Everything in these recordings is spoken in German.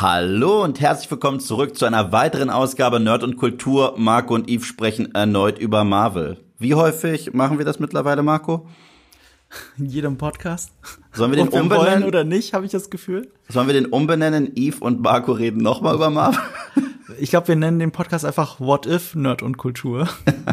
Hallo und herzlich willkommen zurück zu einer weiteren Ausgabe Nerd und Kultur. Marco und Yves sprechen erneut über Marvel. Wie häufig machen wir das mittlerweile, Marco? In jedem Podcast. Sollen wir den wir umbenennen? oder nicht, habe ich das Gefühl. Sollen wir den umbenennen? Yves und Marco reden nochmal über Marvel? Ich glaube, wir nennen den Podcast einfach What If Nerd und Kultur.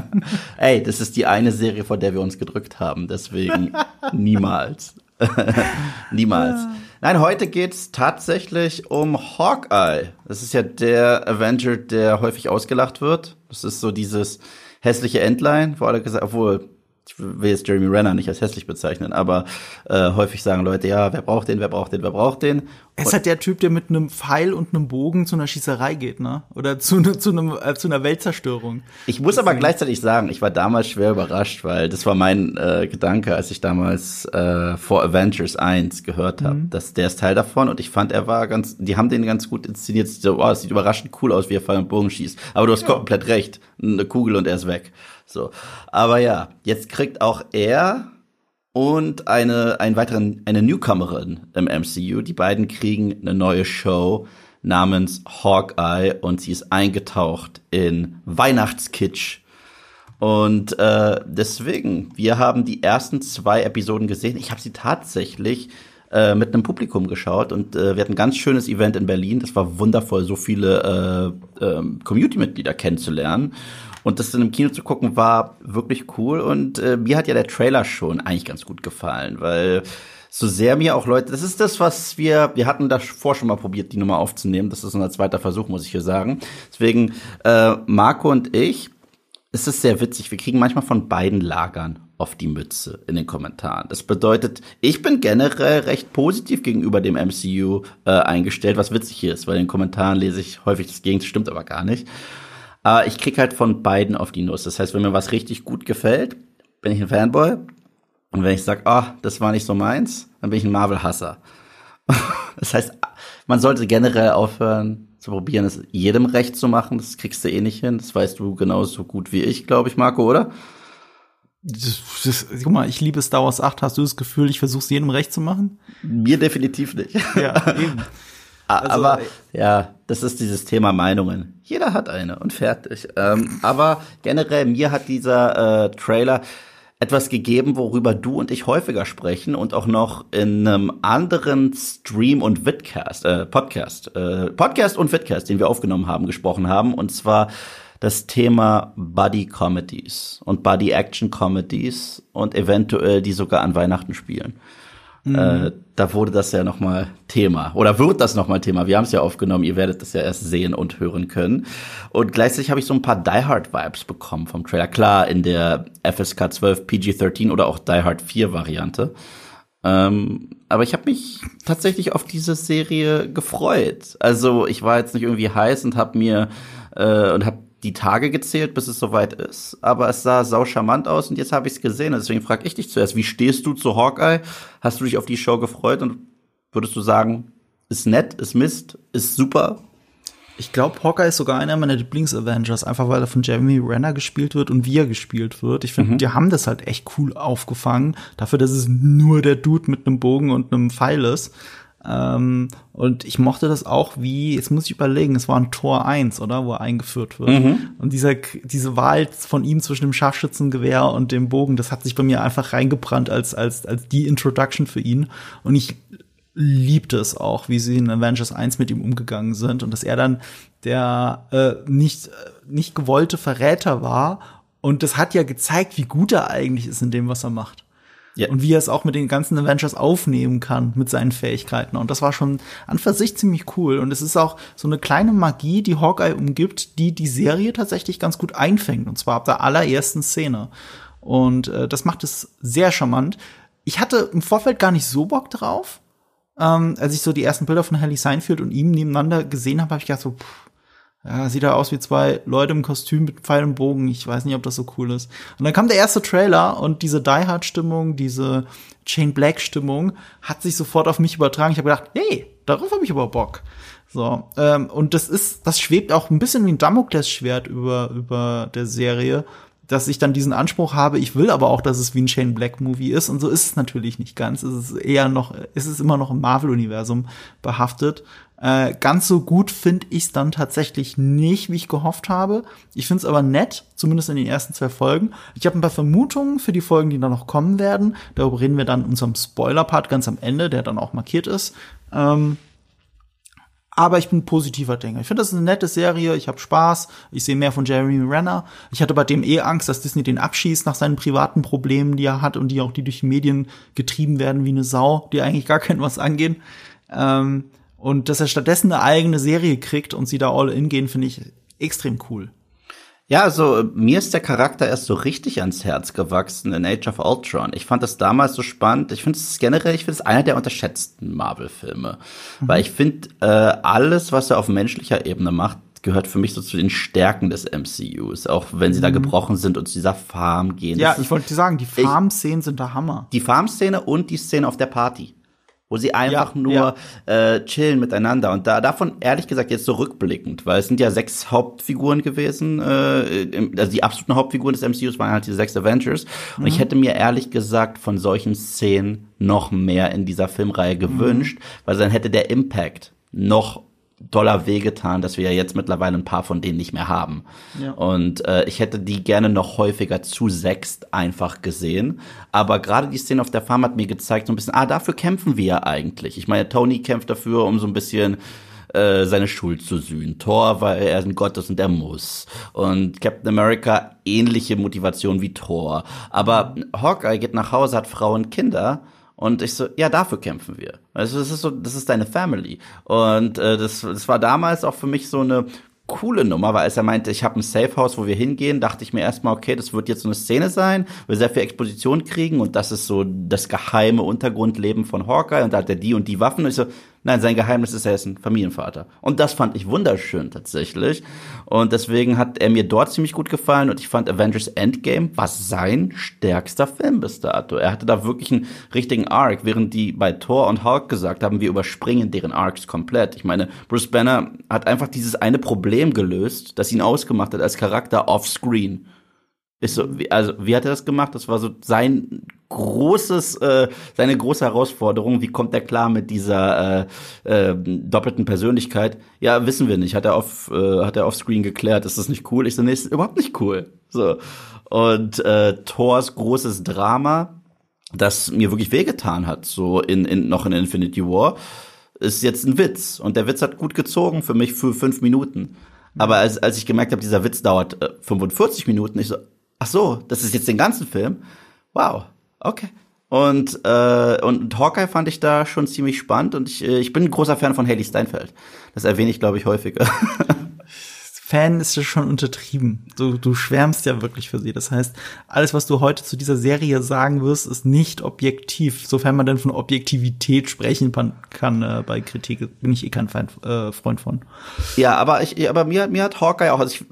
Ey, das ist die eine Serie, vor der wir uns gedrückt haben. Deswegen niemals. niemals. Nein, heute geht's tatsächlich um Hawkeye. Das ist ja der Avenger, der häufig ausgelacht wird. Das ist so dieses hässliche Endline, wo alle gesagt, obwohl ich will jetzt Jeremy Renner nicht als hässlich bezeichnen, aber äh, häufig sagen Leute, ja, wer braucht den, wer braucht den, wer braucht den. Er ist halt der Typ, der mit einem Pfeil und einem Bogen zu einer Schießerei geht, ne? Oder zu, ne, zu, einem, äh, zu einer Weltzerstörung. Ich muss aber gleichzeitig sagen, ich war damals schwer überrascht, weil das war mein äh, Gedanke, als ich damals äh, vor Avengers 1 gehört habe, Mhm. dass der ist Teil davon und ich fand, er war ganz, die haben den ganz gut inszeniert. So, oh, es sieht überraschend cool aus, wie er Pfeil und Bogen schießt. Aber du hast komplett recht, eine Kugel und er ist weg. So, aber ja, jetzt kriegt auch er und eine, einen weiteren, eine Newcomerin im MCU. Die beiden kriegen eine neue Show namens Hawkeye und sie ist eingetaucht in Weihnachtskitsch. Und äh, deswegen, wir haben die ersten zwei Episoden gesehen. Ich habe sie tatsächlich äh, mit einem Publikum geschaut und äh, wir hatten ein ganz schönes Event in Berlin. Das war wundervoll, so viele äh, ähm, Community-Mitglieder kennenzulernen. Und das in einem Kino zu gucken, war wirklich cool. Und äh, mir hat ja der Trailer schon eigentlich ganz gut gefallen, weil so sehr mir auch Leute, das ist das, was wir, wir hatten davor schon mal probiert, die Nummer aufzunehmen. Das ist unser zweiter Versuch, muss ich hier sagen. Deswegen, äh, Marco und ich, es ist sehr witzig. Wir kriegen manchmal von beiden Lagern auf die Mütze in den Kommentaren. Das bedeutet, ich bin generell recht positiv gegenüber dem MCU äh, eingestellt, was witzig hier ist, weil in den Kommentaren lese ich häufig das Gegenteil, stimmt aber gar nicht. Aber ich krieg halt von beiden auf die Nuss. Das heißt, wenn mir was richtig gut gefällt, bin ich ein Fanboy. Und wenn ich sage, ah, das war nicht so meins, dann bin ich ein Marvel-Hasser. das heißt, man sollte generell aufhören zu probieren, es jedem recht zu machen. Das kriegst du eh nicht hin. Das weißt du genauso gut wie ich, glaube ich, Marco, oder? Das, das, guck mal, ich liebe Star Wars 8. Hast du das Gefühl, ich versuche es jedem recht zu machen? Mir definitiv nicht. Ja, eben. Also, aber ja, das ist dieses Thema Meinungen. Jeder hat eine und fertig. Ähm, aber generell, mir hat dieser äh, Trailer etwas gegeben, worüber du und ich häufiger sprechen und auch noch in einem anderen Stream und Vidcast, äh, Podcast, äh, Podcast und Vidcast, den wir aufgenommen haben, gesprochen haben. Und zwar das Thema Buddy Comedies und Buddy Action Comedies und eventuell die sogar an Weihnachten spielen. Äh, da wurde das ja noch mal Thema oder wird das noch mal Thema. Wir haben es ja aufgenommen. Ihr werdet das ja erst sehen und hören können. Und gleichzeitig habe ich so ein paar Die Hard Vibes bekommen vom Trailer. Klar in der FSK 12 PG-13 oder auch Die Hard 4 Variante. Ähm, aber ich habe mich tatsächlich auf diese Serie gefreut. Also ich war jetzt nicht irgendwie heiß und habe mir äh, und habe die Tage gezählt, bis es soweit ist. Aber es sah sau charmant aus und jetzt habe ich es gesehen. Und deswegen frage ich dich zuerst, wie stehst du zu Hawkeye? Hast du dich auf die Show gefreut und würdest du sagen, ist nett, ist Mist, ist super? Ich glaube, Hawkeye ist sogar einer meiner Lieblings-Avengers, einfach weil er von Jeremy Renner gespielt wird und wie er gespielt wird. Ich finde, die haben das halt echt cool aufgefangen, dafür, dass es nur der Dude mit einem Bogen und einem Pfeil ist. Ähm, und ich mochte das auch wie, jetzt muss ich überlegen, es war ein Tor 1, oder, wo er eingeführt wird. Und dieser, diese Wahl von ihm zwischen dem Scharfschützengewehr und dem Bogen, das hat sich bei mir einfach reingebrannt als, als, als die Introduction für ihn. Und ich liebte es auch, wie sie in Avengers 1 mit ihm umgegangen sind und dass er dann der äh, nicht, äh, nicht gewollte Verräter war. Und das hat ja gezeigt, wie gut er eigentlich ist in dem, was er macht. Ja. Und wie er es auch mit den ganzen Avengers aufnehmen kann mit seinen Fähigkeiten. Und das war schon an für sich ziemlich cool. Und es ist auch so eine kleine Magie, die Hawkeye umgibt, die die Serie tatsächlich ganz gut einfängt. Und zwar ab der allerersten Szene. Und äh, das macht es sehr charmant. Ich hatte im Vorfeld gar nicht so Bock drauf. Ähm, als ich so die ersten Bilder von Haley Seinfeld und ihm nebeneinander gesehen habe, habe ich gedacht so, pff, ja, sieht er aus wie zwei Leute im Kostüm mit Pfeil und Bogen. Ich weiß nicht, ob das so cool ist. Und dann kam der erste Trailer und diese Die Hard Stimmung, diese Chain Black Stimmung hat sich sofort auf mich übertragen. Ich habe gedacht, hey, darauf habe ich aber Bock. So, ähm, und das ist, das schwebt auch ein bisschen wie ein Damoklesschwert über, über der Serie, dass ich dann diesen Anspruch habe, ich will aber auch, dass es wie ein Shane Black Movie ist und so ist es natürlich nicht ganz. Es ist eher noch, es ist immer noch im Marvel Universum behaftet. Äh, ganz so gut finde ich es dann tatsächlich nicht, wie ich gehofft habe. Ich finde es aber nett, zumindest in den ersten zwei Folgen. Ich habe ein paar Vermutungen für die Folgen, die dann noch kommen werden. Darüber reden wir dann in unserem Spoiler-Part ganz am Ende, der dann auch markiert ist. Ähm, aber ich bin positiver Denker. Ich finde, das ist eine nette Serie. Ich habe Spaß. Ich sehe mehr von Jeremy Renner. Ich hatte bei dem eh Angst, dass Disney den abschießt nach seinen privaten Problemen, die er hat und die auch die durch die Medien getrieben werden wie eine Sau, die eigentlich gar kein was angehen. Ähm, und dass er stattdessen eine eigene Serie kriegt und sie da all in gehen, finde ich extrem cool. Ja, also mir ist der Charakter erst so richtig ans Herz gewachsen in Age of Ultron. Ich fand das damals so spannend. Ich finde es generell, ich finde es einer der unterschätzten Marvel-Filme. Mhm. Weil ich finde, äh, alles, was er auf menschlicher Ebene macht, gehört für mich so zu den Stärken des MCUs, auch wenn sie mhm. da gebrochen sind und zu dieser Farm gehen. Ja, ich wollte dir sagen, die Farm-Szenen sind der Hammer. Die Farm-Szene und die Szene auf der Party wo sie einfach ja, nur ja. Äh, chillen miteinander. Und da davon ehrlich gesagt jetzt so rückblickend, weil es sind ja sechs Hauptfiguren gewesen, äh, also die absoluten Hauptfiguren des MCUs waren halt diese sechs Avengers. Und mhm. ich hätte mir ehrlich gesagt von solchen Szenen noch mehr in dieser Filmreihe gewünscht, mhm. weil dann hätte der Impact noch doller wehgetan, dass wir ja jetzt mittlerweile ein paar von denen nicht mehr haben. Ja. Und äh, ich hätte die gerne noch häufiger zu sechst einfach gesehen. Aber gerade die Szene auf der Farm hat mir gezeigt, so ein bisschen, ah, dafür kämpfen wir ja eigentlich. Ich meine, Tony kämpft dafür, um so ein bisschen äh, seine Schuld zu sühnen. Thor, weil er ein Gott ist und er muss. Und Captain America ähnliche Motivation wie Thor. Aber Hawkeye geht nach Hause, hat Frau und Kinder und ich so, ja, dafür kämpfen wir. Also das ist so, das ist deine Family. Und äh, das, das war damals auch für mich so eine coole Nummer, weil als er meinte, ich habe ein Safehouse, wo wir hingehen, dachte ich mir erstmal, okay, das wird jetzt so eine Szene sein, wir sehr viel Exposition kriegen und das ist so das geheime Untergrundleben von Hawkeye und da hat er die und die Waffen und ich so, Nein, sein Geheimnis ist, er ist ein Familienvater. Und das fand ich wunderschön tatsächlich. Und deswegen hat er mir dort ziemlich gut gefallen und ich fand Avengers Endgame war sein stärkster Film bis dato. Er hatte da wirklich einen richtigen Arc, während die bei Thor und Hulk gesagt haben, wir überspringen deren Arcs komplett. Ich meine, Bruce Banner hat einfach dieses eine Problem gelöst, das ihn ausgemacht hat als Charakter offscreen. Ist so, also wie hat er das gemacht? Das war so sein großes, äh, seine große Herausforderung. Wie kommt er klar mit dieser äh, äh, doppelten Persönlichkeit? Ja, wissen wir nicht. Hat er auf, äh, hat er offscreen geklärt? Ist das nicht cool? Ich so, nee, ist überhaupt nicht cool. So und äh, Thors großes Drama, das mir wirklich wehgetan hat, so in, in noch in Infinity War, ist jetzt ein Witz und der Witz hat gut gezogen für mich für fünf Minuten. Aber als, als ich gemerkt habe, dieser Witz dauert äh, 45 Minuten, ich so, ach so, das ist jetzt den ganzen Film. Wow, okay. Und, äh, und Hawkeye fand ich da schon ziemlich spannend und ich, äh, ich bin ein großer Fan von Haley Steinfeld. Das erwähne ich, glaube ich, häufiger. Fan ist ja schon untertrieben. Du, du schwärmst ja wirklich für sie. Das heißt, alles, was du heute zu dieser Serie sagen wirst, ist nicht objektiv. Sofern man denn von Objektivität sprechen kann äh, bei Kritik, bin ich eh kein Feind, äh, Freund von. Ja, aber ich, aber mir, mir hat Hawkeye auch, also ich,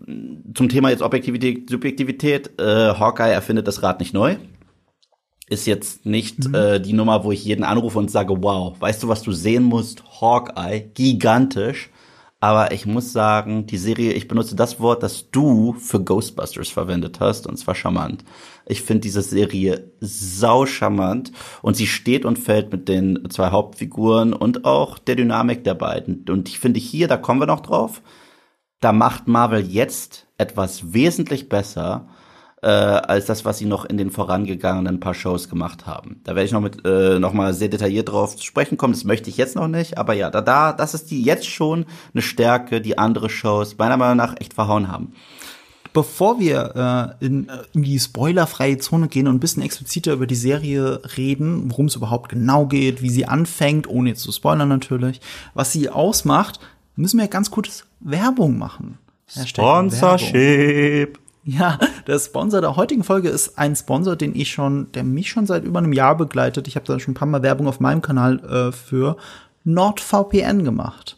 zum Thema jetzt Objektivität, Subjektivität, äh, Hawkeye erfindet das Rad nicht neu ist jetzt nicht mhm. äh, die Nummer, wo ich jeden anrufe und sage, wow, weißt du, was du sehen musst? Hawkeye, gigantisch. Aber ich muss sagen, die Serie, ich benutze das Wort, das du für Ghostbusters verwendet hast, und zwar charmant. Ich finde diese Serie sau charmant und sie steht und fällt mit den zwei Hauptfiguren und auch der Dynamik der beiden. Und ich finde hier, da kommen wir noch drauf, da macht Marvel jetzt etwas wesentlich besser äh, als das, was sie noch in den vorangegangenen paar Shows gemacht haben. Da werde ich noch mit äh, noch mal sehr detailliert drauf sprechen kommen. Das möchte ich jetzt noch nicht, aber ja, da, da das ist die jetzt schon eine Stärke, die andere Shows meiner Meinung nach echt verhauen haben. Bevor wir äh, in, in die spoilerfreie Zone gehen und ein bisschen expliziter über die Serie reden, worum es überhaupt genau geht, wie sie anfängt, ohne jetzt zu spoilern natürlich, was sie ausmacht, müssen wir ganz kurz Werbung machen. Sponsorship. Ja, der Sponsor der heutigen Folge ist ein Sponsor, den ich schon, der mich schon seit über einem Jahr begleitet. Ich habe da schon ein paar Mal Werbung auf meinem Kanal äh, für NordVPN gemacht.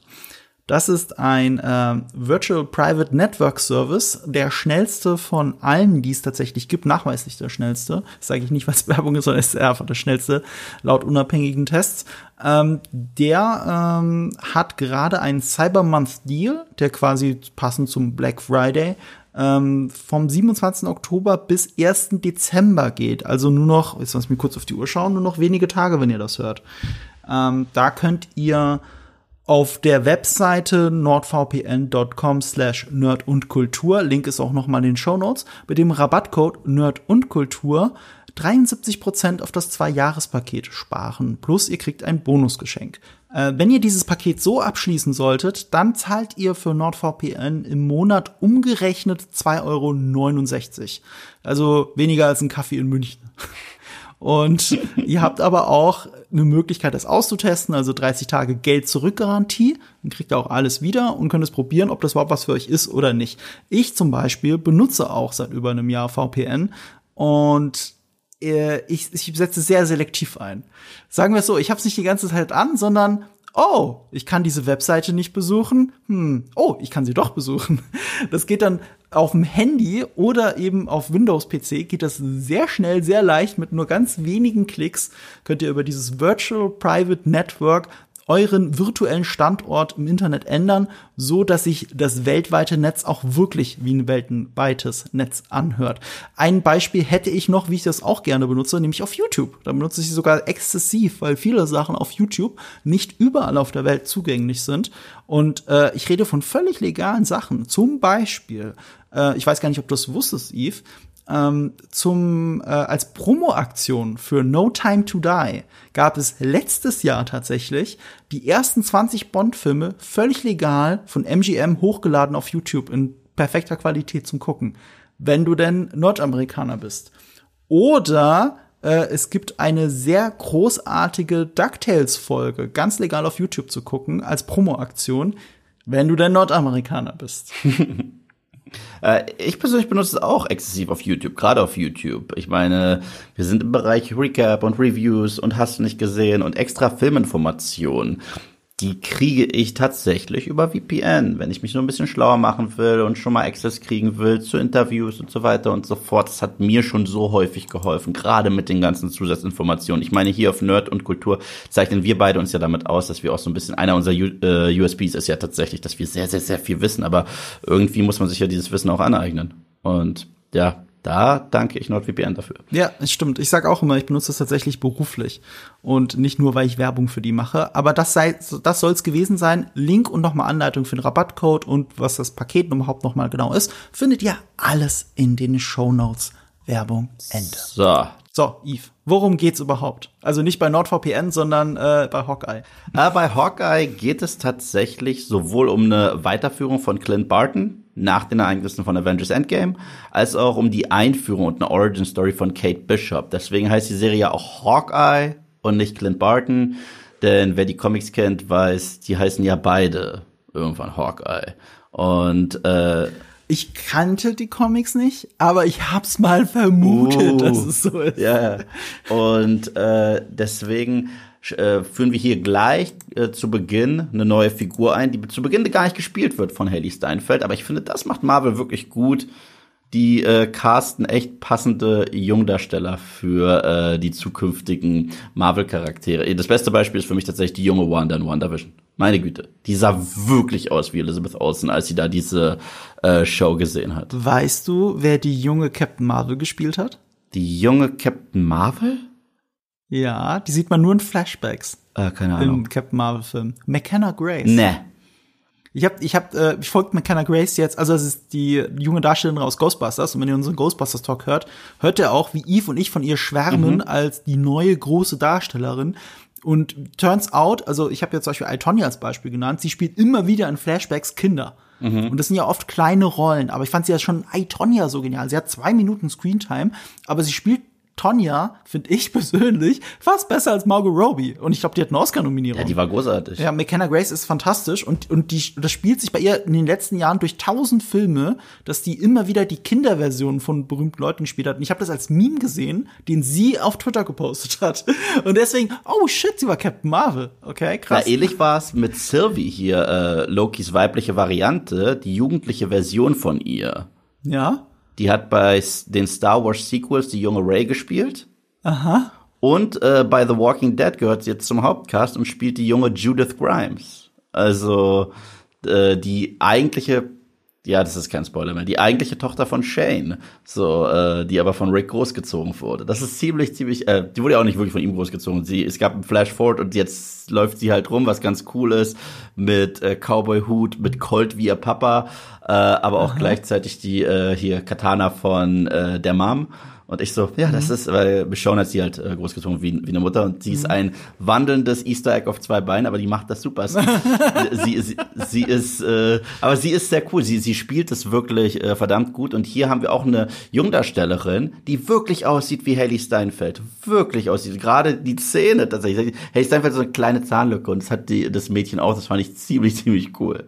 Das ist ein äh, Virtual Private Network Service, der schnellste von allen, die es tatsächlich gibt, nachweislich der schnellste. Das sage ich nicht, was Werbung ist, sondern ist einfach der schnellste laut unabhängigen Tests. Ähm, der ähm, hat gerade einen Cyber Month Deal, der quasi passend zum Black Friday ähm, vom 27. Oktober bis 1. Dezember geht. Also nur noch, jetzt lass mich kurz auf die Uhr schauen, nur noch wenige Tage, wenn ihr das hört. Ähm, da könnt ihr auf der Webseite nordvpn.com slash nerd und Kultur, Link ist auch noch mal in den Show Notes, mit dem Rabattcode nerd und Kultur 73% auf das Zwei-Jahres-Paket sparen. Plus ihr kriegt ein Bonusgeschenk. Äh, wenn ihr dieses Paket so abschließen solltet, dann zahlt ihr für NordVPN im Monat umgerechnet 2,69 Euro. Also weniger als ein Kaffee in München. Und ihr habt aber auch eine Möglichkeit, das auszutesten, also 30 Tage Geld zurückgarantie. Dann kriegt ihr auch alles wieder und könnt es probieren, ob das überhaupt was für euch ist oder nicht. Ich zum Beispiel benutze auch seit über einem Jahr VPN und äh, ich, ich setze sehr selektiv ein. Sagen wir es so, ich habe es nicht die ganze Zeit an, sondern oh, ich kann diese Webseite nicht besuchen. Hm, oh, ich kann sie doch besuchen. Das geht dann auf dem Handy oder eben auf Windows-PC geht das sehr schnell, sehr leicht mit nur ganz wenigen Klicks könnt ihr über dieses Virtual Private Network euren virtuellen Standort im Internet ändern, so dass sich das weltweite Netz auch wirklich wie ein weltweites Netz anhört. Ein Beispiel hätte ich noch, wie ich das auch gerne benutze, nämlich auf YouTube. Da benutze ich sie sogar exzessiv, weil viele Sachen auf YouTube nicht überall auf der Welt zugänglich sind. Und äh, ich rede von völlig legalen Sachen. Zum Beispiel, äh, ich weiß gar nicht, ob du das wusstest, Eve, ähm, zum äh, als Promo-Aktion für No Time to Die gab es letztes Jahr tatsächlich die ersten 20 Bond-Filme völlig legal von MGM hochgeladen auf YouTube in perfekter Qualität zum Gucken, wenn du denn Nordamerikaner bist. Oder äh, es gibt eine sehr großartige DuckTales-Folge, ganz legal auf YouTube zu gucken, als Promo-Aktion, wenn du denn Nordamerikaner bist. Äh, ich persönlich benutze es auch exzessiv auf YouTube, gerade auf YouTube. Ich meine, wir sind im Bereich Recap und Reviews und hast du nicht gesehen und extra Filminformationen die kriege ich tatsächlich über VPN, wenn ich mich nur ein bisschen schlauer machen will und schon mal Access kriegen will zu Interviews und so weiter und so fort. Das hat mir schon so häufig geholfen, gerade mit den ganzen Zusatzinformationen. Ich meine, hier auf Nerd und Kultur zeichnen wir beide uns ja damit aus, dass wir auch so ein bisschen, einer unserer äh, USBs ist ja tatsächlich, dass wir sehr, sehr, sehr viel wissen, aber irgendwie muss man sich ja dieses Wissen auch aneignen. Und ja, da danke ich NordVPN dafür. Ja, es stimmt. Ich sage auch immer, ich benutze das tatsächlich beruflich und nicht nur, weil ich Werbung für die mache. Aber das sei, das soll es gewesen sein. Link und nochmal Anleitung für den Rabattcode und was das Paket überhaupt nochmal genau ist, findet ihr alles in den Show Notes. Werbung Ende. So. So, Yves, worum geht's überhaupt? Also nicht bei NordVPN, sondern äh, bei Hawkeye. Äh, bei Hawkeye geht es tatsächlich sowohl um eine Weiterführung von Clint Barton, nach den Ereignissen von Avengers Endgame, als auch um die Einführung und eine Origin Story von Kate Bishop. Deswegen heißt die Serie ja auch Hawkeye und nicht Clint Barton, denn wer die Comics kennt, weiß, die heißen ja beide irgendwann Hawkeye. Und äh, ich kannte die Comics nicht, aber ich hab's mal vermutet, uh, dass es so ist. Ja, und äh, deswegen äh, führen wir hier gleich äh, zu Beginn eine neue Figur ein, die zu Beginn gar nicht gespielt wird von Haley Steinfeld. Aber ich finde, das macht Marvel wirklich gut. Die äh, casten echt passende Jungdarsteller für äh, die zukünftigen Marvel-Charaktere. Das beste Beispiel ist für mich tatsächlich die junge Wanda in WandaVision. Meine Güte, die sah wirklich aus wie Elizabeth Olsen, als sie da diese äh, Show gesehen hat. Weißt du, wer die junge Captain Marvel gespielt hat? Die junge Captain Marvel? Ja, die sieht man nur in Flashbacks. Äh, keine Ahnung. Im Captain Marvel Film. McKenna Grace. Ne. Ich hab, ich hab, äh, ich folge McKenna Grace jetzt, also das ist die junge Darstellerin aus Ghostbusters und wenn ihr unseren Ghostbusters Talk hört, hört ihr auch, wie Eve und ich von ihr schwärmen mhm. als die neue große Darstellerin. Und turns out, also ich habe jetzt zum Beispiel Altonia als Beispiel genannt, sie spielt immer wieder in Flashbacks Kinder. Mhm. Und das sind ja oft kleine Rollen, aber ich fand sie ja schon Itonia so genial. Sie hat zwei Minuten Screentime, aber sie spielt Tonja finde ich persönlich fast besser als Margot Robbie. Und ich glaube, die hat eine Oscar-Nominierung. Ja, die war großartig. Ja, McKenna Grace ist fantastisch und, und die, das spielt sich bei ihr in den letzten Jahren durch tausend Filme, dass die immer wieder die Kinderversionen von berühmten Leuten gespielt hat. Und ich habe das als Meme gesehen, den sie auf Twitter gepostet hat. Und deswegen, oh shit, sie war Captain Marvel. Okay, krass. Ja, ähnlich war es mit Sylvie hier, äh, Lokis weibliche Variante, die jugendliche Version von ihr. Ja. Die hat bei den Star Wars Sequels die junge Ray gespielt. Aha. Und äh, bei The Walking Dead gehört sie jetzt zum Hauptcast und spielt die junge Judith Grimes. Also äh, die eigentliche, ja, das ist kein Spoiler mehr, die eigentliche Tochter von Shane, so, äh, die aber von Rick großgezogen wurde. Das ist ziemlich, ziemlich, äh, die wurde ja auch nicht wirklich von ihm großgezogen. Sie, es gab einen Flash Forward und jetzt läuft sie halt rum, was ganz cool ist, mit äh, Cowboy-Hut, mit Colt wie ihr Papa, äh, aber auch Aha. gleichzeitig die äh, hier Katana von äh, der Mom. Und ich so, ja, das mhm. ist, weil Michonne hat sie halt äh, großgezogen wie, wie eine Mutter und sie mhm. ist ein wandelndes Easter Egg auf zwei Beinen, aber die macht das super. sie, sie, sie ist, äh, aber sie ist sehr cool. Sie, sie spielt es wirklich äh, verdammt gut. Und hier haben wir auch eine Jungdarstellerin, die wirklich aussieht wie Haley Steinfeld. Wirklich aussieht. Gerade die Szene tatsächlich. Haley Steinfeld hat so eine kleine Zahnlücke und das hat die, das Mädchen auch. Das fand ich ziemlich, ziemlich cool.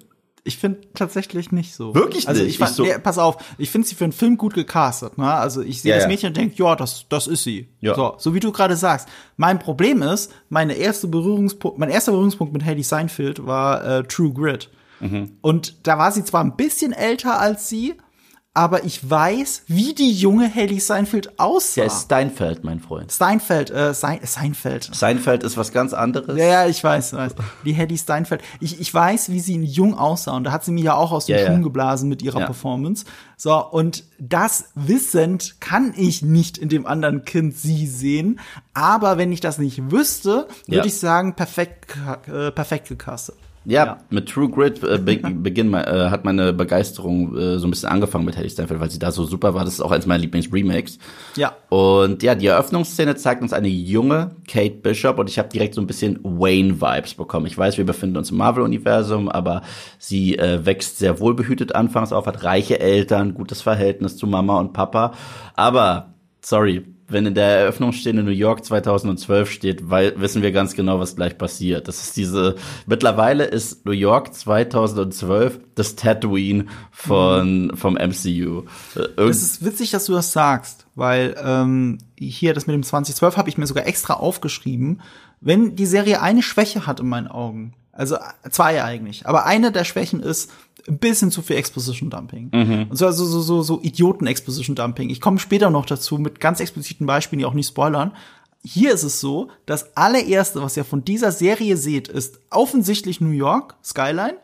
Ich finde tatsächlich nicht so. Wirklich also nicht? Ich, ich so nee, pass auf, ich finde sie für einen Film gut gecastet. Ne? Also ich sehe ja, das Mädchen ja. und denke, ja, das, das ist sie. Ja. So, so wie du gerade sagst. Mein Problem ist, meine erste Berührungspunkt, mein erster Berührungspunkt mit Haley Seinfeld war äh, True Grit. Mhm. Und da war sie zwar ein bisschen älter als sie, aber ich weiß, wie die junge Haley Seinfeld aussah. Ja, ist Steinfeld, mein Freund. Steinfeld, äh, Sein, Seinfeld. Seinfeld ist was ganz anderes. Ja, ja, ich weiß, weiß. Die Haley Steinfeld. Ich, ich weiß, wie sie jung aussah und da hat sie mir ja auch aus dem ja, Schuhen ja. geblasen mit ihrer ja. Performance. So, und das wissend kann ich nicht in dem anderen Kind sie sehen, aber wenn ich das nicht wüsste, würde ich sagen, perfekt, äh, perfekt gecastet. Ja, ja, mit True Grit äh, be beginn, äh, hat meine Begeisterung äh, so ein bisschen angefangen mit Haley Steinfeld, weil sie da so super war. Das ist auch eins meiner Lieblings-Remakes. Ja. Und ja, die Eröffnungsszene zeigt uns eine junge Kate Bishop und ich habe direkt so ein bisschen Wayne-Vibes bekommen. Ich weiß, wir befinden uns im Marvel-Universum, aber sie äh, wächst sehr wohlbehütet anfangs auf, hat reiche Eltern, gutes Verhältnis zu Mama und Papa. Aber, sorry, wenn in der Eröffnungsstelle New York 2012 steht, weil wissen wir ganz genau, was gleich passiert. Das ist diese, mittlerweile ist New York 2012 das Tatooine von, mhm. vom MCU. Es ist witzig, dass du das sagst, weil ähm, hier das mit dem 2012 habe ich mir sogar extra aufgeschrieben. Wenn die Serie eine Schwäche hat in meinen Augen, also zwei eigentlich, aber eine der Schwächen ist, ein bisschen zu viel Exposition Dumping. Mhm. Und so, also so, so, so Idioten Exposition Dumping. Ich komme später noch dazu mit ganz expliziten Beispielen, die auch nicht spoilern. Hier ist es so, das allererste, was ihr von dieser Serie seht, ist offensichtlich New York, Skyline,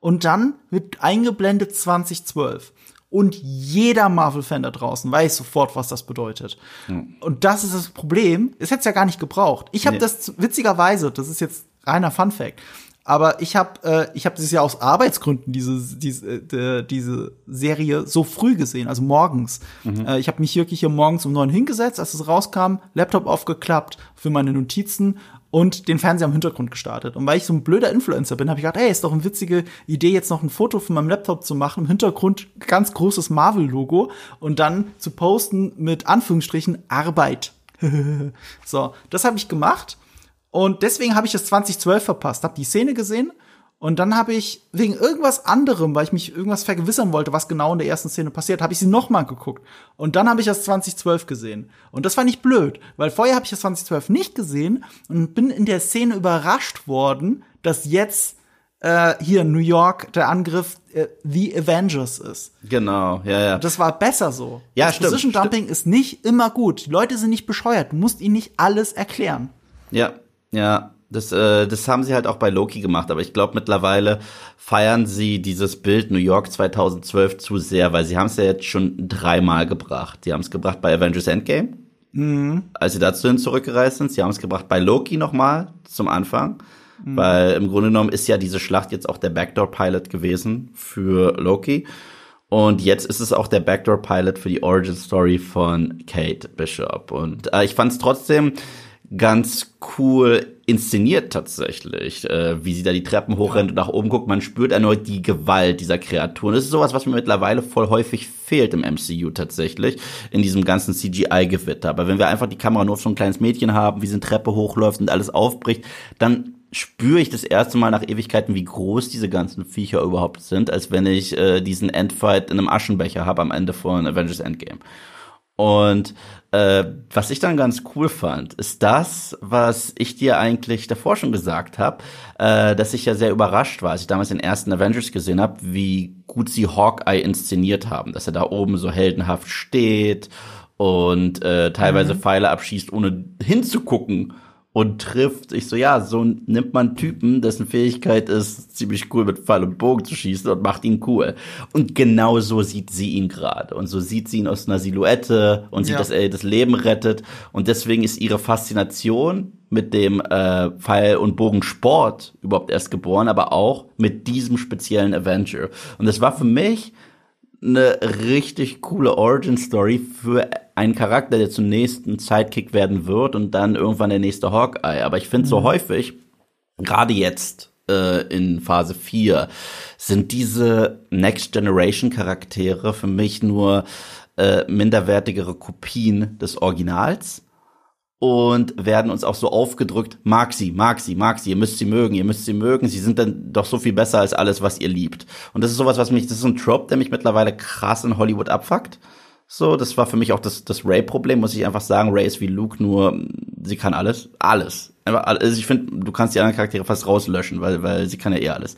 und dann wird eingeblendet 2012. Und jeder Marvel-Fan da draußen weiß sofort, was das bedeutet. Mhm. Und das ist das Problem. Es hätte es ja gar nicht gebraucht. Ich habe nee. das witzigerweise, das ist jetzt reiner Fun Fact, aber ich habe äh, ich habe dieses Jahr aus Arbeitsgründen diese diese äh, diese Serie so früh gesehen, also morgens. Mhm. Äh, ich habe mich wirklich hier morgens um neun hingesetzt, als es rauskam, Laptop aufgeklappt für meine Notizen und den Fernseher am Hintergrund gestartet. Und weil ich so ein blöder Influencer bin, habe ich gedacht, ey, ist doch eine witzige Idee, jetzt noch ein Foto von meinem Laptop zu machen, im Hintergrund ganz großes Marvel-Logo und dann zu posten mit Anführungsstrichen Arbeit. so, das habe ich gemacht und deswegen habe ich das 2012 verpasst, habe die Szene gesehen und dann habe ich wegen irgendwas anderem, weil ich mich irgendwas vergewissern wollte, was genau in der ersten Szene passiert, habe ich sie nochmal geguckt. Und dann habe ich das 2012 gesehen. Und das war nicht blöd, weil vorher habe ich das 2012 nicht gesehen und bin in der Szene überrascht worden, dass jetzt äh, hier New York der Angriff äh, The Avengers ist. Genau, ja, ja. Das war besser so. Ja, das stimmt. Position Dumping ist nicht immer gut. Die Leute sind nicht bescheuert. Du musst ihnen nicht alles erklären. Ja, ja, das, äh, das haben sie halt auch bei Loki gemacht, aber ich glaube mittlerweile feiern sie dieses Bild New York 2012 zu sehr, weil sie haben es ja jetzt schon dreimal gebracht. Die haben es gebracht bei Avengers Endgame, mhm. als sie dazu zurückgereist sind. Sie haben es gebracht bei Loki nochmal zum Anfang, mhm. weil im Grunde genommen ist ja diese Schlacht jetzt auch der Backdoor-Pilot gewesen für Loki. Und jetzt ist es auch der Backdoor-Pilot für die Origin-Story von Kate Bishop. Und äh, ich fand es trotzdem ganz cool inszeniert tatsächlich, äh, wie sie da die Treppen hochrennt und nach oben guckt. Man spürt erneut die Gewalt dieser Kreaturen. Das ist sowas, was mir mittlerweile voll häufig fehlt im MCU tatsächlich, in diesem ganzen CGI-Gewitter. Aber wenn wir einfach die Kamera nur auf so ein kleines Mädchen haben, wie sie eine Treppe hochläuft und alles aufbricht, dann spüre ich das erste Mal nach Ewigkeiten, wie groß diese ganzen Viecher überhaupt sind, als wenn ich äh, diesen Endfight in einem Aschenbecher habe am Ende von Avengers Endgame. Und äh, was ich dann ganz cool fand, ist das, was ich dir eigentlich davor schon gesagt habe, äh, dass ich ja sehr überrascht war, als ich damals den ersten Avengers gesehen habe, wie gut sie Hawkeye inszeniert haben, dass er da oben so heldenhaft steht und äh, teilweise mhm. Pfeile abschießt, ohne hinzugucken und trifft. Ich so, ja, so nimmt man Typen, dessen Fähigkeit ist, ziemlich cool mit Pfeil und Bogen zu schießen und macht ihn cool. Und genau so sieht sie ihn gerade. Und so sieht sie ihn aus einer Silhouette und sieht, ja. dass er das Leben rettet. Und deswegen ist ihre Faszination mit dem äh, Pfeil- und Bogensport überhaupt erst geboren, aber auch mit diesem speziellen Avenger. Und das war für mich eine richtig coole Origin-Story für einen Charakter, der zunächst ein Sidekick werden wird und dann irgendwann der nächste Hawkeye. Aber ich finde mhm. so häufig, gerade jetzt äh, in Phase 4, sind diese Next Generation Charaktere für mich nur äh, minderwertigere Kopien des Originals und werden uns auch so aufgedrückt, mag sie, mag sie, mag sie, ihr müsst sie mögen, ihr müsst sie mögen, sie sind dann doch so viel besser als alles, was ihr liebt. Und das ist sowas, was mich, das ist ein Trope, der mich mittlerweile krass in Hollywood abfuckt. So, das war für mich auch das, das Ray-Problem, muss ich einfach sagen. Ray ist wie Luke, nur sie kann alles. Alles. Also ich finde, du kannst die anderen Charaktere fast rauslöschen, weil, weil sie kann ja eh alles.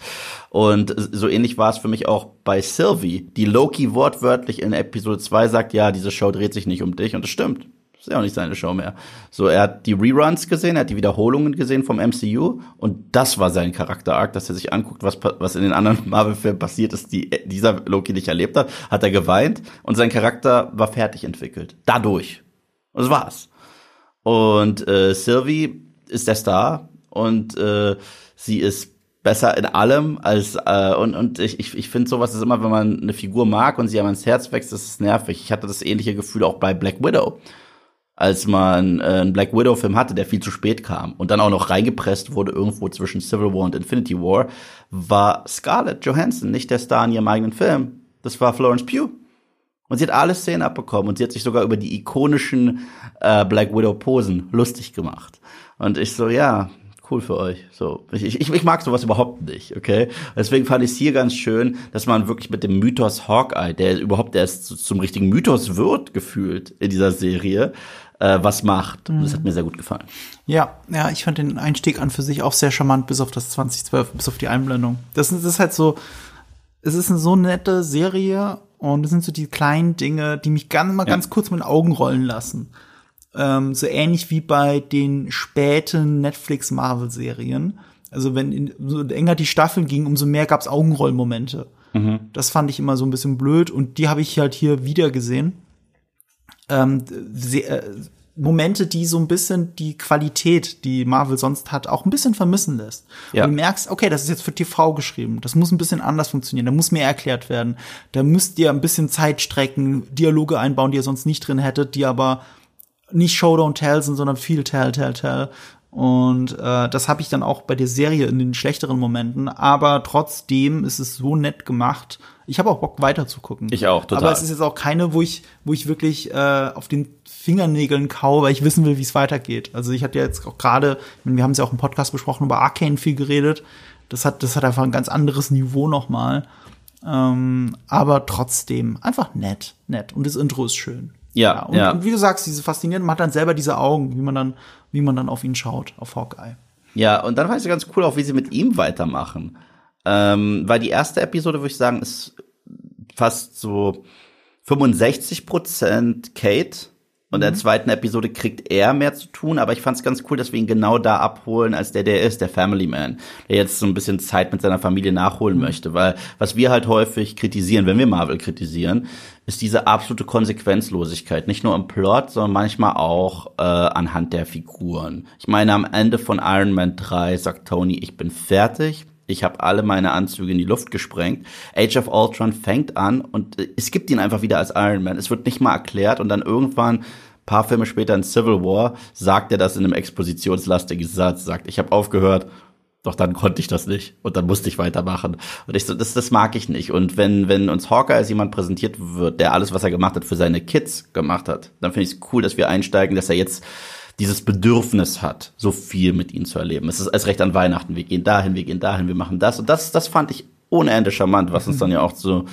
Und so ähnlich war es für mich auch bei Sylvie, die Loki wortwörtlich in Episode 2 sagt, ja, diese Show dreht sich nicht um dich. Und das stimmt. Ist ja auch nicht seine Show mehr. So, er hat die Reruns gesehen, er hat die Wiederholungen gesehen vom MCU und das war sein Charakter-Arc, dass er sich anguckt, was, was in den anderen Marvel-Filmen passiert ist, die dieser Loki nicht erlebt hat, hat er geweint und sein Charakter war fertig entwickelt. Dadurch. Und das war's. Und äh, Sylvie ist der Star und äh, sie ist besser in allem als äh, und und ich ich, ich finde sowas ist immer wenn man eine Figur mag und sie einem ins Herz wächst, das ist nervig. Ich hatte das ähnliche Gefühl auch bei Black Widow als man äh, einen Black Widow-Film hatte, der viel zu spät kam und dann auch noch reingepresst wurde irgendwo zwischen Civil War und Infinity War, war Scarlett Johansson nicht der Star in ihrem eigenen Film. Das war Florence Pugh. Und sie hat alle Szenen abbekommen und sie hat sich sogar über die ikonischen äh, Black Widow-Posen lustig gemacht. Und ich so, ja, cool für euch. So, ich, ich, ich mag sowas überhaupt nicht, okay? Deswegen fand ich es hier ganz schön, dass man wirklich mit dem Mythos Hawkeye, der überhaupt erst zum richtigen Mythos wird, gefühlt in dieser Serie, äh, was macht. Mhm. Das hat mir sehr gut gefallen. Ja, ja, ich fand den Einstieg an für sich auch sehr charmant, bis auf das 2012, bis auf die Einblendung. Das, das ist halt so, es ist eine so nette Serie und es sind so die kleinen Dinge, die mich ganz mal ja. ganz kurz mit den Augen rollen lassen. Ähm, so ähnlich wie bei den späten Netflix-Marvel-Serien. Also wenn in, so enger die Staffeln gingen, umso mehr gab's Augenrollmomente. Mhm. Das fand ich immer so ein bisschen blöd und die habe ich halt hier wieder gesehen ähm, sehr, äh, Momente, die so ein bisschen die Qualität, die Marvel sonst hat, auch ein bisschen vermissen lässt. Ja. Und du merkst, okay, das ist jetzt für TV geschrieben. Das muss ein bisschen anders funktionieren. Da muss mehr erklärt werden. Da müsst ihr ein bisschen Zeit strecken, Dialoge einbauen, die ihr sonst nicht drin hättet, die aber nicht Show Don't Tell sind, sondern viel Tell, Tell, Tell. Und äh, das habe ich dann auch bei der Serie in den schlechteren Momenten. Aber trotzdem ist es so nett gemacht. Ich habe auch Bock weiter zu gucken. Ich auch, total. Aber es ist jetzt auch keine, wo ich, wo ich wirklich äh, auf den Fingernägeln kau, weil ich wissen will, wie es weitergeht. Also ich hatte jetzt auch gerade, wir haben es ja auch im Podcast besprochen, über Arcane viel geredet. Das hat, das hat einfach ein ganz anderes Niveau nochmal. Ähm, aber trotzdem einfach nett, nett. Und das Intro ist schön. Ja, ja. Und, ja. und wie du sagst, diese faszinierend, man hat dann selber diese Augen, wie man dann, wie man dann auf ihn schaut, auf Hawkeye. Ja, und dann fand ich ganz cool auch, wie sie mit ihm weitermachen. Ähm, weil die erste Episode, würde ich sagen, ist fast so 65 Prozent Kate und in der mhm. zweiten Episode kriegt er mehr zu tun, aber ich fand es ganz cool, dass wir ihn genau da abholen, als der der ist, der Family Man, der jetzt so ein bisschen Zeit mit seiner Familie nachholen mhm. möchte, weil was wir halt häufig kritisieren, wenn wir Marvel kritisieren, ist diese absolute Konsequenzlosigkeit, nicht nur im Plot, sondern manchmal auch äh, anhand der Figuren. Ich meine, am Ende von Iron Man 3 sagt Tony, ich bin fertig, ich habe alle meine Anzüge in die Luft gesprengt. Age of Ultron fängt an und es gibt ihn einfach wieder als Iron Man. Es wird nicht mal erklärt und dann irgendwann paar Filme später in Civil War sagt er das in einem expositionslastigen Satz, sagt, ich habe aufgehört, doch dann konnte ich das nicht und dann musste ich weitermachen. Und ich so, das, das mag ich nicht. Und wenn, wenn uns Hawker als jemand präsentiert wird, der alles, was er gemacht hat, für seine Kids gemacht hat, dann finde ich es cool, dass wir einsteigen, dass er jetzt dieses Bedürfnis hat, so viel mit ihnen zu erleben. Es ist als recht an Weihnachten. Wir gehen dahin, wir gehen dahin, wir machen das. Und das, das fand ich ohne Ende charmant, was uns dann ja auch zu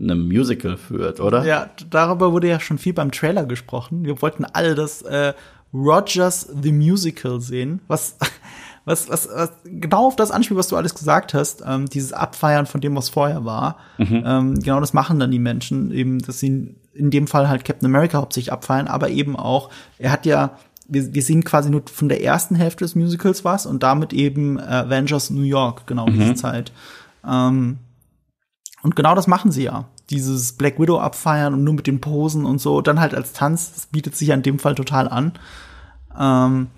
einem Musical führt, oder? Ja, darüber wurde ja schon viel beim Trailer gesprochen. Wir wollten alle das äh, Rogers the Musical sehen, was was, was, was genau auf das anspielt, was du alles gesagt hast, ähm, dieses Abfeiern von dem, was vorher war. Mhm. Ähm, genau das machen dann die Menschen, eben, dass sie in dem Fall halt Captain America hauptsächlich abfeiern, aber eben auch, er hat ja wir, wir sehen quasi nur von der ersten Hälfte des Musicals was und damit eben Avengers New York, genau mhm. diese Zeit. Ähm, und genau das machen sie ja. Dieses Black Widow abfeiern und nur mit den Posen und so, dann halt als Tanz, das bietet sich ja in dem Fall total an. Ähm,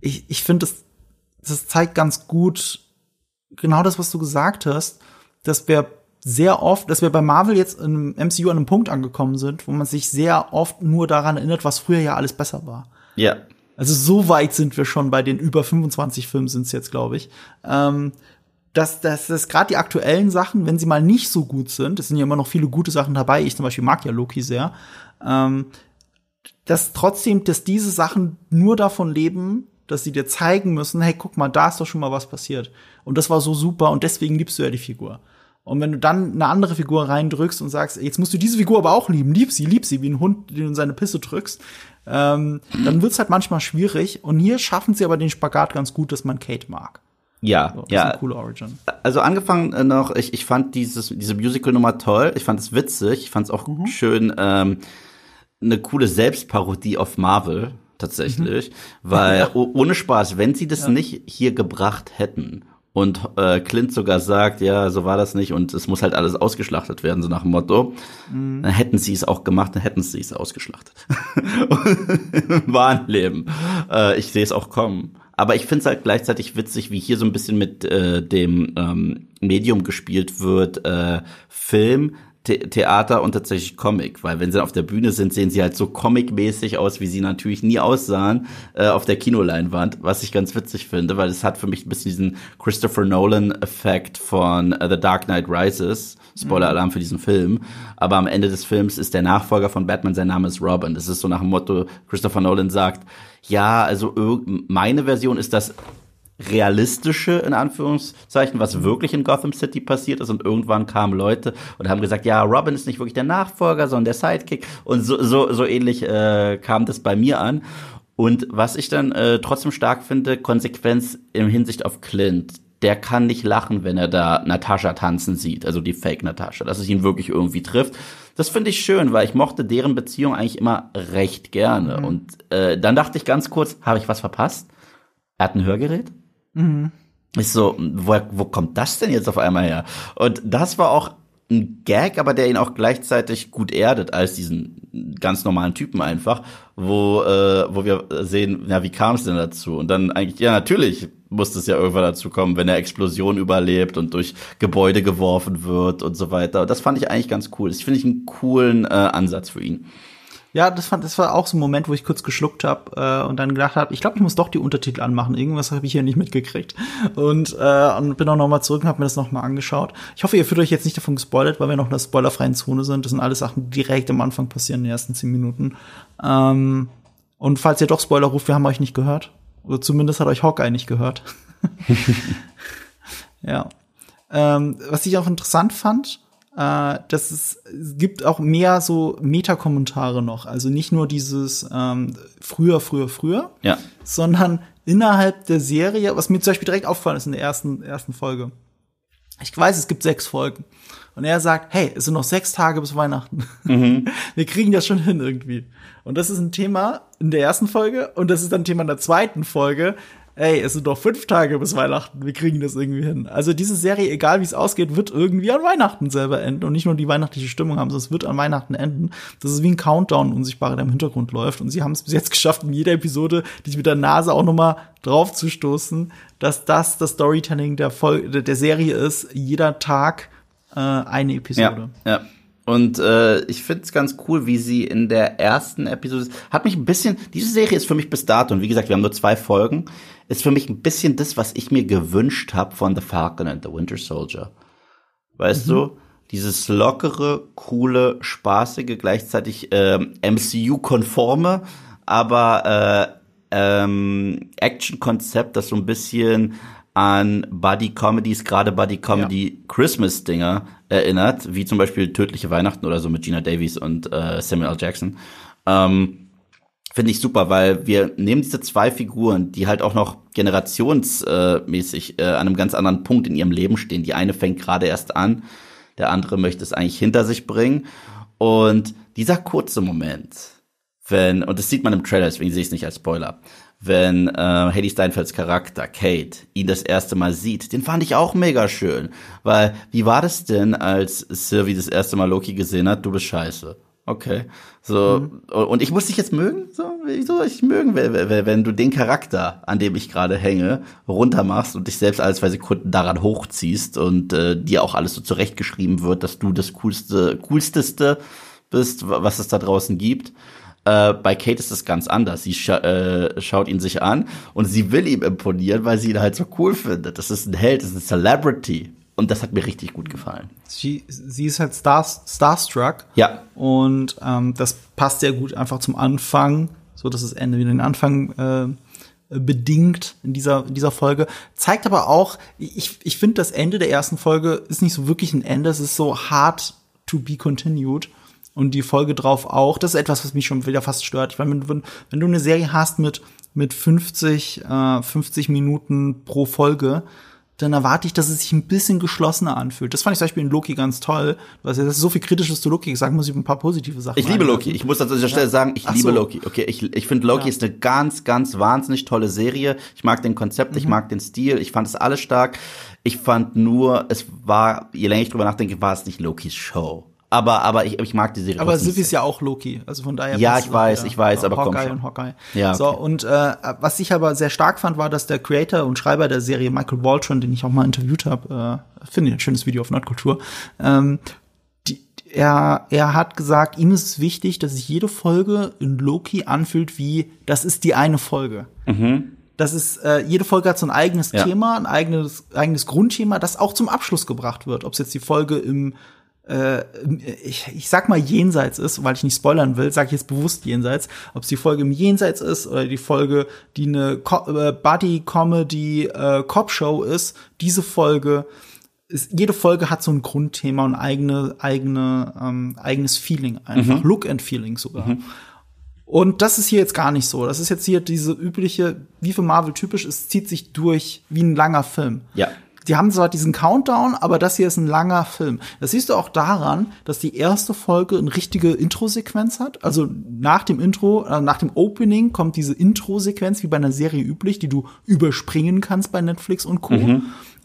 ich ich finde, das, das zeigt ganz gut genau das, was du gesagt hast, dass wir sehr oft, dass wir bei Marvel jetzt im MCU an einem Punkt angekommen sind, wo man sich sehr oft nur daran erinnert, was früher ja alles besser war. Ja. Also so weit sind wir schon bei den über 25 Filmen sind es jetzt, glaube ich. Ähm, dass, dass, dass gerade die aktuellen Sachen, wenn sie mal nicht so gut sind, es sind ja immer noch viele gute Sachen dabei, ich zum Beispiel mag ja Loki sehr, ähm, dass trotzdem, dass diese Sachen nur davon leben, dass sie dir zeigen müssen, hey, guck mal, da ist doch schon mal was passiert. Und das war so super und deswegen liebst du ja die Figur. Und wenn du dann eine andere Figur reindrückst und sagst, jetzt musst du diese Figur aber auch lieben, lieb sie, lieb sie, wie ein Hund, den du in seine Pisse drückst, ähm, dann wird's halt manchmal schwierig. Und hier schaffen sie aber den Spagat ganz gut, dass man Kate mag. Ja, so, ja. coole Origin. Also angefangen äh, noch, ich, ich fand dieses, diese Musical-Nummer toll. Ich fand es witzig. Ich fand es auch mhm. schön, ähm, eine coole Selbstparodie auf Marvel tatsächlich, mhm. weil ohne Spaß, wenn sie das ja. nicht hier gebracht hätten und äh, Clint sogar sagt, ja, so war das nicht und es muss halt alles ausgeschlachtet werden, so nach dem Motto, mhm. dann hätten sie es auch gemacht, dann hätten sie es ausgeschlachtet. Im wahren Leben. Äh, ich sehe es auch kommen. Aber ich finde es halt gleichzeitig witzig, wie hier so ein bisschen mit äh, dem ähm, Medium gespielt wird, äh, Film, The Theater und tatsächlich Comic, weil wenn sie auf der Bühne sind, sehen sie halt so comic-mäßig aus, wie sie natürlich nie aussahen äh, auf der Kinoleinwand, was ich ganz witzig finde, weil es hat für mich ein bisschen diesen Christopher Nolan-Effekt von uh, The Dark Knight Rises. Spoiler-Alarm für diesen Film. Aber am Ende des Films ist der Nachfolger von Batman, sein Name ist Robin. Das ist so nach dem Motto, Christopher Nolan sagt, ja, also meine Version ist das realistische, in Anführungszeichen, was wirklich in Gotham City passiert ist. Und irgendwann kamen Leute und haben gesagt, ja, Robin ist nicht wirklich der Nachfolger, sondern der Sidekick. Und so, so, so ähnlich äh, kam das bei mir an. Und was ich dann äh, trotzdem stark finde, Konsequenz im Hinsicht auf Clint. Der kann nicht lachen, wenn er da Natascha tanzen sieht, also die Fake Natascha, dass es ihn wirklich irgendwie trifft. Das finde ich schön, weil ich mochte deren Beziehung eigentlich immer recht gerne. Mhm. Und äh, dann dachte ich ganz kurz, habe ich was verpasst? Er hat ein Hörgerät? Mhm. Ich so, wo, wo kommt das denn jetzt auf einmal her? Und das war auch ein Gag, aber der ihn auch gleichzeitig gut erdet als diesen ganz normalen Typen einfach, wo äh, wo wir sehen, ja, wie kam es denn dazu? Und dann eigentlich, ja, natürlich muss es ja irgendwann dazu kommen, wenn er Explosion überlebt und durch Gebäude geworfen wird und so weiter. Das fand ich eigentlich ganz cool. Das finde ich einen coolen äh, Ansatz für ihn. Ja, das fand, das war auch so ein Moment, wo ich kurz geschluckt habe äh, und dann gedacht habe, ich glaube, ich muss doch die Untertitel anmachen. Irgendwas habe ich hier nicht mitgekriegt und, äh, und bin auch noch mal zurück und habe mir das noch mal angeschaut. Ich hoffe, ihr fühlt euch jetzt nicht davon gespoilert, weil wir noch in der spoilerfreien Zone sind. Das sind alles Sachen, die direkt am Anfang passieren in den ersten zehn Minuten. Ähm, und falls ihr doch Spoiler ruft, wir haben euch nicht gehört. Oder zumindest hat euch Hawkeye nicht gehört. ja. Ähm, was ich auch interessant fand, äh, dass es, es gibt auch mehr so Metakommentare noch. Also nicht nur dieses ähm, früher, früher, früher, ja. sondern innerhalb der Serie, was mir zum Beispiel direkt aufgefallen ist in der ersten, ersten Folge. Ich weiß, es gibt sechs Folgen. Und er sagt, hey, es sind noch sechs Tage bis Weihnachten. Mhm. Wir kriegen das schon hin irgendwie. Und das ist ein Thema in der ersten Folge und das ist dann Thema in der zweiten Folge, ey, es sind doch fünf Tage bis Weihnachten, wir kriegen das irgendwie hin. Also diese Serie, egal wie es ausgeht, wird irgendwie an Weihnachten selber enden und nicht nur die weihnachtliche Stimmung haben, sondern es wird an Weihnachten enden. Das ist wie ein Countdown, unsichtbarer, der im Hintergrund läuft. Und sie haben es bis jetzt geschafft, in jeder Episode dich mit der Nase auch noch mal drauf zu stoßen, dass das das Storytelling der, Vol der Serie ist. Jeder Tag äh, eine Episode. Ja, ja. Und äh, ich finde es ganz cool, wie sie in der ersten Episode hat mich ein bisschen. Diese Serie ist für mich bis dato und wie gesagt, wir haben nur zwei Folgen. Ist für mich ein bisschen das, was ich mir gewünscht habe von The Falcon and the Winter Soldier. Weißt mhm. du? Dieses lockere, coole, spaßige, gleichzeitig äh, MCU-konforme, aber äh, ähm, Action-Konzept, das so ein bisschen an Buddy-Comedies, gerade Buddy-Comedy-Christmas-Dinger erinnert, wie zum Beispiel Tödliche Weihnachten oder so mit Gina Davies und äh, Samuel L. Jackson. Ähm, Finde ich super, weil wir nehmen diese zwei Figuren, die halt auch noch generationsmäßig äh, an einem ganz anderen Punkt in ihrem Leben stehen. Die eine fängt gerade erst an, der andere möchte es eigentlich hinter sich bringen. Und dieser kurze Moment, wenn, und das sieht man im Trailer, deswegen sehe ich es nicht als Spoiler, wenn äh, Hedy Steinfelds Charakter, Kate, ihn das erste Mal sieht, den fand ich auch mega schön. Weil, wie war das denn, als Sylvie das erste Mal Loki gesehen hat, du bist scheiße. Okay. So, mhm. und ich muss dich jetzt mögen? So, wie soll ich mögen, wenn, wenn du den Charakter, an dem ich gerade hänge, runtermachst und dich selbst alle zwei Sekunden daran hochziehst und äh, dir auch alles so zurechtgeschrieben wird, dass du das coolste, coolsteste bist, was es da draußen gibt. Äh, bei Kate ist das ganz anders. Sie scha äh, schaut ihn sich an und sie will ihm imponieren, weil sie ihn halt so cool findet. Das ist ein Held, das ist ein Celebrity. Und das hat mir richtig gut gefallen. Sie, sie ist halt star, starstruck. Ja. Und ähm, das passt sehr gut einfach zum Anfang, so dass das Ende wieder den Anfang äh, bedingt in dieser, in dieser Folge. Zeigt aber auch, ich, ich finde, das Ende der ersten Folge ist nicht so wirklich ein Ende, es ist so hard to be continued und die Folge drauf auch. Das ist etwas, was mich schon wieder fast stört. Weil wenn, wenn, wenn du eine Serie hast mit, mit 50, äh, 50 Minuten pro Folge, dann erwarte ich, dass es sich ein bisschen geschlossener anfühlt. Das fand ich zum Beispiel in Loki ganz toll. Du hast ja so viel Kritisches zu Loki gesagt, muss ich ein paar positive Sachen Ich liebe Loki. Ich muss an dieser Stelle ja. sagen, ich Ach liebe so. Loki. Okay, ich, ich finde Loki ja. ist eine ganz, ganz wahnsinnig tolle Serie. Ich mag den Konzept, mhm. ich mag den Stil, ich fand es alles stark. Ich fand nur, es war, je länger ich drüber nachdenke, war es nicht Lokis Show. Aber, aber ich, ich mag die Serie. Aber Sylvie ist ja auch Loki, also von daher. Ja, ich weiß, ich weiß, aber Hawkeye komm schon. und Hawkeye. Ja, okay. So und äh, was ich aber sehr stark fand, war, dass der Creator und Schreiber der Serie Michael Waldron, den ich auch mal interviewt habe, äh, finde ich ein schönes Video auf Nordkultur. Ähm, die, er, er hat gesagt, ihm ist es wichtig, dass sich jede Folge in Loki anfühlt wie, das ist die eine Folge. Mhm. Das ist, äh, jede Folge hat so ein eigenes ja. Thema, ein eigenes, eigenes Grundthema, das auch zum Abschluss gebracht wird. Ob es jetzt die Folge im äh, ich, ich sag mal jenseits ist, weil ich nicht spoilern will, sage ich jetzt bewusst jenseits, ob es die Folge im Jenseits ist oder die Folge, die eine äh, Buddy-Comedy äh, Cop-Show ist, diese Folge ist, jede Folge hat so ein Grundthema und eigene, eigene, ähm, eigenes Feeling einfach. Mhm. Look and Feeling sogar. Mhm. Und das ist hier jetzt gar nicht so. Das ist jetzt hier diese übliche, wie für Marvel typisch, es zieht sich durch wie ein langer Film. Ja die haben zwar diesen Countdown, aber das hier ist ein langer Film. Das siehst du auch daran, dass die erste Folge eine richtige Intro-Sequenz hat. Also nach dem Intro, äh, nach dem Opening kommt diese Intro-Sequenz wie bei einer Serie üblich, die du überspringen kannst bei Netflix und Co. Mhm.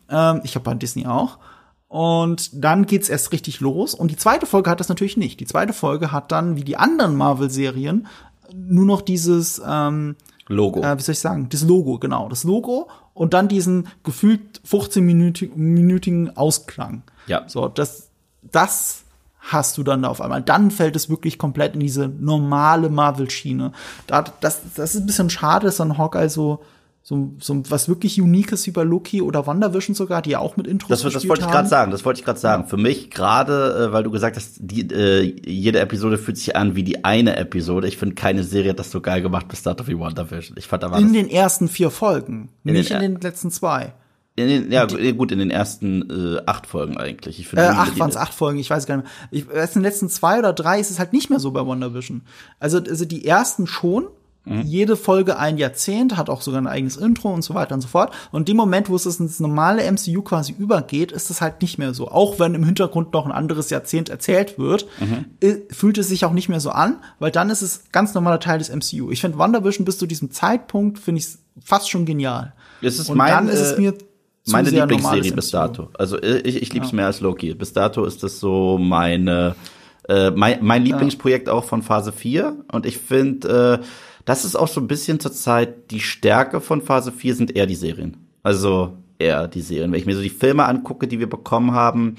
Ähm, ich habe bei Disney auch. Und dann geht's erst richtig los. Und die zweite Folge hat das natürlich nicht. Die zweite Folge hat dann, wie die anderen Marvel-Serien, nur noch dieses ähm, Logo. Äh, wie soll ich sagen? Das Logo, genau. Das Logo und dann diesen gefühlt 15-minütigen Ausklang. Ja. So, das, das hast du dann auf einmal. Dann fällt es wirklich komplett in diese normale Marvel-Schiene. Da, das, das ist ein bisschen schade, dass dann Hawkeye so so, so was wirklich Uniques wie bei Loki oder WandaVision sogar, die ja auch mit Intros Das, das wollte ich gerade sagen, das wollte ich gerade sagen. Für mich gerade, äh, weil du gesagt hast, die, äh, jede Episode fühlt sich an wie die eine Episode. Ich finde, keine Serie hat das so geil gemacht bis dato wie WandaVision. Ich fand, da war In den ersten vier Folgen, in nicht den, in den letzten zwei. In den, ja, die, gut, in den ersten äh, acht Folgen eigentlich. Ich finde, äh, acht waren es acht Folgen, ich weiß gar nicht mehr. Ich, in den letzten zwei oder drei ist es halt nicht mehr so bei WandaVision. Also, also die ersten schon, Mhm. Jede Folge ein Jahrzehnt, hat auch sogar ein eigenes Intro und so weiter und so fort. Und dem Moment, wo es ins normale MCU quasi übergeht, ist es halt nicht mehr so. Auch wenn im Hintergrund noch ein anderes Jahrzehnt erzählt wird, mhm. fühlt es sich auch nicht mehr so an, weil dann ist es ganz normaler Teil des MCU. Ich finde WandaVision bis zu diesem Zeitpunkt finde ich fast schon genial. Es ist und mein, dann ist es äh, mir meine Lieblingsserie bis dato. Also äh, ich, ich liebe es ja. mehr als Loki. Bis dato ist das so meine äh, mein, mein Lieblingsprojekt ja. auch von Phase 4 und ich finde äh, das ist auch so ein bisschen zurzeit die Stärke von Phase 4 sind eher die Serien. Also eher die Serien. Wenn ich mir so die Filme angucke, die wir bekommen haben,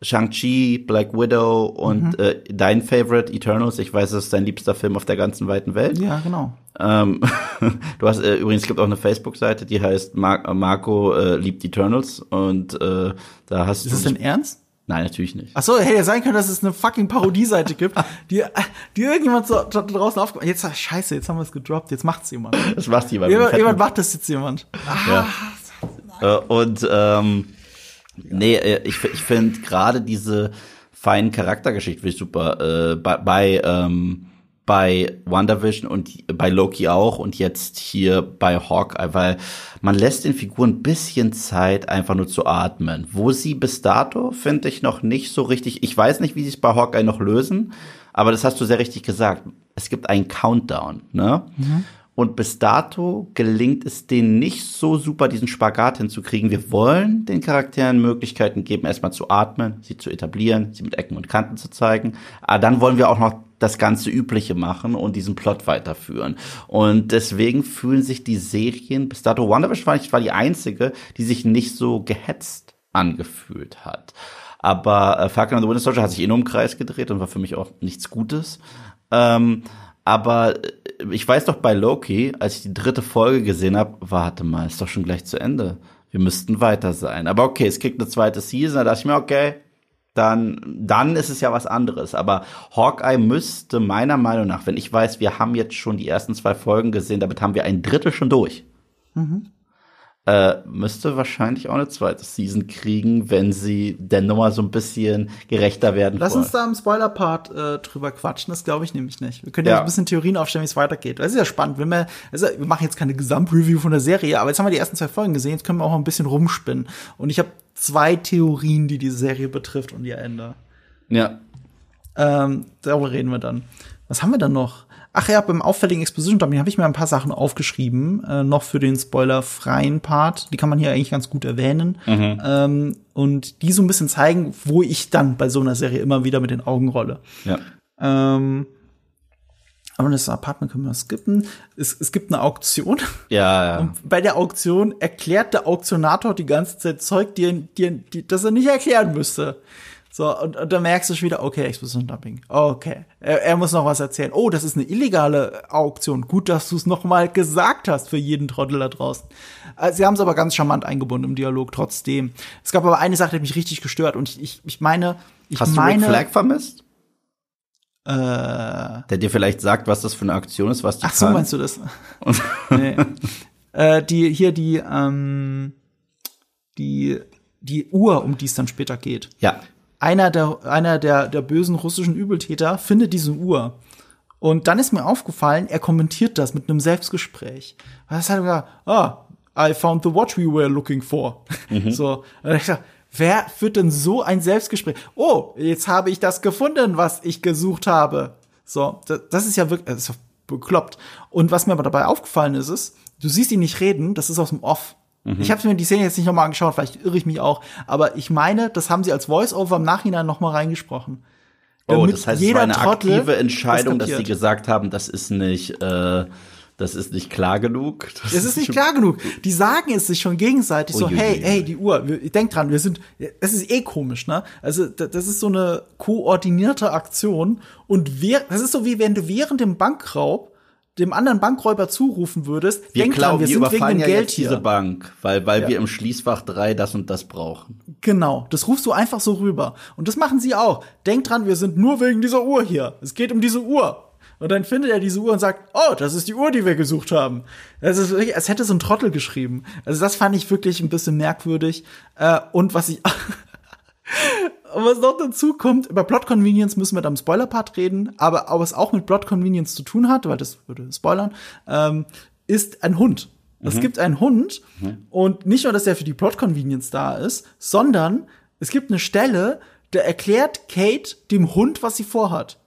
Shang-Chi, Black Widow und Mhm. äh, dein Favorite Eternals. Ich weiß, es ist dein liebster Film auf der ganzen weiten Welt. Ja, genau. Ähm, du hast äh, übrigens es gibt auch eine Facebook-Seite, die heißt Mar Marco äh, liebt Eternals und äh, da hast Ist du das denn ernst? Nein, natürlich nicht. Ach so, hätte ja sein können, dass es eine fucking Parodieseite gibt, die, die irgendjemand so draußen aufgemacht Jetzt, ah, scheiße, jetzt haben wir es gedroppt, jetzt macht's jemand. Das macht jemand. Jemand, jemand macht das jetzt jemand. Ah, Äh, und ähm, nee, äh, ich, ich finde gerade diese feinen Charaktergeschichten finde ich super. Äh, bei bei, ähm, bei WandaVision und bei Loki auch und jetzt hier bei Hawkeye, weil man lässt den Figuren ein bisschen Zeit, einfach nur zu atmen. Wo sie bis dato, finde ich, noch nicht so richtig. Ich weiß nicht, wie sie es bei Hawkeye noch lösen, aber das hast du sehr richtig gesagt. Es gibt einen Countdown, ne? Und bis dato gelingt es denen nicht so super, diesen Spagat hinzukriegen. Wir wollen den Charakteren Möglichkeiten geben, erstmal zu atmen, sie zu etablieren, sie mit Ecken und Kanten zu zeigen. Aber dann wollen wir auch noch das ganze Übliche machen und diesen Plot weiterführen. Und deswegen fühlen sich die Serien, bis dato WandaVision war, ich, war die einzige, die sich nicht so gehetzt angefühlt hat. Aber äh, Falcon and the Winter Soldier hat sich eh nur im Kreis gedreht und war für mich auch nichts Gutes. Ähm, aber äh, ich weiß doch bei Loki, als ich die dritte Folge gesehen habe, warte mal, ist doch schon gleich zu Ende. Wir müssten weiter sein. Aber okay, es kriegt eine zweite Season, da dachte ich mir, okay, dann, dann ist es ja was anderes. Aber Hawkeye müsste meiner Meinung nach, wenn ich weiß, wir haben jetzt schon die ersten zwei Folgen gesehen, damit haben wir ein Drittel schon durch. Äh, müsste wahrscheinlich auch eine zweite Season kriegen, wenn sie der Nummer so ein bisschen gerechter werden Lass wollen. uns da im Spoiler-Part äh, drüber quatschen, das glaube ich nämlich nicht. Wir können ja, Ja. ein bisschen Theorien aufstellen, wie es weitergeht. Das ist ja spannend. Wenn wir, also wir machen jetzt keine Gesamtreview von der Serie, aber jetzt haben wir die ersten zwei Folgen gesehen, jetzt können wir auch ein bisschen rumspinnen. Und ich habe zwei Theorien, die die Serie betrifft und ihr Ende. ja. Ähm, darüber reden wir dann. Was haben wir dann noch? Ach ja, beim auffälligen Exposition Dumping habe ich mir ein paar Sachen aufgeschrieben, äh, noch für den spoilerfreien Part. Die kann man hier eigentlich ganz gut erwähnen. Ähm, und die so ein bisschen zeigen, wo ich dann bei so einer Serie immer wieder mit den Augen rolle. Ja. Ähm, aber das Apartment können wir skippen. Es, es gibt eine Auktion. Ja, ja. Und bei der Auktion erklärt der Auktionator die ganze Zeit Zeug, die, die, die, das er nicht erklären müsste. So, und, und dann merkst du schon wieder, okay, Exposition Dumping. Okay. Er, er muss noch was erzählen. Oh, das ist eine illegale Auktion. Gut, dass du es noch mal gesagt hast für jeden Trottel da draußen. Äh, Sie haben es aber ganz charmant eingebunden im Dialog trotzdem. Es gab aber eine Sache, die hat mich richtig gestört. Und ich, ich, ich meine, ich Hast meine. du Rick Flag vermisst? Äh, Der dir vielleicht sagt, was das für eine Aktion ist, was die Ach so, kann? meinst du das? nee. äh, die, hier die, ähm, die, die Uhr, um die es dann später geht. Ja. Einer der, einer der, der bösen russischen Übeltäter findet diese Uhr. Und dann ist mir aufgefallen, er kommentiert das mit einem Selbstgespräch. Was hat er gesagt? Ah, I found the watch we were looking for. So. Und ich dachte, wer führt denn so ein Selbstgespräch? Oh, jetzt habe ich das gefunden, was ich gesucht habe. So, das, das ist ja wirklich, das ist ja bekloppt. Und was mir aber dabei aufgefallen ist, ist, du siehst ihn nicht reden, das ist aus dem Off. Ich habe mir die Szene jetzt nicht nochmal angeschaut, vielleicht irre ich mich auch, aber ich meine, das haben sie als Voice-Over im Nachhinein nochmal reingesprochen. Oh, das heißt, es jeder war eine Trottel aktive Entscheidung, das dass sie gesagt haben, das ist nicht, äh, das ist nicht klar genug. Das Es ist nicht klar genug. Die sagen es sich schon gegenseitig so, Uiuiui. hey, hey, die Uhr, wir, denk dran, wir sind, das ist eh komisch, ne? Also, da- das ist so eine koordinierte Aktion und wer, das ist so wie wenn du während dem Bankraub dem anderen Bankräuber zurufen würdest, Wir denk glauben, dran, wir wir sind wegen dem ja Geld hier. diese Bank, weil, weil Ja. wir im Schließfach 3 das und das brauchen. Genau, das rufst du einfach so rüber. Und das machen sie auch. Denk dran, wir sind nur wegen dieser Uhr hier. Es geht um diese Uhr. Und dann findet er diese Uhr und sagt, oh, das ist die Uhr, die wir gesucht haben. Das ist wirklich, als hätte so ein Trottel geschrieben. Also das fand ich wirklich ein bisschen merkwürdig. Äh, und was ich Und was noch dazu kommt, über Plot Convenience müssen wir dann im Spoiler-Part reden, aber was auch mit Plot Convenience zu tun hat, weil das würde spoilern, ähm, ist ein Hund. Es gibt einen Hund und nicht nur, dass er für die Plot Convenience da ist, sondern es gibt eine Stelle, da erklärt Kate dem Hund, was sie vorhat.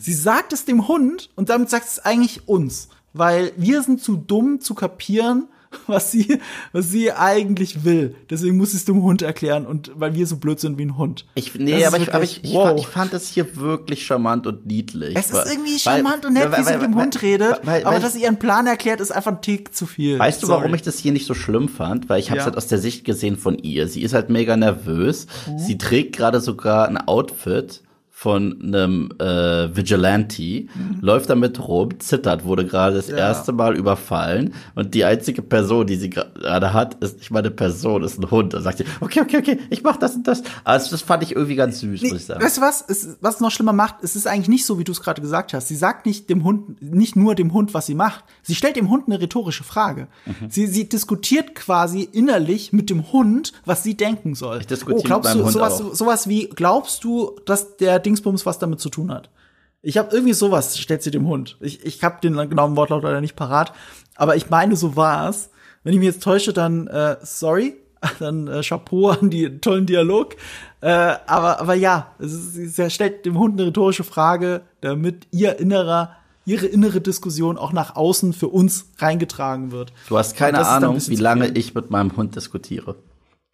Sie sagt es dem Hund und damit sagt es eigentlich uns, weil wir sind zu dumm zu kapieren, was sie, was sie eigentlich will. Deswegen muss ich es dem Hund erklären und weil wir so blöd sind wie ein Hund. Ich, nee, aber, ich, aber ich, ich, wow. fand, ich fand das hier wirklich charmant und niedlich. Es ist irgendwie charmant weil, und nett, weil, wie sie mit dem Hund redet, weil, aber dass sie ihren Plan erklärt, ist einfach ein Tick zu viel. Weißt du, warum ich das hier nicht so schlimm fand? Weil ich habe es ja. halt aus der Sicht gesehen von ihr. Sie ist halt mega nervös. Mhm. Sie trägt gerade sogar ein Outfit, von einem äh, Vigilante, mhm. läuft damit rum, zittert, wurde gerade das ja. erste Mal überfallen und die einzige Person, die sie gerade hat, ist nicht mal eine Person, ist ein Hund. Da sagt sie, okay, okay, okay, ich mach das und das. Also das fand ich irgendwie ganz süß, nee, muss ich sagen. Weißt du was? Es, was noch schlimmer macht, es ist eigentlich nicht so, wie du es gerade gesagt hast. Sie sagt nicht dem Hund, nicht nur dem Hund, was sie macht. Sie stellt dem Hund eine rhetorische Frage. Mhm. Sie, sie diskutiert quasi innerlich mit dem Hund, was sie denken soll. Ich diskutiere oh, glaubst mit meinem du, Hund sowas, auch. sowas wie, glaubst du, dass der Ding Dingsbums was damit zu tun hat. Ich habe irgendwie sowas, stellt sie dem Hund. Ich, ich habe den genauen Wortlaut leider nicht parat, aber ich meine, so war's. Wenn ich mich jetzt täusche, dann äh, sorry, dann äh, Chapeau an die tollen Dialog. Äh, aber, aber ja, es ist, sie stellt dem Hund eine rhetorische Frage, damit ihr innerer ihre innere Diskussion auch nach außen für uns reingetragen wird. Du hast keine Ahnung, wie lange ich mit meinem Hund diskutiere.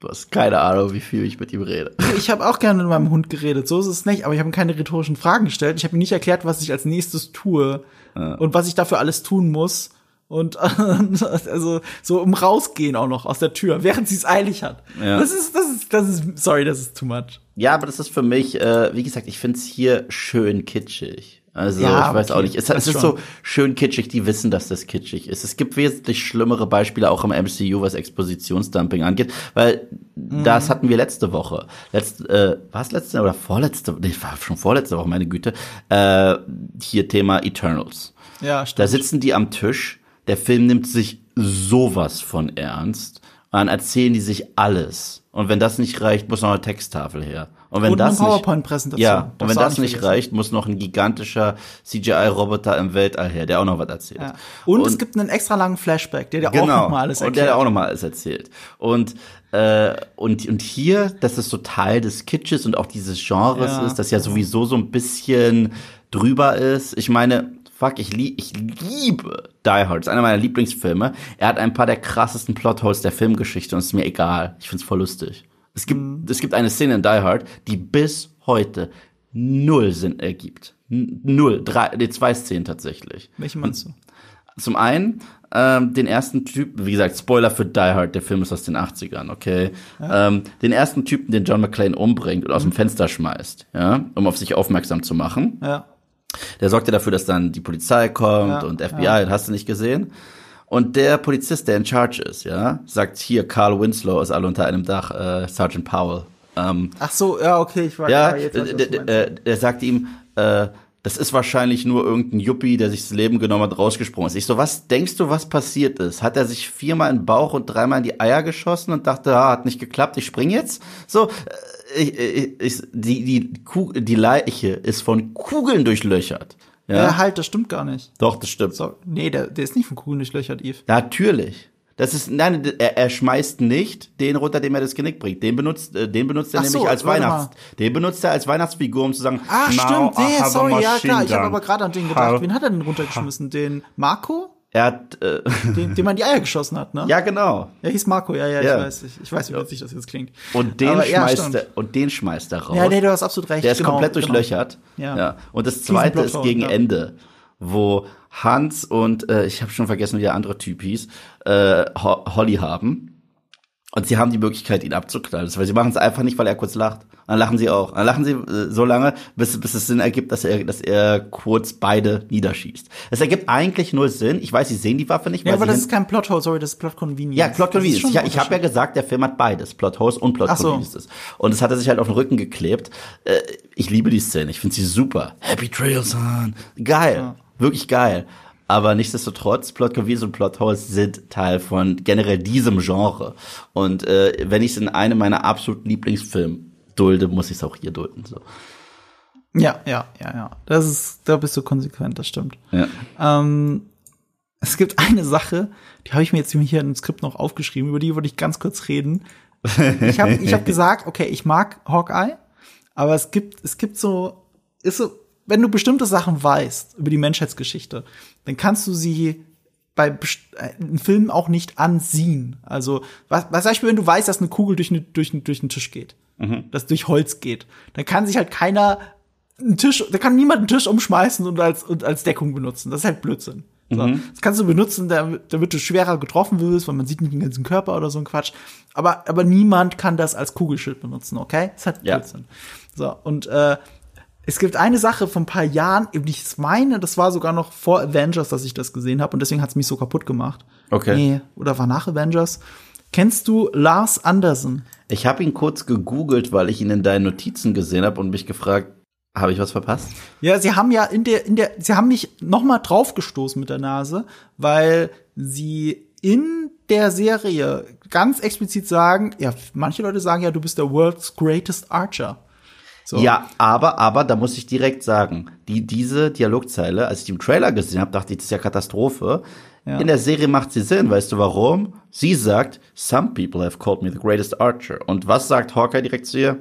Du hast keine Ahnung, wie viel ich mit ihm rede. Ich habe auch gerne mit meinem Hund geredet, so ist es nicht, aber ich habe ihm keine rhetorischen Fragen gestellt. Ich habe ihm nicht erklärt, was ich als nächstes tue ja. und was ich dafür alles tun muss. Und also so um rausgehen auch noch aus der Tür, während sie es eilig hat. Ja. Das ist, das ist, das ist, sorry, das ist too much. Ja, aber das ist für mich, äh, wie gesagt, ich find's hier schön kitschig. Also ja, ich weiß okay. auch nicht. Es, es ist so schön kitschig, die wissen, dass das kitschig ist. Es gibt wesentlich schlimmere Beispiele auch im MCU, was Expositionsdumping angeht, weil mhm. das hatten wir letzte Woche. Letzt, äh, was letzte oder vorletzte? Nee, war schon vorletzte Woche, meine Güte. Äh, hier Thema Eternals. Ja, stimmt. Da sitzen die am Tisch. Der Film nimmt sich sowas von ernst. Dann erzählen die sich alles. Und wenn das nicht reicht, muss noch eine Texttafel her. Und wenn und das PowerPoint-Präsentation. Ja, und wenn das nicht vergessen. reicht, muss noch ein gigantischer CGI-Roboter im Weltall her, der auch noch was erzählt. Ja. Und, und, es gibt einen extra langen Flashback, der dir genau, auch noch mal alles erklärt. Und der dir auch noch mal alles erzählt. Und äh, und, und hier, dass es so Teil des Kitsches und auch dieses Genres ja. ist, das ja sowieso so ein bisschen drüber ist. Ich meine, fuck, ich, lieb, ich liebe Die Hard. Das ist einer meiner Lieblingsfilme. Er hat ein paar der krassesten Plotholes der Filmgeschichte und es ist mir egal. Ich find's voll lustig. Es gibt, mhm. es gibt eine Szene in Die Hard, die bis heute null Sinn ergibt. null. Drei, nee, zwei Szenen tatsächlich. Welche meinst du? Zum einen, ähm, den ersten Typen, wie gesagt, Spoiler für Die Hard, der Film ist aus den 80ern, okay? Ja. Ähm, den ersten Typen, den John McClane umbringt und aus mhm. dem Fenster schmeißt, ja, um auf sich aufmerksam zu machen. Ja. Der sorgt ja dafür, dass dann die Polizei kommt ja. und FBI, ja. hast du nicht gesehen. Und der Polizist, der in Charge ist, ja, sagt hier, Carl Winslow ist alle unter einem Dach, äh, Sergeant Powell. Ähm, Ach so, ja, okay, ich weiß. Ja, jetzt weiß, äh, der sagt ihm, äh, das ist wahrscheinlich nur irgendein Yuppie, der sich das Leben genommen hat, rausgesprungen ist. Ich so, was denkst du, was passiert ist? Hat er sich viermal in den Bauch und dreimal in die Eier geschossen und dachte, ah, hat nicht geklappt, ich spring jetzt? So, äh, ich, ich, ich, die, die, Kugel, die Leiche ist von Kugeln durchlöchert. Ja, ja halt, das stimmt gar nicht. Doch, das stimmt. So, nee, der, der ist nicht von Kugeln durchlöchert, Eve. Natürlich. Das ist, nein, er, er schmeißt nicht den runter, dem er das Genick bringt. Den benutzt, äh, den benutzt er Ach nämlich so, als Weihnachts, den benutzt er als Weihnachtsfigur, um zu sagen, Ach, stimmt, nee, sorry, ja klar, ich habe aber gerade an den gedacht. Wen hat er denn runtergeschmissen? Den Marco? Er hat, äh, den, dem man die Eier geschossen hat, ne? Ja, genau. Er hieß Marco, ja, ja, ja. ich weiß, ich, ich weiß, wie witzig das jetzt klingt. Und den Aber, schmeißt ja, er, und den schmeißt er raus. Ja, nee, du hast absolut recht. Der ist genau, komplett genau. durchlöchert. Genau. Ja. ja. Und das zweite ist gegen ja. Ende, wo Hans und äh, ich habe schon vergessen, wie der andere Typ hieß, äh, Holly haben. Und sie haben die Möglichkeit, ihn abzuknallen. Weil sie machen es einfach nicht, weil er kurz lacht. Dann lachen sie auch. Dann lachen sie äh, so lange, bis, bis es Sinn ergibt, dass er, dass er kurz beide niederschießt. Es ergibt eigentlich nur Sinn. Ich weiß, sie sehen die Waffe nicht. Ja, aber das ist kein Plothole, sorry, das ist Plot Convenience. Ja, Plot Convenience. Ja, ich habe ja gesagt, der Film hat beides. Plotholes und Plot so. Convenience. Und das hat er sich halt auf den Rücken geklebt. Äh, ich liebe die Szene. Ich finde sie super. Happy Trails, son. Geil. Ja. Wirklich geil. Aber nichtsdestotrotz, Plot Convenience und Plot Holes sind Teil von generell diesem Genre. Und äh, wenn ich es in einem meiner absoluten Lieblingsfilme dulde, muss ich es auch hier dulden. So. Ja, ja, ja, ja. Das ist, da bist du konsequent, das stimmt. Ja. Ähm, es gibt eine Sache, die habe ich mir jetzt hier im Skript noch aufgeschrieben, über die wollte ich ganz kurz reden. Ich habe ich hab gesagt, okay, ich mag Hawkeye, aber es gibt, es gibt so, ist so, wenn du bestimmte Sachen weißt über die Menschheitsgeschichte, dann kannst du sie bei äh, Filmen auch nicht ansehen. Also, was, was Beispiel, wenn du weißt, dass eine Kugel durch, eine, durch, durch einen Tisch geht, mhm. dass durch Holz geht, dann kann sich halt keiner einen Tisch, da kann niemand einen Tisch umschmeißen und als, und als Deckung benutzen. Das ist halt Blödsinn. So. Mhm. Das kannst du benutzen, damit du schwerer getroffen wirst, weil man sieht nicht den ganzen Körper oder so ein Quatsch. Aber, aber niemand kann das als Kugelschild benutzen, okay? Das ist halt Blödsinn. Ja. So, und äh, es gibt eine Sache von ein paar Jahren, ich meine, das war sogar noch vor Avengers, dass ich das gesehen habe und deswegen hat es mich so kaputt gemacht. Okay. Nee, oder war nach Avengers. Kennst du Lars Anderson? Ich habe ihn kurz gegoogelt, weil ich ihn in deinen Notizen gesehen habe und mich gefragt, habe ich was verpasst? Ja, sie haben ja in der in der sie haben mich noch mal draufgestoßen mit der Nase, weil sie in der Serie ganz explizit sagen, ja, manche Leute sagen ja, du bist der world's greatest archer. So. Ja, aber, aber, da muss ich direkt sagen, die, diese Dialogzeile, als ich die im Trailer gesehen habe, dachte ich, das ist ja Katastrophe. Ja. In der Serie macht sie Sinn, weißt du warum? Sie sagt, some people have called me the greatest archer. Und was sagt Hawkeye direkt zu ihr?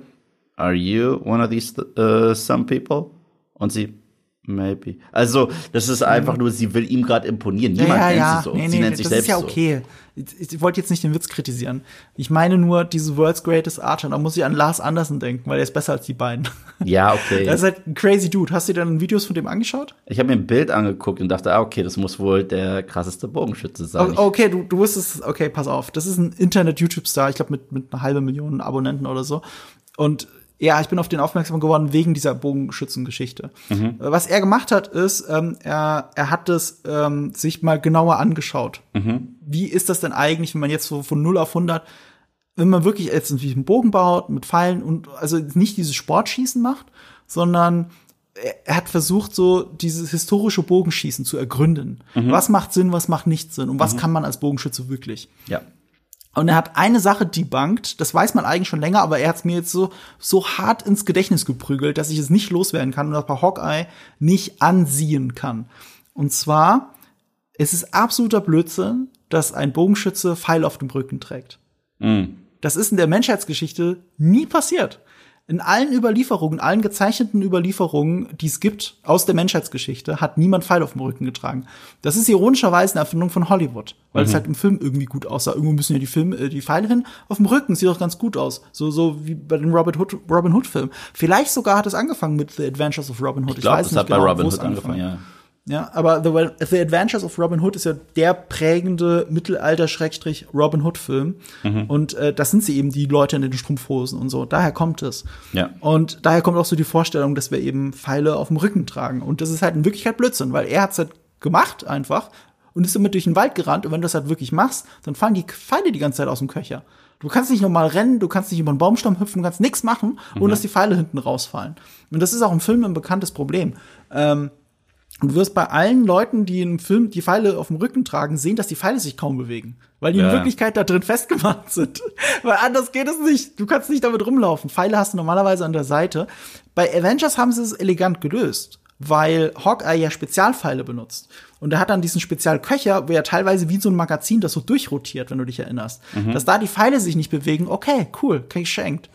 Are you one of these uh, some people? Und sie, maybe. Also, das ist einfach nur, sie will ihm gerade imponieren. Niemand ja, ja, nennt ja. sie so. Nee, sie nee, nennt sich das selbst ist ja okay. So ich wollte jetzt nicht den Witz kritisieren. Ich meine nur diese World's Greatest Archer. Da muss ich an Lars Anderson denken, weil er ist besser als die beiden. Ja, okay. Das ist halt ein crazy Dude. Hast du dir dann Videos von dem angeschaut? Ich habe mir ein Bild angeguckt und dachte, ah, okay, das muss wohl der krasseste Bogenschütze sein. Oh, okay, du, du wusstest, okay, pass auf. Das ist ein Internet-YouTube-Star, ich glaube mit, mit einer halben Million Abonnenten oder so. Und ja, ich bin auf den aufmerksam geworden wegen dieser Bogenschützengeschichte. Mhm. Was er gemacht hat, ist, ähm, er, er hat es ähm, sich mal genauer angeschaut. Mhm. Wie ist das denn eigentlich, wenn man jetzt so von 0 auf 100, wenn man wirklich jetzt einen Bogen baut mit Pfeilen und also nicht dieses Sportschießen macht, sondern er hat versucht, so dieses historische Bogenschießen zu ergründen. Mhm. Was macht Sinn, was macht nicht Sinn und was mhm. kann man als Bogenschütze wirklich? Ja. Und er hat eine Sache debunked, das weiß man eigentlich schon länger, aber er hat es mir jetzt so, so hart ins Gedächtnis geprügelt, dass ich es nicht loswerden kann und das bei Hawkeye nicht ansehen kann. Und zwar, es ist absoluter Blödsinn, dass ein Bogenschütze Pfeil auf dem Rücken trägt. Mhm. Das ist in der Menschheitsgeschichte nie passiert in allen Überlieferungen, allen gezeichneten Überlieferungen, die es gibt aus der Menschheitsgeschichte, hat niemand Pfeil auf dem Rücken getragen. Das ist ironischerweise eine Erfindung von Hollywood, weil mhm. es halt im Film irgendwie gut aussah. Irgendwo müssen ja die Film, äh, die Pfeile hin. Auf dem Rücken sieht doch ganz gut aus, so so wie bei dem Robin Hood Robin Hood Film. Vielleicht sogar hat es angefangen mit The Adventures of Robin Hood. Ich, glaub, ich weiß nicht genau, wo es angefangen. Ja. Ja, aber The, The Adventures of Robin Hood ist ja der prägende Mittelalter-Robin Hood-Film. Mhm. Und äh, das sind sie eben, die Leute in den Strumpfhosen und so. Daher kommt es. Ja. Und daher kommt auch so die Vorstellung, dass wir eben Pfeile auf dem Rücken tragen. Und das ist halt in Wirklichkeit Blödsinn, weil er hat's halt gemacht einfach und ist damit durch den Wald gerannt. Und wenn du das halt wirklich machst, dann fallen die Pfeile die ganze Zeit aus dem Köcher. Du kannst nicht normal rennen, du kannst nicht über einen Baumstamm hüpfen, du kannst nichts machen, ohne mhm. dass die Pfeile hinten rausfallen. Und das ist auch im Film ein bekanntes Problem. Ähm, du wirst bei allen Leuten, die im Film die Pfeile auf dem Rücken tragen, sehen, dass die Pfeile sich kaum bewegen. Weil die ja. in Wirklichkeit da drin festgemacht sind. weil anders geht es nicht. Du kannst nicht damit rumlaufen. Pfeile hast du normalerweise an der Seite. Bei Avengers haben sie es elegant gelöst. Weil Hawkeye ja Spezialpfeile benutzt. Und er hat dann diesen Spezialköcher, wo er teilweise wie so ein Magazin das so durchrotiert, wenn du dich erinnerst. Mhm. Dass da die Pfeile sich nicht bewegen, okay, cool, geschenkt.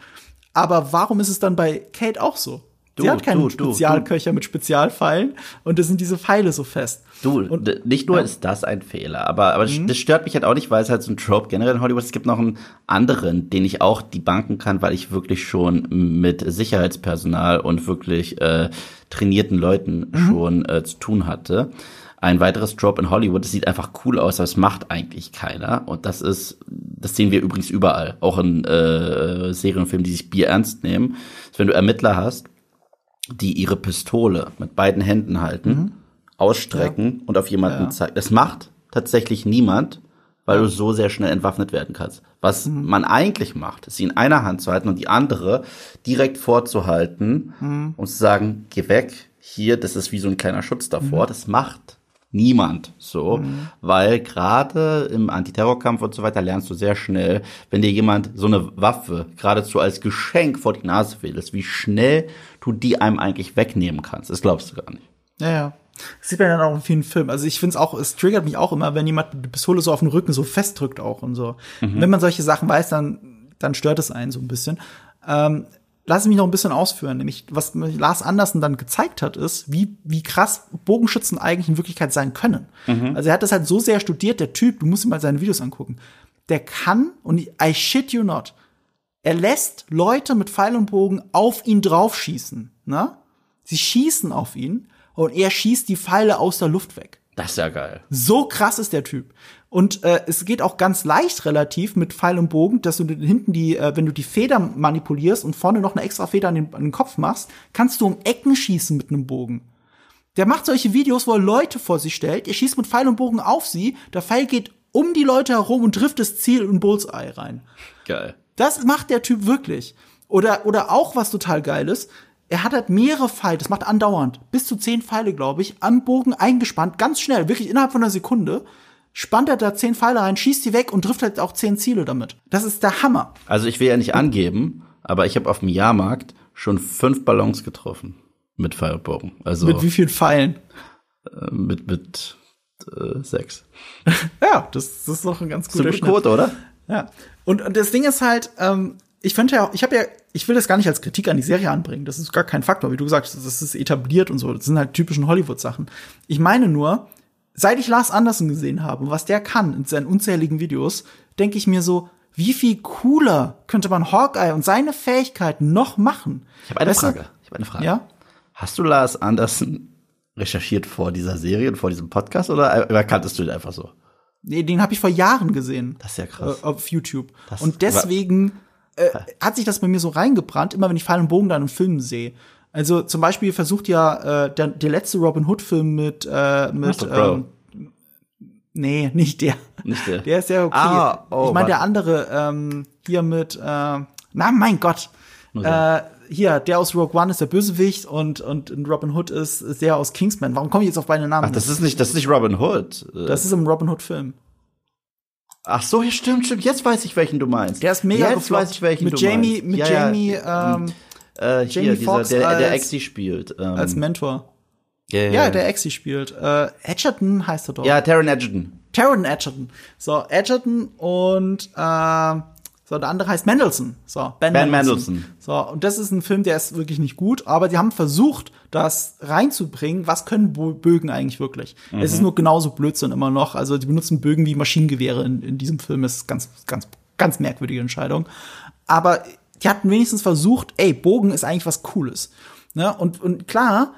Aber warum ist es dann bei Kate auch so? Du, Sie hat keinen du, Spezialköcher du, mit Spezialpfeilen und da sind diese Pfeile so fest. Du, und, nicht nur ja. ist das ein Fehler, aber, aber mhm. das stört mich halt auch nicht, weil es halt so ein Trope generell in Hollywood. Es gibt noch einen anderen, den ich auch die banken kann, weil ich wirklich schon mit Sicherheitspersonal und wirklich äh, trainierten Leuten mhm. schon äh, zu tun hatte. Ein weiteres Trope in Hollywood, das sieht einfach cool aus, aber es macht eigentlich keiner. Und das ist, das sehen wir übrigens überall, auch in äh, Serienfilmen, die sich Bier ernst nehmen. Dass wenn du Ermittler hast, die ihre Pistole mit beiden Händen halten, mhm. ausstrecken ja. und auf jemanden ja. zeigen. Das macht tatsächlich niemand, weil du so sehr schnell entwaffnet werden kannst. Was mhm. man eigentlich macht, ist sie in einer Hand zu halten und die andere direkt vorzuhalten mhm. und zu sagen, geh weg, hier, das ist wie so ein kleiner Schutz davor. Mhm. Das macht niemand so, mhm. weil gerade im Antiterrorkampf und so weiter lernst du sehr schnell, wenn dir jemand so eine Waffe geradezu als Geschenk vor die Nase wählst, wie schnell du die einem eigentlich wegnehmen kannst. Das glaubst du gar nicht. Ja, ja. Das sieht man dann auch in vielen Filmen. Also ich finde es auch, es triggert mich auch immer, wenn jemand die Pistole so auf den Rücken so festdrückt auch und so. Mhm. Wenn man solche Sachen weiß, dann, dann stört es einen so ein bisschen. Ähm, lass mich noch ein bisschen ausführen. Nämlich, was Lars Andersen dann gezeigt hat, ist, wie, wie krass Bogenschützen eigentlich in Wirklichkeit sein können. Mhm. Also er hat das halt so sehr studiert, der Typ, du musst ihm mal seine Videos angucken. Der kann, und I shit you not, er lässt Leute mit Pfeil und Bogen auf ihn draufschießen. Ne? Sie schießen auf ihn und er schießt die Pfeile aus der Luft weg. Das ist ja geil. So krass ist der Typ. Und äh, es geht auch ganz leicht relativ mit Pfeil und Bogen, dass du hinten die, äh, wenn du die Feder manipulierst und vorne noch eine extra Feder an den, an den Kopf machst, kannst du um Ecken schießen mit einem Bogen. Der macht solche Videos, wo er Leute vor sich stellt, er schießt mit Pfeil und Bogen auf sie, der Pfeil geht um die Leute herum und trifft das Ziel in Bullseye rein. Geil. Das macht der Typ wirklich. Oder, oder auch was total geil ist, er hat halt mehrere Pfeile, das macht andauernd, bis zu zehn Pfeile, glaube ich, am Bogen eingespannt, ganz schnell, wirklich innerhalb von einer Sekunde, spannt er da zehn Pfeile rein, schießt die weg und trifft halt auch zehn Ziele damit. Das ist der Hammer. Also ich will ja nicht angeben, aber ich habe auf dem Jahrmarkt schon fünf Ballons getroffen mit Pfeilbogen. Also Mit wie vielen Pfeilen? äh, mit mit äh, sechs. Ja, das, das ist doch ein ganz guter. Quote, oder? Ja. Und, und das Ding ist halt, ähm, ich finde ja, ich habe ja, ich will das gar nicht als Kritik an die Serie anbringen. Das ist gar kein Faktor, wie du gesagt hast, das ist etabliert und so. Das sind halt typischen Hollywood-Sachen. Ich meine nur, seit ich Lars Anderson gesehen habe, was der kann in seinen unzähligen Videos, denke ich mir so, wie viel cooler könnte man Hawkeye und seine Fähigkeiten noch machen? Ich habe eine Weißt du? Frage. Ich habe eine Frage. Ja? Hast du Lars Andersen recherchiert vor dieser Serie und vor diesem Podcast oder oder kanntest du ihn einfach so? Nee, den habe ich vor Jahren gesehen. Das ist ja krass. Äh, auf YouTube. Das- und deswegen äh, hat sich das bei mir so reingebrannt, immer wenn ich und Bogen dann in Filmen sehe. Also zum Beispiel versucht ja äh, der, der letzte Robin Hood-Film mit, äh, mit ähm, Nee, nicht der. Nicht der. Der ist ja okay. Ah, oh, ich meine, der andere, ähm, hier mit, äh, na mein Gott. Äh, hier, der aus Rogue One ist der Bösewicht und, und Robin Hood ist, ist der aus Kingsman. Warum komme ich jetzt auf beide Namen? Ach, das ist nicht, das ist nicht Robin Hood. Das ist im Robin Hood-Film. Ach so, hier stimmt, stimmt. Jetzt weiß ich, welchen du meinst. Der ist mega Jetzt gefloppt. weiß ich, welchen mit du Jamie, meinst. mit Ja, ja. Jamie ähm, Äh, hier, Jamie dieser, der, der als- Exi spielt. Ähm, als Mentor. ja, ja, der Exi spielt. Äh, Edgerton heißt er doch. ja, Taron Egerton. Taron Edgerton. So, Edgerton und äh, so, der andere heißt Mendelssohn. So, Ben, Ben Mendelsohn. So, und das ist ein Film, der ist wirklich nicht gut, aber die haben versucht, das reinzubringen. Was können Bögen eigentlich wirklich? Es ist nur genauso Blödsinn immer noch. Also, die benutzen Bögen wie Maschinengewehre in, in diesem Film. Das ist ganz, ganz, ganz merkwürdige Entscheidung. Aber die hatten wenigstens versucht, ey, Bogen ist eigentlich was Cooles. Ne? Und, und klar,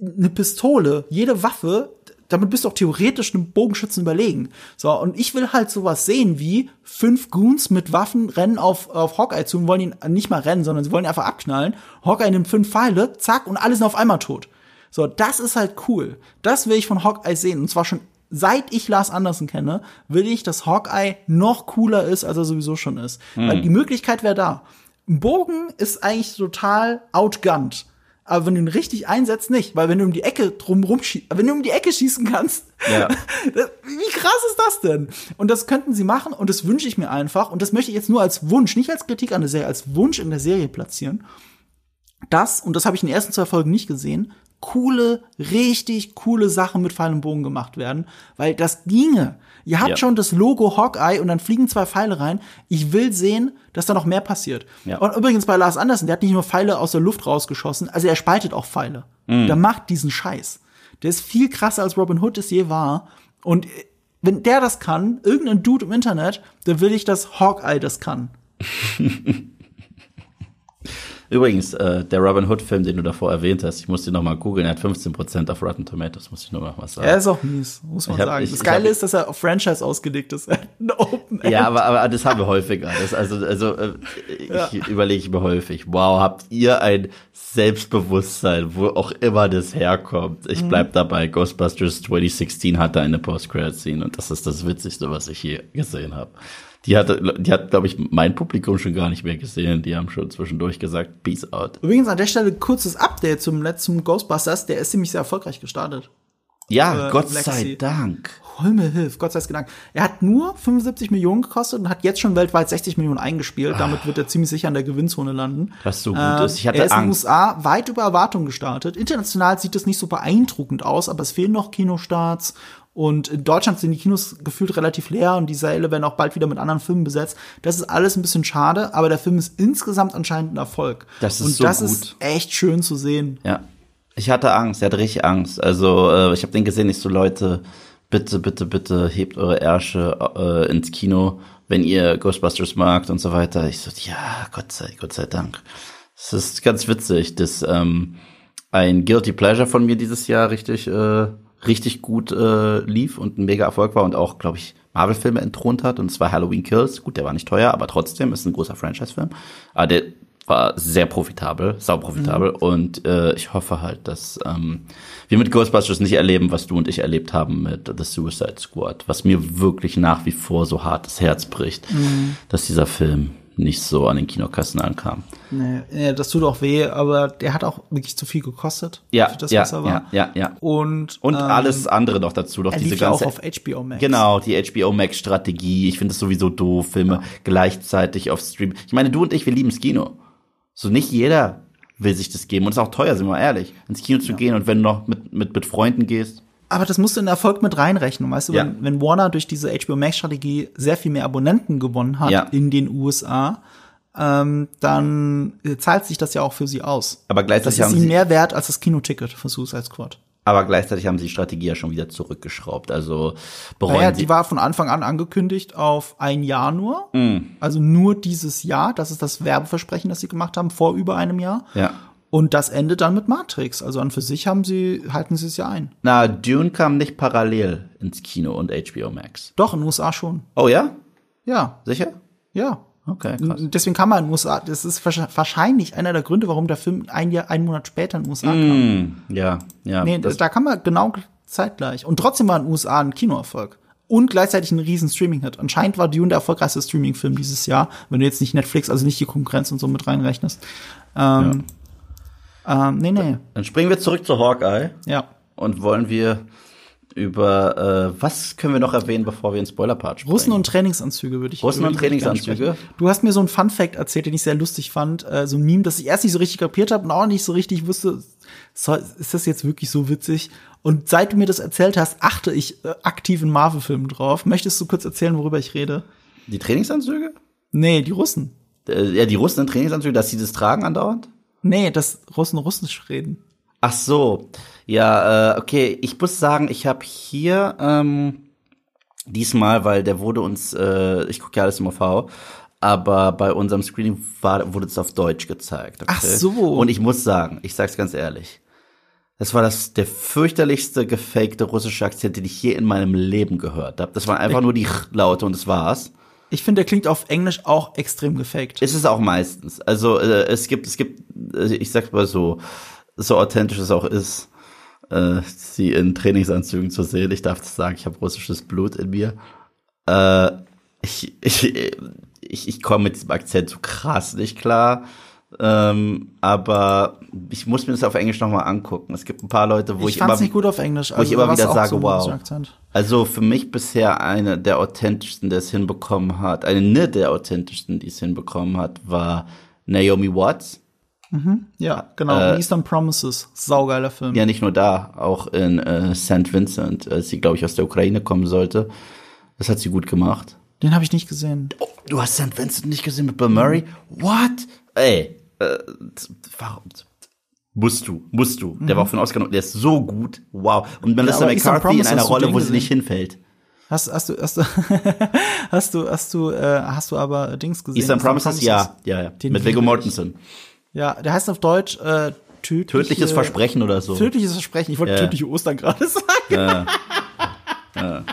eine Pistole, jede Waffe, damit bist du auch theoretisch einem Bogenschützen überlegen. So, und ich will halt sowas sehen wie fünf Goons mit Waffen rennen auf, auf Hawkeye zu und wollen ihn nicht mal rennen, sondern sie wollen ihn einfach abknallen. Hawkeye nimmt fünf Pfeile, zack, und alle sind auf einmal tot. So, das ist halt cool. Das will ich von Hawkeye sehen. Und zwar schon seit ich Lars Anderson kenne, will ich, dass Hawkeye noch cooler ist, als er sowieso schon ist. Weil die Möglichkeit wäre da. Ein Bogen ist eigentlich total outgunned. Aber wenn du ihn richtig einsetzt, nicht. Weil wenn du um die Ecke drumrum schießt, wenn du um die Ecke schießen kannst, Ja. das- wie krass ist das denn? Und das könnten sie machen und das wünsche ich mir einfach. Und das möchte ich jetzt nur als Wunsch, nicht als Kritik an der Serie, als Wunsch in der Serie platzieren. Das, und das habe ich in den ersten zwei Folgen nicht gesehen, coole, richtig coole Sachen mit Pfeil und Bogen gemacht werden, weil das ginge. Ihr habt Ja. schon das Logo Hawkeye und dann fliegen zwei Pfeile rein. Ich will sehen, dass da noch mehr passiert. Ja. Und übrigens bei Lars Anderson, der hat nicht nur Pfeile aus der Luft rausgeschossen, also er spaltet auch Pfeile. Der macht diesen Scheiß. Der ist viel krasser als Robin Hood es je war. Und äh, wenn der das kann, irgendein Dude im Internet, dann will ich, dass Hawkeye das kann. Übrigens, äh, der Robin Hood-Film, den du davor erwähnt hast, ich muss den noch mal googeln, er hat 15% auf Rotten Tomatoes, muss ich nur mal was sagen. Er ist auch mies, muss man hab- sagen. ich- das Geile hab- ist, dass er auf Franchise ausgelegt ist. Ein Open End. Ja, aber, aber das haben wir häufiger. Das, also also äh, ich überlege mir häufig, wow, habt ihr ein Selbstbewusstsein, wo auch immer das herkommt. Mhm. Ich bleib dabei, Ghostbusters 2016 hatte eine Post-Credit-Scene und das ist das Witzigste, was ich je gesehen habe. Die hatte, die hat, glaube ich, mein Publikum schon gar nicht mehr gesehen. Die haben schon zwischendurch gesagt, Peace out. Übrigens an der Stelle kurzes Update zum letzten Ghostbusters. Der ist ziemlich sehr erfolgreich gestartet. Ja, Äh, Gott sei Dank. hol mir Hilf, Gott sei Dank. Er hat nur 75 Millionen gekostet und hat jetzt schon weltweit 60 Millionen eingespielt. Damit wird er ziemlich sicher in der Gewinnzone landen. Was so gut Äh, ist. Ich hatte er ist in den Angst. USA weit über Erwartungen gestartet. International sieht es nicht so beeindruckend aus, aber es fehlen noch Kinostarts. Und in Deutschland sind die Kinos gefühlt relativ leer und die Säle werden auch bald wieder mit anderen Filmen besetzt. Das ist alles ein bisschen schade, aber der Film ist insgesamt anscheinend ein Erfolg. Das ist und so das gut. ist echt schön zu sehen. Ja. Ich hatte Angst, ich hatte richtig Angst. Also, äh, ich habe den gesehen, ich so, Leute, bitte, bitte, bitte hebt eure Ärsche äh, ins Kino, wenn ihr Ghostbusters magt und so weiter. Ich so, ja, Gott sei, Gott sei Dank. Es ist ganz witzig, dass ähm, ein Guilty Pleasure von mir dieses Jahr richtig, äh, richtig gut äh, lief und ein mega Erfolg war und auch, glaube ich, Marvel-Filme entthront hat. Und zwar Halloween Kills. Gut, der war nicht teuer, aber trotzdem ist ein großer Franchise-Film. Aber der war sehr profitabel, sau profitabel. Und äh, ich hoffe halt, dass ähm, wir mit Ghostbusters nicht erleben, was du und ich erlebt haben mit The Suicide Squad. Was mir wirklich nach wie vor so hart das Herz bricht, dass dieser Film nicht so an den Kinokassen ankam. Nee, das tut auch weh, aber der hat auch wirklich zu viel gekostet. Ja, für das, ja, was er war. ja, ja, ja. Und, Und ähm, alles andere noch dazu, noch er diese lief ja auch ganze auf HBO Max. Genau, die HBO Max Strategie. Ich finde es sowieso doof, Filme gleichzeitig auf Stream. Ich meine, du und ich, wir lieben das Kino. So nicht jeder will sich das geben und es ist auch teuer, sind wir ehrlich, ins Kino zu gehen und wenn du noch mit mit mit Freunden gehst. Aber das musst du in den Erfolg mit reinrechnen. Weißt du, Ja. wenn, wenn Warner durch diese HBO Max Strategie sehr viel mehr Abonnenten gewonnen hat Ja. in den USA, ähm, dann äh, zahlt sich das ja auch für sie aus. Aber Das gleichzeitig ist haben ihnen sie, mehr wert als das Kinoticket für Suicide Squad. aber gleichzeitig haben sie die Strategie ja schon wieder zurückgeschraubt. Also bereuen Naja, sie. die war von Anfang an angekündigt auf ein Jahr nur. Mm. Also nur dieses Jahr. Das ist das Werbeversprechen, das sie gemacht haben vor über einem Jahr. ja. Und das endet dann mit Matrix. Also an für sich haben sie, halten sie es ja ein. Na, Dune kam nicht parallel ins Kino und HBO Max. Doch, in den USA schon. Oh ja? Ja, Sicher? ja. Okay, krass. Deswegen kam er in den USA. Das ist wahrsch- wahrscheinlich einer der Gründe, warum der Film ein Jahr, einen Monat später in den USA kam. Mm, ja, ja. Nee, das, da kam er genau zeitgleich. Und trotzdem war in den USA ein Kinoerfolg. Und gleichzeitig ein riesen Streaming-Hit. Anscheinend war Dune der erfolgreichste Streaming-Film dieses Jahr, wenn du jetzt nicht Netflix, also nicht die Konkurrenz und so mit reinrechnest. Ähm, ähm, nee, nee, dann springen wir zurück zu Hawkeye. ja. Und wollen wir über äh, was können wir noch erwähnen, bevor wir in Spoiler-Part springen? Russen und Trainingsanzüge würde ich Russen und Trainingsanzüge? sprechen. Du hast mir so einen Fun-Fact erzählt, den ich sehr lustig fand. Äh, so ein Meme, das ich erst nicht so richtig kapiert habe und auch nicht so richtig wusste, ist das jetzt wirklich so witzig? Und seit du mir das erzählt hast, achte ich äh, aktiv in Marvel-Filmen drauf. Möchtest du kurz erzählen, worüber ich rede? Die Trainingsanzüge? Nee, die Russen. Äh, ja, die Russen in Trainingsanzügen, dass sie das tragen andauernd? Nee, dass Russen Russisch reden. Ach so. Ja, äh, okay. Ich muss sagen, ich habe hier ähm, diesmal, weil der wurde uns, äh, ich gucke ja alles im OV, aber bei unserem Screening war, wurde es auf Deutsch gezeigt. Okay? Ach so. Und ich muss sagen, ich sag's ganz ehrlich, das war das der fürchterlichste gefakte russische Akzent, den ich je in meinem Leben gehört habe. Das waren einfach nur die Laute und das war's. Ich finde, der klingt auf Englisch auch extrem gefaked. Ist es auch meistens. Also äh, es gibt, es gibt, äh, ich sag's mal so, so authentisch es auch ist, äh, sie in Trainingsanzügen zu sehen. Ich darf sagen, ich habe russisches Blut in mir. Äh, ich, ich, ich, ich komme mit diesem Akzent so krass nicht klar. Ähm, aber ich muss mir das auf Englisch nochmal angucken. Es gibt ein paar Leute, wo ich, ich immer, nicht gut auf Englisch. wo ich immer da war's wieder sage, so wow. Akzent. Also für mich bisher eine der authentischsten, der es hinbekommen hat, eine der authentischsten, die es hinbekommen hat, war Naomi Watts. Ja, genau. Äh, Eastern Promises. Saugeiler Film. Ja, nicht nur da, auch in äh, St. Vincent, als sie, glaube ich, aus der Ukraine kommen sollte. Das hat sie gut gemacht. Den habe ich nicht gesehen. Oh, du hast St. Vincent nicht gesehen mit Bill Murray? What? Ey, äh, warum? Musst du, musst du. Der war auch für den Oscar, noch- der ist so gut. Wow. Und Melissa aber Eastern McCarthy in einer Rolle, wo sie nicht hinfällt. Hast, hast du, hast du, hast du, hast du, äh, hast du aber Dings gesehen? Eastern Promises, ja, ja, ja. Den Mit Viggo. Mortensen. Ja, der heißt auf Deutsch äh, tödliche, Tödliches Versprechen oder so. Tödliches Versprechen. Ich wollte Ja. tödliche Ostern gerade sagen.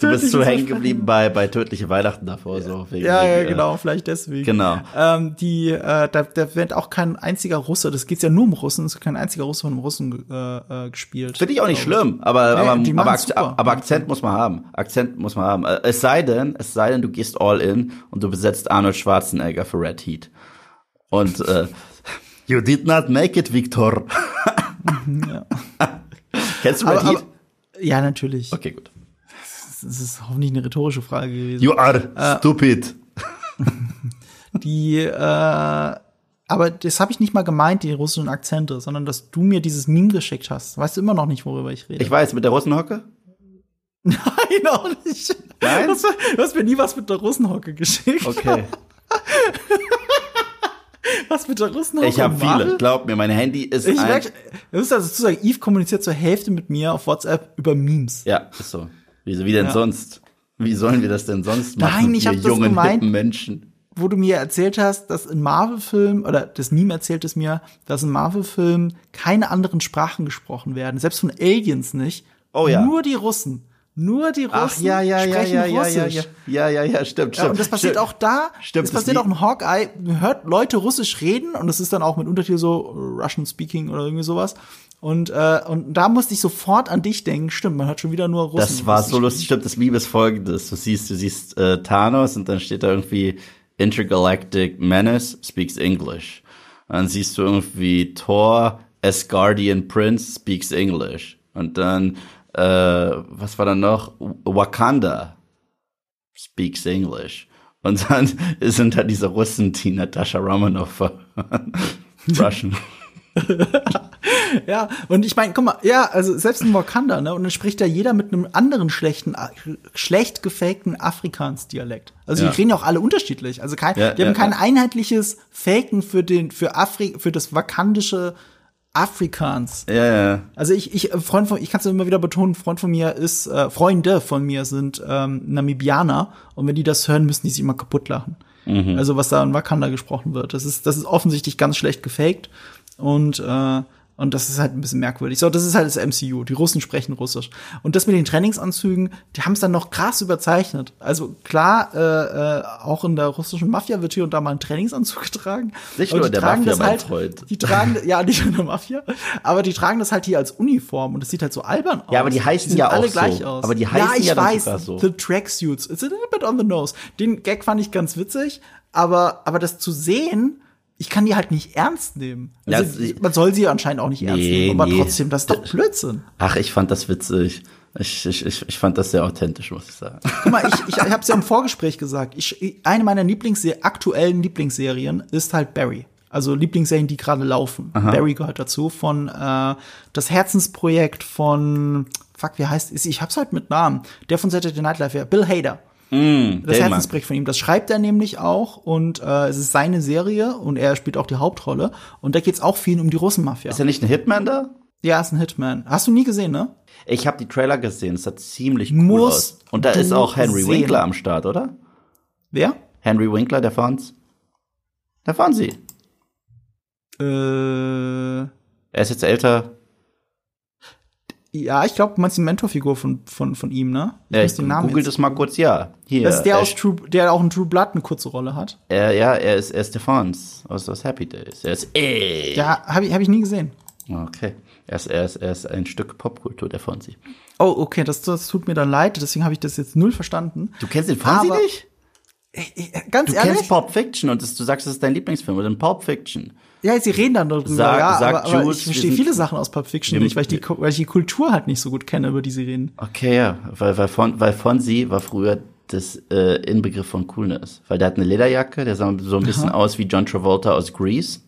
Du bist so hängen geblieben bei, bei tödliche Weihnachten davor, so. Wegen, Ja, ja, äh, genau, vielleicht deswegen. Genau. Ähm, die, äh, da, da wird auch kein einziger Russe, das geht ja nur um Russen, es wird kein einziger Russe von einem Russen äh, äh, gespielt. Finde ich auch nicht schlimm, aber, Ja, aber, aber, super. aber Akzent muss man haben. Akzent muss man haben. Äh, Es sei denn, es sei denn, du gehst all in und du besetzt Arnold Schwarzenegger für Red Heat. Und äh, You did not make it, Victor. Kennst du Red Aber, Heat? aber, ja, natürlich. Okay, gut. Das ist hoffentlich eine rhetorische Frage gewesen. You are stupid. Die, äh, aber das habe ich nicht mal gemeint, die russischen Akzente, sondern dass du mir dieses Meme geschickt hast. Weißt du immer noch nicht, worüber ich rede? Ich weiß, mit der Russenhocke? Nein, auch nicht. Nein? Du hast, du hast mir nie was mit der Russenhocke geschickt. Okay. Was mit der Russenhocke? Ich habe viele. Glaub mir, mein Handy ist Ich ein merke, du musst also dazu sagen, Eve kommuniziert zur Hälfte mit mir auf WhatsApp über Memes. Ja, ist so. Wie, wie denn Ja. sonst? Wie sollen wir das denn sonst machen? Nein, ich wir hab das gemeint. Menschen. Wo du mir erzählt hast, dass in Marvel-Filmen, oder das Meme erzählt es mir, dass in Marvel-Filmen keine anderen Sprachen gesprochen werden. Selbst von Aliens nicht. Oh ja. Nur die Russen. Nur die Russen Ach ja, ja, ja, sprechen ja, ja, ja, Russisch. ja, ja, ja, ja, stimmt, stimmt. Ja, und das passiert stimmt. auch da. Stimmt, das passiert auch in Hawkeye. Man hört Leute Russisch reden und es ist dann auch mit Untertitel so Russian Speaking oder irgendwie sowas. Und, äh, und da musste ich sofort an dich denken. Stimmt, man hört schon wieder nur Russen. Das war so lustig, stimmt, das Meme ist folgendes. Du siehst, du siehst äh, Thanos und dann steht da irgendwie Intergalactic Menace speaks English. Und dann siehst du irgendwie Thor, Asgardian Prince speaks English. Und dann, äh, was war dann noch? Wakanda speaks English. Und dann sind da diese Russen, die Natascha Romanoff. Russian. Ja, und ich meine, guck mal, ja, also selbst in Wakanda, ne, und dann spricht da jeder mit einem anderen schlechten, schlecht gefakten Afrikaans-Dialekt. Also Ja. die reden ja auch alle unterschiedlich. Also kein, Ja, die haben ja, kein einheitliches Faken für den, für Afri, für das wakandische Afrikaans. Ja, ja. Also ich, ich, Freund von, ich kann es immer wieder betonen, Freund von mir ist, äh, Freunde von mir sind ähm, Namibianer und wenn die das hören, müssen die sich immer kaputt lachen. Also was da in Wakanda gesprochen wird, das ist, das ist offensichtlich ganz schlecht gefaked und äh, und das ist halt ein bisschen merkwürdig. So, das ist halt das MCU. Die Russen sprechen Russisch. Und das mit den Trainingsanzügen, die haben es dann noch krass überzeichnet. Also klar, äh, äh, auch in der russischen Mafia wird hier und da mal ein Trainingsanzug getragen. Nicht nur die in der Mafia, das mein halt, Freund. Die tragen, ja, nicht in der Mafia, aber die tragen das halt hier als Uniform und es sieht halt so albern aus. Ja, aber die heißen sehen ja auch alle so. gleich aus. Aber die ja, heißen ich ja weiß, sogar so. The Tracksuits. It's a little bit on the nose. Den Gag fand ich ganz witzig, aber, aber das zu sehen, ich kann die halt nicht ernst nehmen. Also, Ja, man soll sie anscheinend auch nicht ernst Nee, nehmen, aber nee. trotzdem, das ist doch Blödsinn. Ach, ich fand das witzig. Ich, ich, ich, ich fand das sehr authentisch, muss ich sagen. Guck mal, ich, ich, ich habe es ja im Vorgespräch gesagt. Ich, eine meiner Lieblingsser aktuellen Lieblingsserien ist halt Barry. Also Lieblingsserien, die gerade laufen. Barry gehört dazu von äh, das Herzensprojekt von fuck, wie heißt es? Ich hab's halt mit Namen. Der von Saturday Night Live, ja, Bill Hader. Das den mag Herzensprojekt von ihm. Das schreibt er nämlich auch und äh, es ist seine Serie und er spielt auch die Hauptrolle. Und da geht's auch viel um die Russenmafia. Ist ja nicht ein Hitman da? Ja, ist ein Hitman. Hast du nie gesehen, ne? Ich habe die Trailer gesehen, es sah ziemlich cool Musst aus. Und da ist auch Henry sehen. Winkler am Start, oder? Wer? Henry Winkler, der Fonz? Der Fonzie. Äh, Er ist jetzt älter. Ja, ich glaube, du meinst die Mentorfigur von, von, von ihm, ne? Ich Ja, ich den Namen google jetzt- das mal kurz, ja. Hier. Das ist der er, aus True, der auch in True Blood eine kurze Rolle hat. er, ja, er ist, er ist der Fonz aus, aus Happy Days. Er ist, ey. Ja, habe ich, hab ich nie gesehen. Okay. Er ist, er ist, er ist ein Stück Popkultur, der Fonzie. Oh, okay, das, das tut mir dann leid, deswegen habe ich das jetzt null verstanden. Du kennst den Fonzie Aber- nicht? Ich, ich, ganz Du ehrlich? kennst Pulp Fiction und das, du sagst, das ist dein Lieblingsfilm oder Pulp Fiction. Ja, sie reden dann darüber, Sag- ja, sag aber, aber Jules, ich verstehe viele Sachen aus Pulp Fiction nicht, weil ich, die, weil ich die Kultur halt nicht so gut kenne, über die sie reden. Okay, ja, weil, weil, Fon, weil Fonzie war früher das äh, Inbegriff von Coolness. Weil der hat eine Lederjacke, der sah so ein bisschen aus wie John Travolta aus Grease.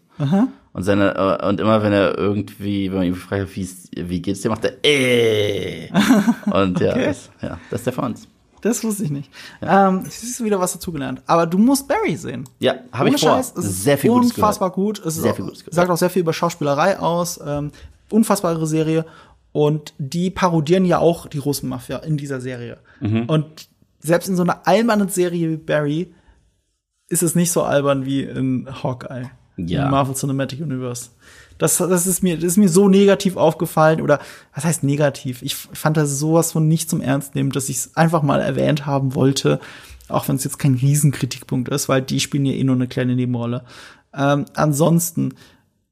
Und seine äh, und immer wenn er irgendwie, wenn man ihn fragt, wie, wie geht's dir, macht er äh. Und ja, Okay. das, ja, das ist der Fonz. Das wusste ich nicht. Ähm, siehst du wieder was dazugelernt. Aber du musst Barry sehen. Ja, habe ich vor. Scheiß, es ist sehr viel unfassbar gut. Es ist Sehr viel Gutes gehört. sagt auch sehr viel über Schauspielerei aus. Ähm, unfassbare Serie. Und die parodieren ja auch die Russenmafia in dieser Serie. Mhm. Und selbst in so einer albernen Serie wie Barry ist es nicht so albern wie in Hawkeye. Ja. Im Marvel Cinematic Universe. Das, das, ist mir, das ist mir so negativ aufgefallen. Oder was heißt negativ? Ich fand das sowas von nicht zum Ernst nehmen, dass ich es einfach mal erwähnt haben wollte. Auch wenn es jetzt kein Riesenkritikpunkt ist, weil die spielen ja eh nur eine kleine Nebenrolle. Ähm, ansonsten,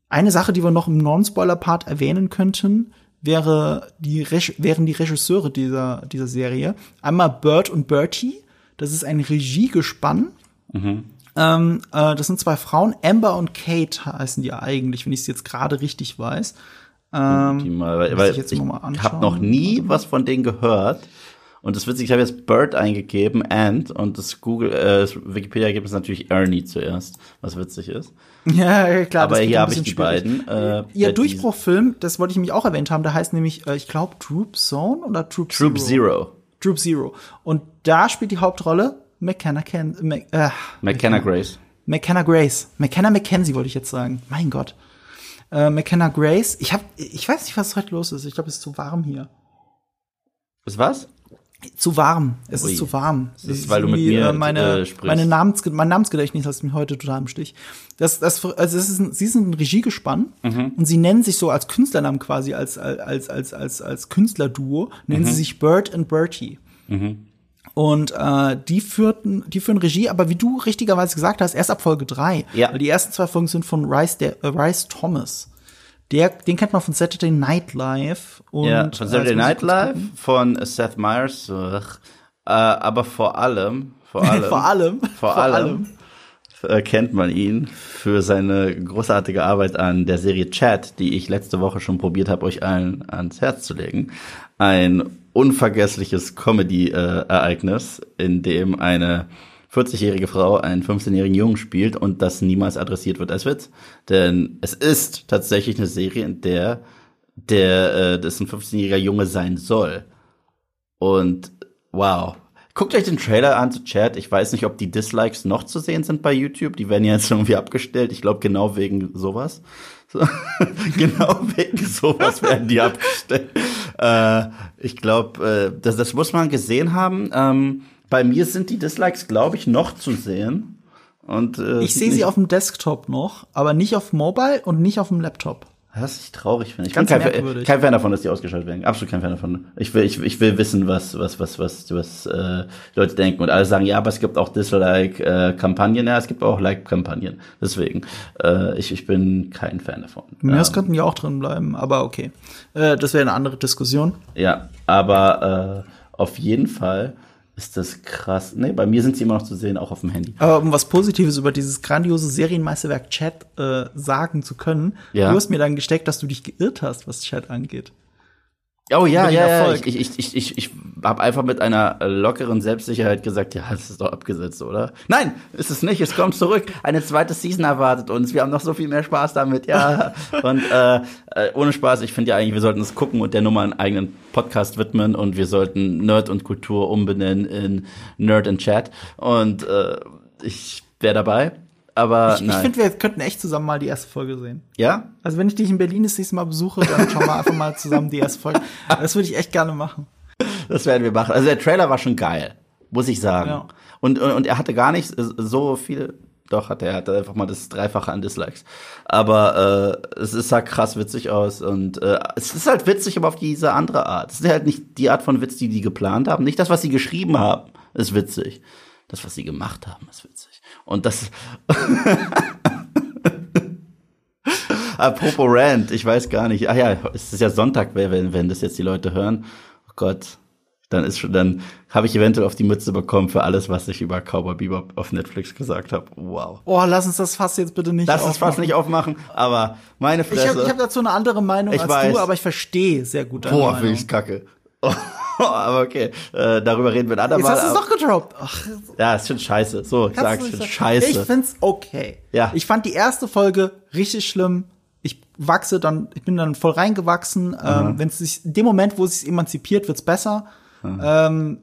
eine Sache, die wir noch im Non-Spoiler-Part erwähnen könnten, wäre die, wären die Regisseure dieser, dieser Serie. Einmal Bert und Bertie. Das ist ein Regiegespann. Ähm, äh, das sind zwei Frauen. Amber und Kate heißen die eigentlich, wenn ich es jetzt gerade richtig weiß. Ähm, Die mal, weil, weil ich jetzt ich mal habe anschauen. noch nie was von denen gehört. Und das Witzige, ich habe jetzt Bird eingegeben, and, und das Google, äh, das Wikipedia-Ergebnis ist natürlich Ernie zuerst, was witzig ist. Ja, klar. Aber hier habe ich die schwierig. beiden. Äh, Ihr Durchbruchfilm, das wollte ich nämlich auch erwähnt haben, der heißt nämlich, äh, ich glaube, Troop Zone oder Troop, Troop Zero. Troop Zero. Und da spielt die Hauptrolle McKenna, Ken, Mc, äh, McKenna Grace. McKenna Grace. McKenna McKenzie wollte ich jetzt sagen. Mein Gott. Äh, McKenna Grace. Ich hab, ich weiß nicht, was heute los ist. Ich glaube, es ist zu warm hier. Ist was? Zu warm. Es Ui. ist zu warm. Das ist, weil du mit mir, äh, meine, äh, sprichst. meine Namens, mein Namensgedächtnis lässt mich heute total im Stich. Das, das, also es ist ein, sie sind ein Regiegespann Mhm. und sie nennen sich so als Künstlernamen quasi, als, als, als, als, als Künstlerduo, nennen Mhm. sie sich Bird and Bertie. Und äh, die führten, die führen Regie, aber wie du richtigerweise gesagt hast, erst ab Folge drei. Ja. Weil die ersten zwei Folgen sind von Rice, der, äh, Rice Thomas. Der, den kennt man von Saturday Night Live. Und, ja, von Saturday äh, muss ich Night Live, von Seth Meyers, äh, aber vor allem, vor allem, Vor allem. vor allem, äh, kennt man ihn für seine großartige Arbeit an der Serie Chat, die ich letzte Woche schon probiert habe, euch allen ans Herz zu legen. Ein unvergessliches Comedy-Ereignis, in dem eine 40-jährige Frau einen 15-jährigen Jungen spielt und das niemals adressiert wird als Witz. Denn es ist tatsächlich eine Serie, in der der äh, das ein 15-jähriger Junge sein soll. Und wow. Guckt euch den Trailer an zu Chat. Ich weiß nicht, ob die Dislikes noch zu sehen sind bei YouTube. Die werden ja jetzt irgendwie abgestellt. Ich glaube, genau wegen sowas. So. genau wegen sowas werden die abgestellt. Äh, ich glaube, äh, das, das muss man gesehen haben. Ähm, bei mir sind die Dislikes, glaube ich, noch zu sehen. Und, äh, Ich sehe sie auf dem Desktop noch, aber nicht auf Mobile und nicht auf dem Laptop. Was ich traurig finde. Ich Ganz bin kein, merkwürdig. kein Fan davon, dass die ausgeschaltet werden. Absolut kein Fan davon. Ich will, ich, ich will wissen, was, was, was, was, was äh, Leute denken. Und alle sagen, ja, aber es gibt auch Dislike-Kampagnen. Ja, es gibt auch Like-Kampagnen. Deswegen, äh, ich, ich bin kein Fan davon. Ja, könnten die auch drin bleiben, aber okay. Äh, das wäre eine andere Diskussion. ja, aber äh, auf jeden Fall ist das krass. Nee, bei mir sind sie immer noch zu sehen, auch auf dem Handy. Aber um was Positives über dieses grandiose Serienmeisterwerk Chat äh, sagen zu können, Ja. du hast mir dann gesteckt, dass du dich geirrt hast, was Chat angeht. Oh ja, ja, ja. Erfolg. Ich, ich, ich, ich, ich habe einfach mit einer lockeren Selbstsicherheit gesagt, ja, das ist doch abgesetzt, oder? Nein, ist es nicht. Es kommt zurück. Eine zweite Season erwartet uns. Wir haben noch so viel mehr Spaß damit, ja. und äh, äh, ohne Spaß, ich finde ja eigentlich, wir sollten es gucken und der Nummer einen eigenen Podcast widmen und wir sollten Nerd und Kultur umbenennen in Nerd and Chat. Und äh, ich wäre dabei. Aber Ich, ich finde, wir könnten echt zusammen mal die erste Folge sehen. ja? Also wenn ich dich in Berlin das nächste Mal besuche, dann schauen wir einfach mal zusammen die erste Folge. Das würde ich echt gerne machen. Das werden wir machen. Also der Trailer war schon geil, muss ich sagen. Ja. Und, und, und er hatte gar nicht so viel. Doch, hat er, er hatte einfach mal das Dreifache an Dislikes. Aber äh, es ist halt krass witzig aus und äh, es ist halt witzig, aber auf diese andere Art. Es ist halt nicht die Art von Witz, die die geplant haben. Nicht das, was sie geschrieben haben, ist witzig. Das, was sie gemacht haben, ist witzig. Und das. Apropos Rant, ich weiß gar nicht. Ach ja, es ist ja Sonntag, wenn, wenn das jetzt die Leute hören. Oh Gott, dann ist schon, dann habe ich eventuell auf die Mütze bekommen für alles, was ich über Cowboy Bebop auf Netflix gesagt habe. Wow. Oh, lass uns das Fass jetzt bitte nicht Lass uns fast aufmachen. nicht aufmachen, aber meine Ich Fresse. habe ich hab dazu eine andere Meinung Ich als weiß. du, aber ich verstehe sehr gut deine Boah, Meinung. finde ich's kacke. aber okay, äh, darüber reden wir ein Jetzt andermal. hast du es doch gedroppt. Ach, ja, ist schon scheiße. So, ich sag's, schon sagen. scheiße. Ich find's okay. Ja. Ich fand die erste Folge richtig schlimm. Ich wachse dann, ich bin dann voll reingewachsen. Ähm, Wenn es sich, in dem Moment, wo es sich emanzipiert, wird's besser. Ähm,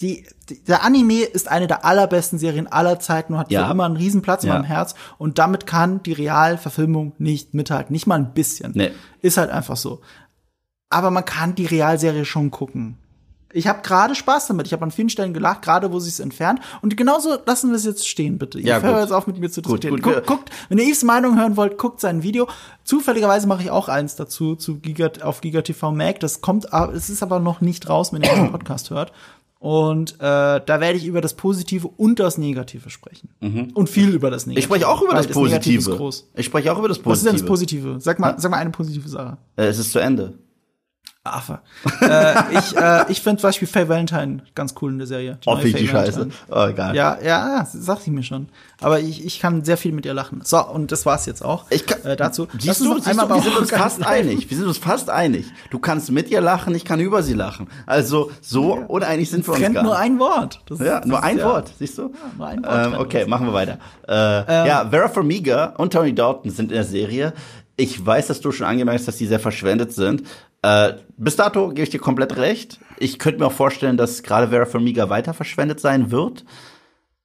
die, die, der Anime ist eine der allerbesten Serien aller Zeiten und hat Ja. für immer einen Riesenplatz in Ja. meinem Herz. Und damit kann die Realverfilmung nicht mithalten. Nicht mal ein bisschen. Nee. Ist halt einfach so. Aber man kann die Realserie schon gucken. Ich habe gerade Spaß damit. Ich habe an vielen Stellen gelacht, gerade wo sie es entfernt. Und genauso lassen wir es jetzt stehen, bitte. Ja, gut. jetzt auf, mit mir zu Gut, diskutieren. gut, Guckt, guckt, wenn ihr Yves Meinung hören wollt, guckt sein Video. Zufälligerweise mache ich auch eins dazu zu Giga, auf Giga TV Mac. Das kommt, aber es ist aber noch nicht raus, wenn ihr den Podcast hört. Und äh, da werde ich über das Positive und das Negative sprechen. Und viel über das Negative. Mhm. ich spreche auch über das ist Positive. groß. Ich spreche auch über das Was ist denn Positive. das Positive? Sag mal, sag mal eine positive Sache. Äh, es ist zu Ende. Affe. äh, ich äh, ich finde zum Beispiel Faye Valentine ganz cool in der Serie. Oh, finde die Scheiße. Oh, egal. Ja, ja, sagt sie mir schon. Aber ich, ich kann sehr viel mit ihr lachen. So, und das war's jetzt auch. Ich kann, äh, dazu. Siehst du, siehst du, wir sind uns fast einig. Wir sind uns fast einig. Du kannst mit ihr lachen, ich kann über sie lachen. Also so ja. uneinig sind wir uns gar nur ein Wort. Das ja, ist, nur ein ja. Wort, siehst du? Ja, nur ein Wort. Ähm, okay, machen wir weiter. Äh, ähm, ja, Vera Farmiga und Tony Dalton sind in der Serie. Ich weiß, dass du schon angemerkt hast, dass die sehr verschwendet sind. Äh, bis dato gebe ich dir komplett recht. Ich könnte mir auch vorstellen, dass gerade Vera Farmiga weiter verschwendet sein wird.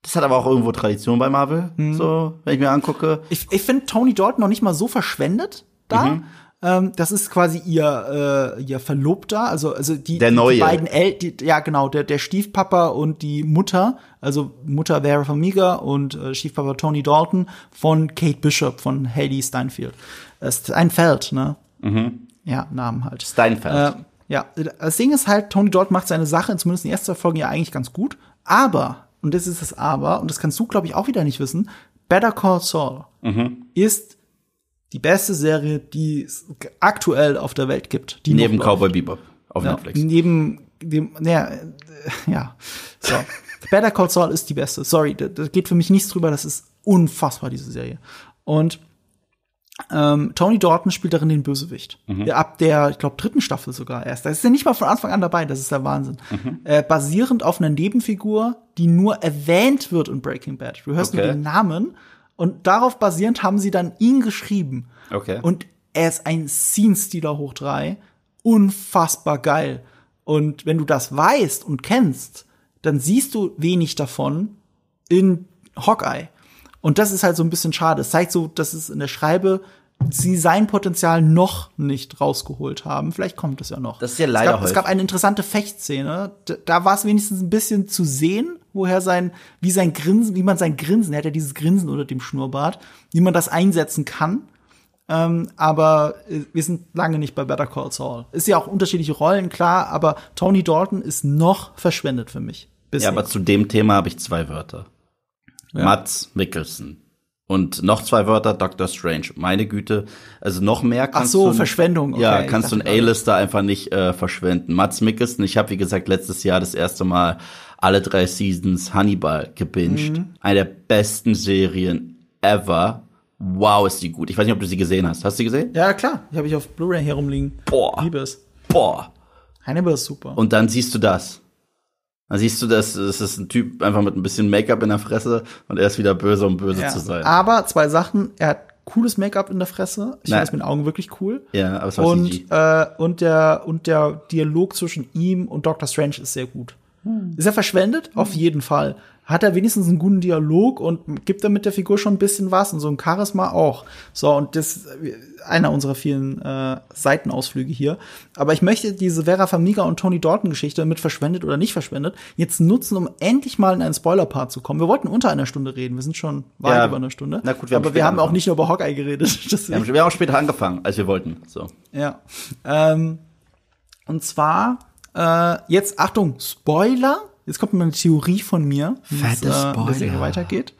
Das hat aber auch irgendwo Tradition bei Marvel, mhm. so, wenn ich mir angucke. Ich, ich finde Tony Dalton noch nicht mal so verschwendet da. Mhm. Ähm, das ist quasi ihr, äh, ihr Verlobter, also, also die, der neue. die beiden El die, ja genau, der, der Stiefpapa und die Mutter, also Mutter Vera Farmiga und äh, Stiefpapa Tony Dalton von Kate Bishop von Haley Steinfeld. Das ist ein Feld, ne? Mhm ja, Namen halt. Steinfeld. Äh, ja, das Ding ist halt, Tony Dodd macht seine Sache, zumindest in den ersten Folgen ja eigentlich ganz gut. Aber, und das ist das Aber, und das kannst du, glaube ich, auch wieder nicht wissen, Better Call Saul mhm. ist die beste Serie, die es aktuell auf der Welt gibt. Neben Cowboy Bebop auf ja, Netflix. Neben dem, ja, ja. So. Better Call Saul ist die beste. Sorry, da, da geht für mich nichts drüber. Das ist unfassbar, diese Serie. Und ähm, Tony Dalton spielt darin den Bösewicht. Mhm. Ab der, ich glaube, dritten Staffel sogar erst. Da ist er nicht mal von Anfang an dabei, das ist der Wahnsinn. Mhm. Äh, basierend auf einer Nebenfigur, die nur erwähnt wird in Breaking Bad. Du hörst okay. nur den Namen und darauf basierend haben sie dann ihn geschrieben. Okay. Und er ist ein Scene-Stealer hoch drei. Unfassbar geil. Und wenn du das weißt und kennst, dann siehst du wenig davon in Hawkeye. Und das ist halt so ein bisschen schade. Es zeigt so, dass es in der Schreibe sie sein Potenzial noch nicht rausgeholt haben. Vielleicht kommt es ja noch. Das ist ja leider es gab, es gab eine interessante Fechtszene. Da, da war es wenigstens ein bisschen zu sehen, woher sein, wie sein Grinsen, wie man sein Grinsen, er hat ja dieses Grinsen unter dem Schnurrbart, wie man das einsetzen kann. Ähm, aber äh, wir sind lange nicht bei Better Call Saul. Ist ja auch unterschiedliche Rollen, klar, aber Tony Dalton ist noch verschwendet für mich. Bisher. Ja, aber zu dem Thema habe ich zwei Wörter. Ja. Mats Mikkelsen. Und noch zwei Wörter, Doctor Strange. Meine Güte, also noch mehr kannst Ach so, du. Verschwendung. Okay, ja, kannst du einen A-Lister einfach nicht äh, verschwenden. Mats Mikkelsen, ich habe wie gesagt letztes Jahr das erste Mal alle drei Seasons Hannibal gebinged. Mhm. Eine der besten Serien ever. Wow, ist die gut. Ich weiß nicht, ob du sie gesehen hast. Hast du sie gesehen? Ja, klar. Die habe ich auf Blu-ray herumliegen. Boah. Liebe es. Boah. Hannibal ist super. Und dann siehst du das. Dann siehst du, dass es ist ein Typ einfach mit ein bisschen Make-up in der Fresse und er ist wieder böse, um böse ja. zu sein. Aber zwei Sachen, er hat cooles Make-up in der Fresse. Ich finde das mit den Augen wirklich cool. Ja, aber es war und, CG. Äh, und der und der Dialog zwischen ihm und Doctor Strange ist sehr gut. Hm. Ist er verschwendet? Hm. Auf jeden Fall. Hat er wenigstens einen guten Dialog und gibt er mit der Figur schon ein bisschen was und so ein Charisma auch. So, und das einer unserer vielen äh, Seitenausflüge hier. Aber ich möchte diese Vera Famiga und Tony Dalton Geschichte mit verschwendet oder nicht verschwendet jetzt nutzen, um endlich mal in einen Spoiler-Part zu kommen. Wir wollten unter einer Stunde reden. Wir sind schon weit ja, über einer Stunde. Na gut, wir haben Aber wir haben auch nicht nur über Hawkeye geredet. wir, haben, wir haben auch später angefangen, als wir wollten. So. Ja. Ähm, und zwar äh, jetzt Achtung Spoiler. Jetzt kommt mal eine Theorie von mir, wie es äh, weitergeht.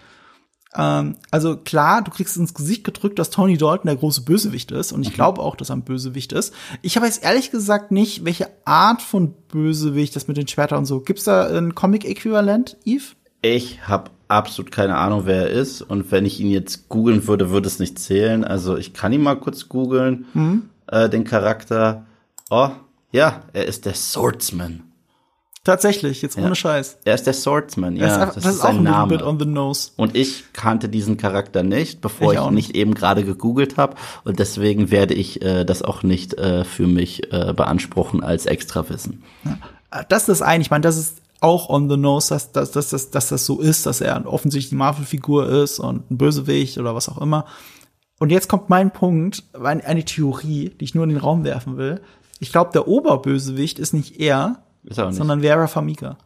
Ähm, also klar, du kriegst ins Gesicht gedrückt, dass Tony Dalton der große Bösewicht ist. Und ich mhm. glaube auch, dass er ein Bösewicht ist. Ich habe jetzt ehrlich gesagt nicht, welche Art von Bösewicht das mit den Schwertern und so. Gibt's da ein Comic-Äquivalent, Eve? Ich habe absolut keine Ahnung, wer er ist. Und wenn ich ihn jetzt googeln würde, würde es nicht zählen. Also ich kann ihn mal kurz googeln, mhm. äh, den Charakter. Oh, ja, er ist der Swordsman. Tatsächlich, jetzt ohne ja. Scheiß. Er ist der Swordsman, ja. Das, das, das ist, auch ein Name. bit on the nose. Und ich kannte diesen Charakter nicht, bevor ich, ich nicht. eben gerade gegoogelt habe. Und deswegen werde ich äh, das auch nicht äh, für mich äh, beanspruchen als Extrawissen. Ja. Das ist eigentlich, ich meine, das ist auch on the nose, dass, dass, dass, dass, dass das so ist, dass er offensichtlich die Marvel-Figur ist und ein Bösewicht oder was auch immer. Und jetzt kommt mein Punkt, eine Theorie, die ich nur in den Raum werfen will. Ich glaube, der Oberbösewicht ist nicht er, sondern Vera Famiga.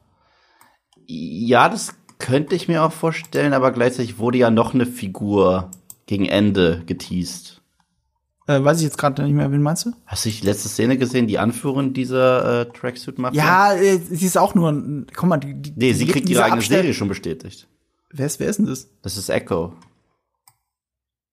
Ja, das könnte ich mir auch vorstellen, aber gleichzeitig wurde ja noch eine Figur gegen Ende geteased. Äh, weiß ich jetzt gerade nicht mehr, wen meinst du? Hast du die letzte Szene gesehen, die Anführerin dieser äh, Tracksuit-Mafia? Ja, äh, sie ist auch nur ein, guck mal, die, die Nee, sie kriegt ihre eigene Abstell Serie schon bestätigt. Wer ist, wer ist denn das? Das ist Echo.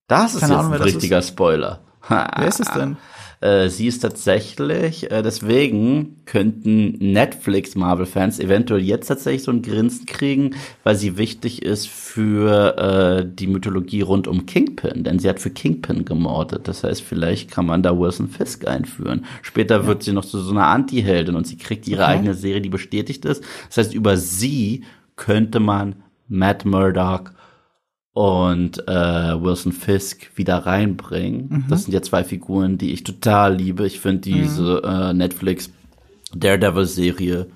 Das ist Keine jetzt Ahnung, ein richtiger Spoiler. wer ist es denn? äh, sie ist tatsächlich, äh, deswegen könnten Netflix-Marvel-Fans eventuell jetzt tatsächlich so ein Grinsen kriegen, weil sie wichtig ist für äh, die Mythologie rund um Kingpin, denn sie hat für Kingpin gemordet. Das heißt, vielleicht kann man da Wilson Fisk einführen. Später ja. wird sie noch zu so einer Anti-Heldin und sie kriegt ihre okay. eigene Serie, die bestätigt ist. Das heißt, über sie könnte man Matt Murdock und äh, Wilson Fisk wieder reinbringen. Mhm. Das sind ja zwei Figuren, die ich total liebe. Ich finde diese mhm. äh, Netflix Daredevil-Serie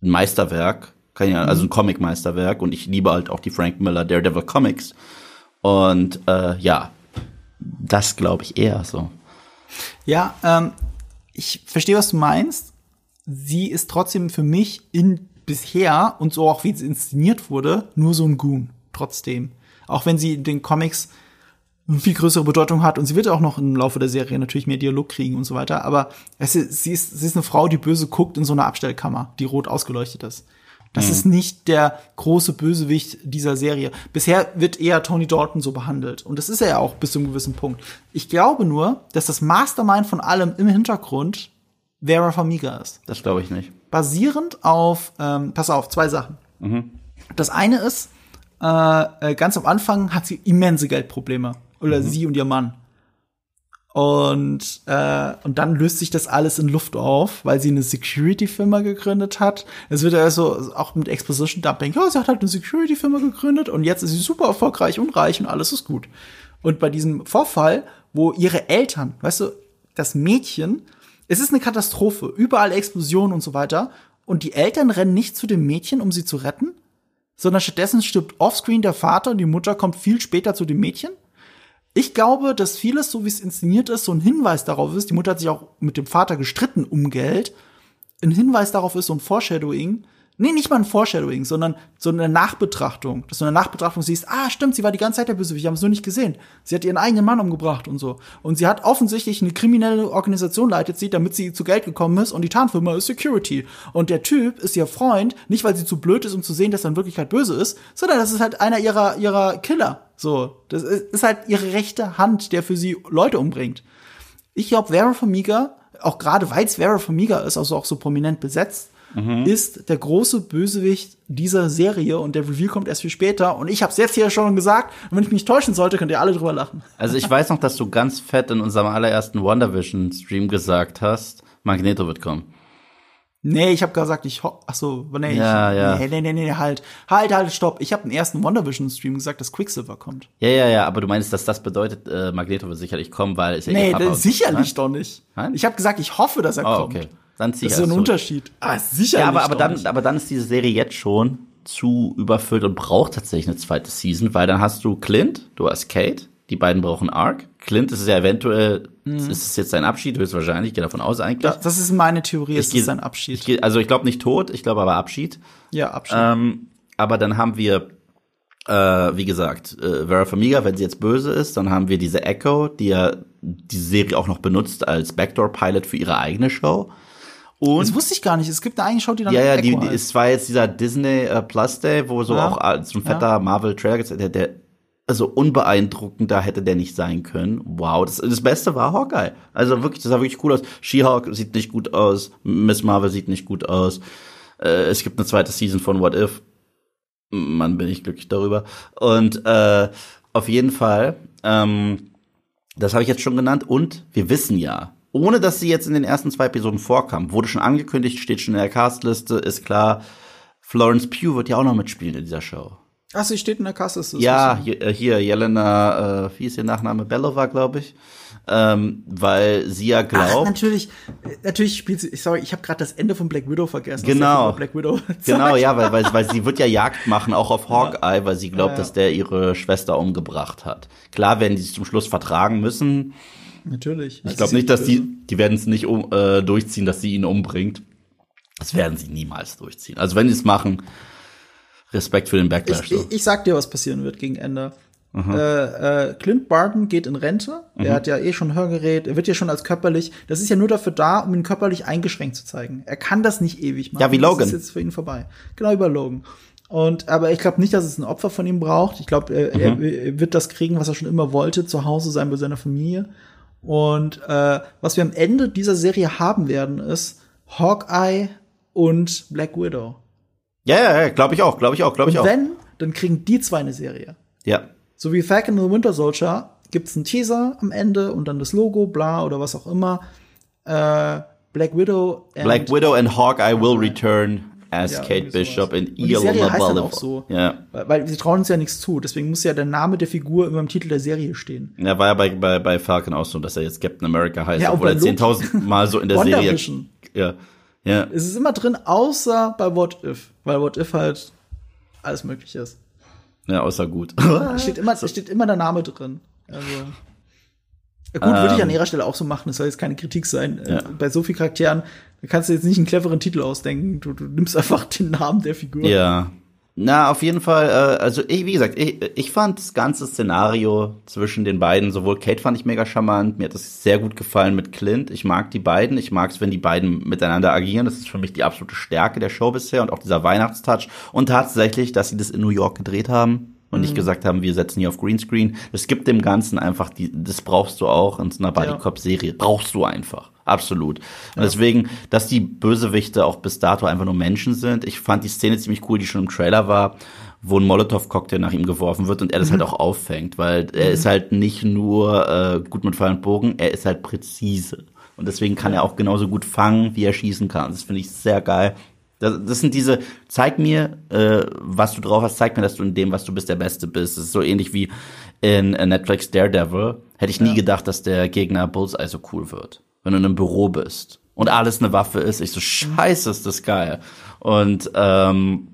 ein Meisterwerk. Kann ja, also ein mhm. Comic-Meisterwerk. Und ich liebe halt auch die Frank Miller Daredevil Comics. Und äh, ja, das glaube ich eher so. Ja, ähm, ich verstehe, was du meinst. Sie ist trotzdem für mich in bisher und so auch wie sie inszeniert wurde, nur so ein Goon. Trotzdem auch wenn sie in den Comics eine viel größere Bedeutung hat und sie wird auch noch im Laufe der Serie natürlich mehr Dialog kriegen und so weiter. Aber es ist, sie, ist, sie ist eine Frau, die böse guckt in so einer Abstellkammer, die rot ausgeleuchtet ist. Das mhm. ist nicht der große Bösewicht dieser Serie. Bisher wird eher Tony Dalton so behandelt. Und das ist er ja auch bis zu einem gewissen Punkt. Ich glaube nur, dass das Mastermind von allem im Hintergrund Vera Famiga ist. Das glaube ich nicht. Basierend auf, ähm, pass auf, zwei Sachen. Mhm. Das eine ist, äh, äh, ganz am Anfang hat sie immense Geldprobleme. Oder mhm. sie und ihr Mann. Und, äh, und dann löst sich das alles in Luft auf, weil sie eine Security-Firma gegründet hat. Es wird also auch mit Exposition Dumping, ja, sie hat halt eine Security-Firma gegründet und jetzt ist sie super erfolgreich und reich und alles ist gut. Und bei diesem Vorfall, wo ihre Eltern, weißt du, das Mädchen, es ist eine Katastrophe, überall Explosionen und so weiter. Und die Eltern rennen nicht zu dem Mädchen, um sie zu retten, sondern stattdessen stirbt offscreen der Vater und die Mutter kommt viel später zu dem Mädchen. Ich glaube, dass vieles, so wie es inszeniert ist, so ein Hinweis darauf ist, die Mutter hat sich auch mit dem Vater gestritten um Geld, ein Hinweis darauf ist, so ein Foreshadowing, Nee, nicht mal ein Foreshadowing, sondern so eine Nachbetrachtung. Dass du in der Nachbetrachtung siehst, ah, stimmt, sie war die ganze Zeit der Bösewicht, wir haben es nur nicht gesehen. Sie hat ihren eigenen Mann umgebracht und so. Und sie hat offensichtlich eine kriminelle Organisation leitet sie, damit sie zu Geld gekommen ist und die Tarnfirma ist Security. Und der Typ ist ihr Freund, nicht weil sie zu blöd ist, um zu sehen, dass er in Wirklichkeit böse ist, sondern das ist halt einer ihrer, ihrer Killer. So. Das ist halt ihre rechte Hand, der für sie Leute umbringt. Ich glaube, Vera Famiga, auch gerade weil es Vera Famiga ist, also auch so prominent besetzt, mhm. ist der große Bösewicht dieser Serie und der Reveal kommt erst viel später. Und ich habe es jetzt hier schon gesagt. Und wenn ich mich täuschen sollte, könnt ihr alle drüber lachen. Also ich weiß noch, dass du ganz fett in unserem allerersten WandaVision-Stream gesagt hast, Magneto wird kommen. Nee, ich habe gesagt, ich ach so, nee, ja, ich, ja. nee, nee, nee, nee, halt, halt, halt, stopp. Ich habe im ersten WandaVision Stream gesagt, dass Quicksilver kommt. Ja, ja, ja, aber du meinst, dass das bedeutet, äh, Magneto wird sicherlich kommen, weil es ja Nee, sicherlich doch nicht. Nein? Ich habe gesagt, ich hoffe, dass er oh, kommt. Okay. Dann das ist so ein Unterschied. Ah, sicher. Ja, aber, aber dann, aber dann ist diese Serie jetzt schon zu überfüllt und braucht tatsächlich eine zweite Season, weil dann hast du Clint, du hast Kate, die beiden brauchen Arc. Clint ist es ja eventuell, mhm. ist es jetzt sein Abschied, höchstwahrscheinlich, ich gehe davon aus eigentlich. Das ist meine Theorie, es ist sein Abschied. Ich geh, also ich glaube nicht tot, ich glaube aber Abschied. Ja, Abschied. Ähm, aber dann haben wir, äh, wie gesagt, äh, Vera Famiga, wenn sie jetzt böse ist, dann haben wir diese Echo, die ja die Serie auch noch benutzt als Backdoor-Pilot für ihre eigene Show. Und das wusste ich gar nicht. Es gibt eine eigene Show, die dann Ja, ja, die, die, es war jetzt dieser Disney uh, Plus Day, wo so ja. auch so ein fetter ja. Marvel-Trailer der, der also unbeeindruckender hätte der nicht sein können. Wow, das, das Beste war Hawkeye. Also wirklich, das sah wirklich cool aus. She-Hulk sieht nicht gut aus, Miss Marvel sieht nicht gut aus. Äh, es gibt eine zweite Season von What If. Mann, bin ich glücklich darüber. Und äh, auf jeden Fall, ähm, das habe ich jetzt schon genannt. Und wir wissen ja, ohne dass sie jetzt in den ersten zwei Episoden vorkam. Wurde schon angekündigt, steht schon in der Castliste, ist klar. Florence Pugh wird ja auch noch mitspielen in dieser Show. Ach, sie steht in der Castliste. Ja, hier, äh, hier Jelena, äh, wie ist ihr Nachname? Belova, glaube ich. Ähm, weil sie ja glaubt. Ach, natürlich, natürlich spielt sie. Sorry, ich habe gerade das Ende von Black Widow vergessen. Genau. Black Widow genau, ja, weil, weil, weil sie wird ja Jagd machen, auch auf Hawkeye, ja. weil sie glaubt, ja, ja. dass der ihre Schwester umgebracht hat. Klar werden die sich zum Schluss vertragen müssen. Natürlich. Ich glaube nicht, dass die, die werden es nicht um, äh, durchziehen, dass sie ihn umbringt. Das werden sie niemals durchziehen. Also wenn sie es machen, Respekt für den Backlash. Ich, ich, ich, sag dir, was passieren wird gegen Ende. Äh, äh, Clint Barton geht in Rente. Mhm. Er hat ja eh schon Hörgerät. Er wird ja schon als körperlich. Das ist ja nur dafür da, um ihn körperlich eingeschränkt zu zeigen. Er kann das nicht ewig machen. Ja, wie Logan. Das ist jetzt für ihn vorbei. Genau über Logan. Und aber ich glaube nicht, dass es ein Opfer von ihm braucht. Ich glaube, er, mhm. er, wird das kriegen, was er schon immer wollte, zu Hause sein bei seiner Familie. Und äh, was wir am Ende dieser Serie haben werden, ist Hawkeye und Black Widow. Ja, ja, ja, glaube ich auch, glaube ich auch, glaube ich auch. wenn, dann kriegen die zwei eine Serie. Ja. So wie Falcon and the Winter Soldier gibt's einen Teaser am Ende und dann das Logo, bla oder was auch immer. Äh, Black Widow and Black Widow and Hawkeye will return as Ja, Kate Bishop in dann Boulevard. auch so. Ja. Weil, weil sie trauen uns ja nichts zu, deswegen muss ja der Name der Figur immer im Titel der Serie stehen. Ja, war ja bei, bei, bei Falcon auch so, dass er jetzt Captain America heißt, Ja, obwohl er bei Loki. 10.000 Mal so in der Serie. Ja. Ja. Es ist immer drin, außer bei What If, weil What If halt alles möglich ist. Ja, außer gut. Steht immer, steht immer der Name drin. Also. Ja, gut, würde ich an ihrer Stelle auch so machen. Das soll jetzt keine Kritik sein. Ähm. Ja. Bei so vielen Charakteren da kannst du jetzt nicht einen cleveren Titel ausdenken. Du, du nimmst einfach den Namen der Figur. Ja. Na, auf jeden Fall, äh, also ich, wie gesagt, ich, ich fand das ganze Szenario zwischen den beiden, sowohl Kate fand ich mega charmant, mir hat das sehr gut gefallen mit Clint. Ich mag die beiden, ich mag es, wenn die beiden miteinander agieren. Das ist für mich die absolute Stärke der Show bisher und auch dieser Weihnachtstouch. Und tatsächlich, dass sie das in New York gedreht haben und nicht gesagt haben, wir setzen hier auf Greenscreen. Es gibt dem Ganzen einfach, die, das brauchst du auch in so einer Buddy Cop Serie. Brauchst du einfach. Absolut. Und deswegen, dass die Bösewichte auch bis dato einfach nur Menschen sind. Ich fand die Szene ziemlich cool, die schon im Trailer war, wo ein Molotow-Cocktail nach ihm geworfen wird und er das halt auch auffängt, weil er ist halt nicht nur äh, gut mit Pfeil und Bogen, er ist halt präzise. Und deswegen kann er auch genauso gut fangen, wie er schießen kann. Das finde ich sehr geil. Das, das sind diese, zeig mir, äh, was du drauf hast, zeig mir, dass du in dem, was du bist, der Beste bist. Das ist so ähnlich wie in äh, Netflix Daredevil. Hätte ich nie gedacht, dass der Gegner Bullseye so cool wird. Wenn du in einem Büro bist und alles eine Waffe ist, ich so, scheiße, ist das geil. Und ähm,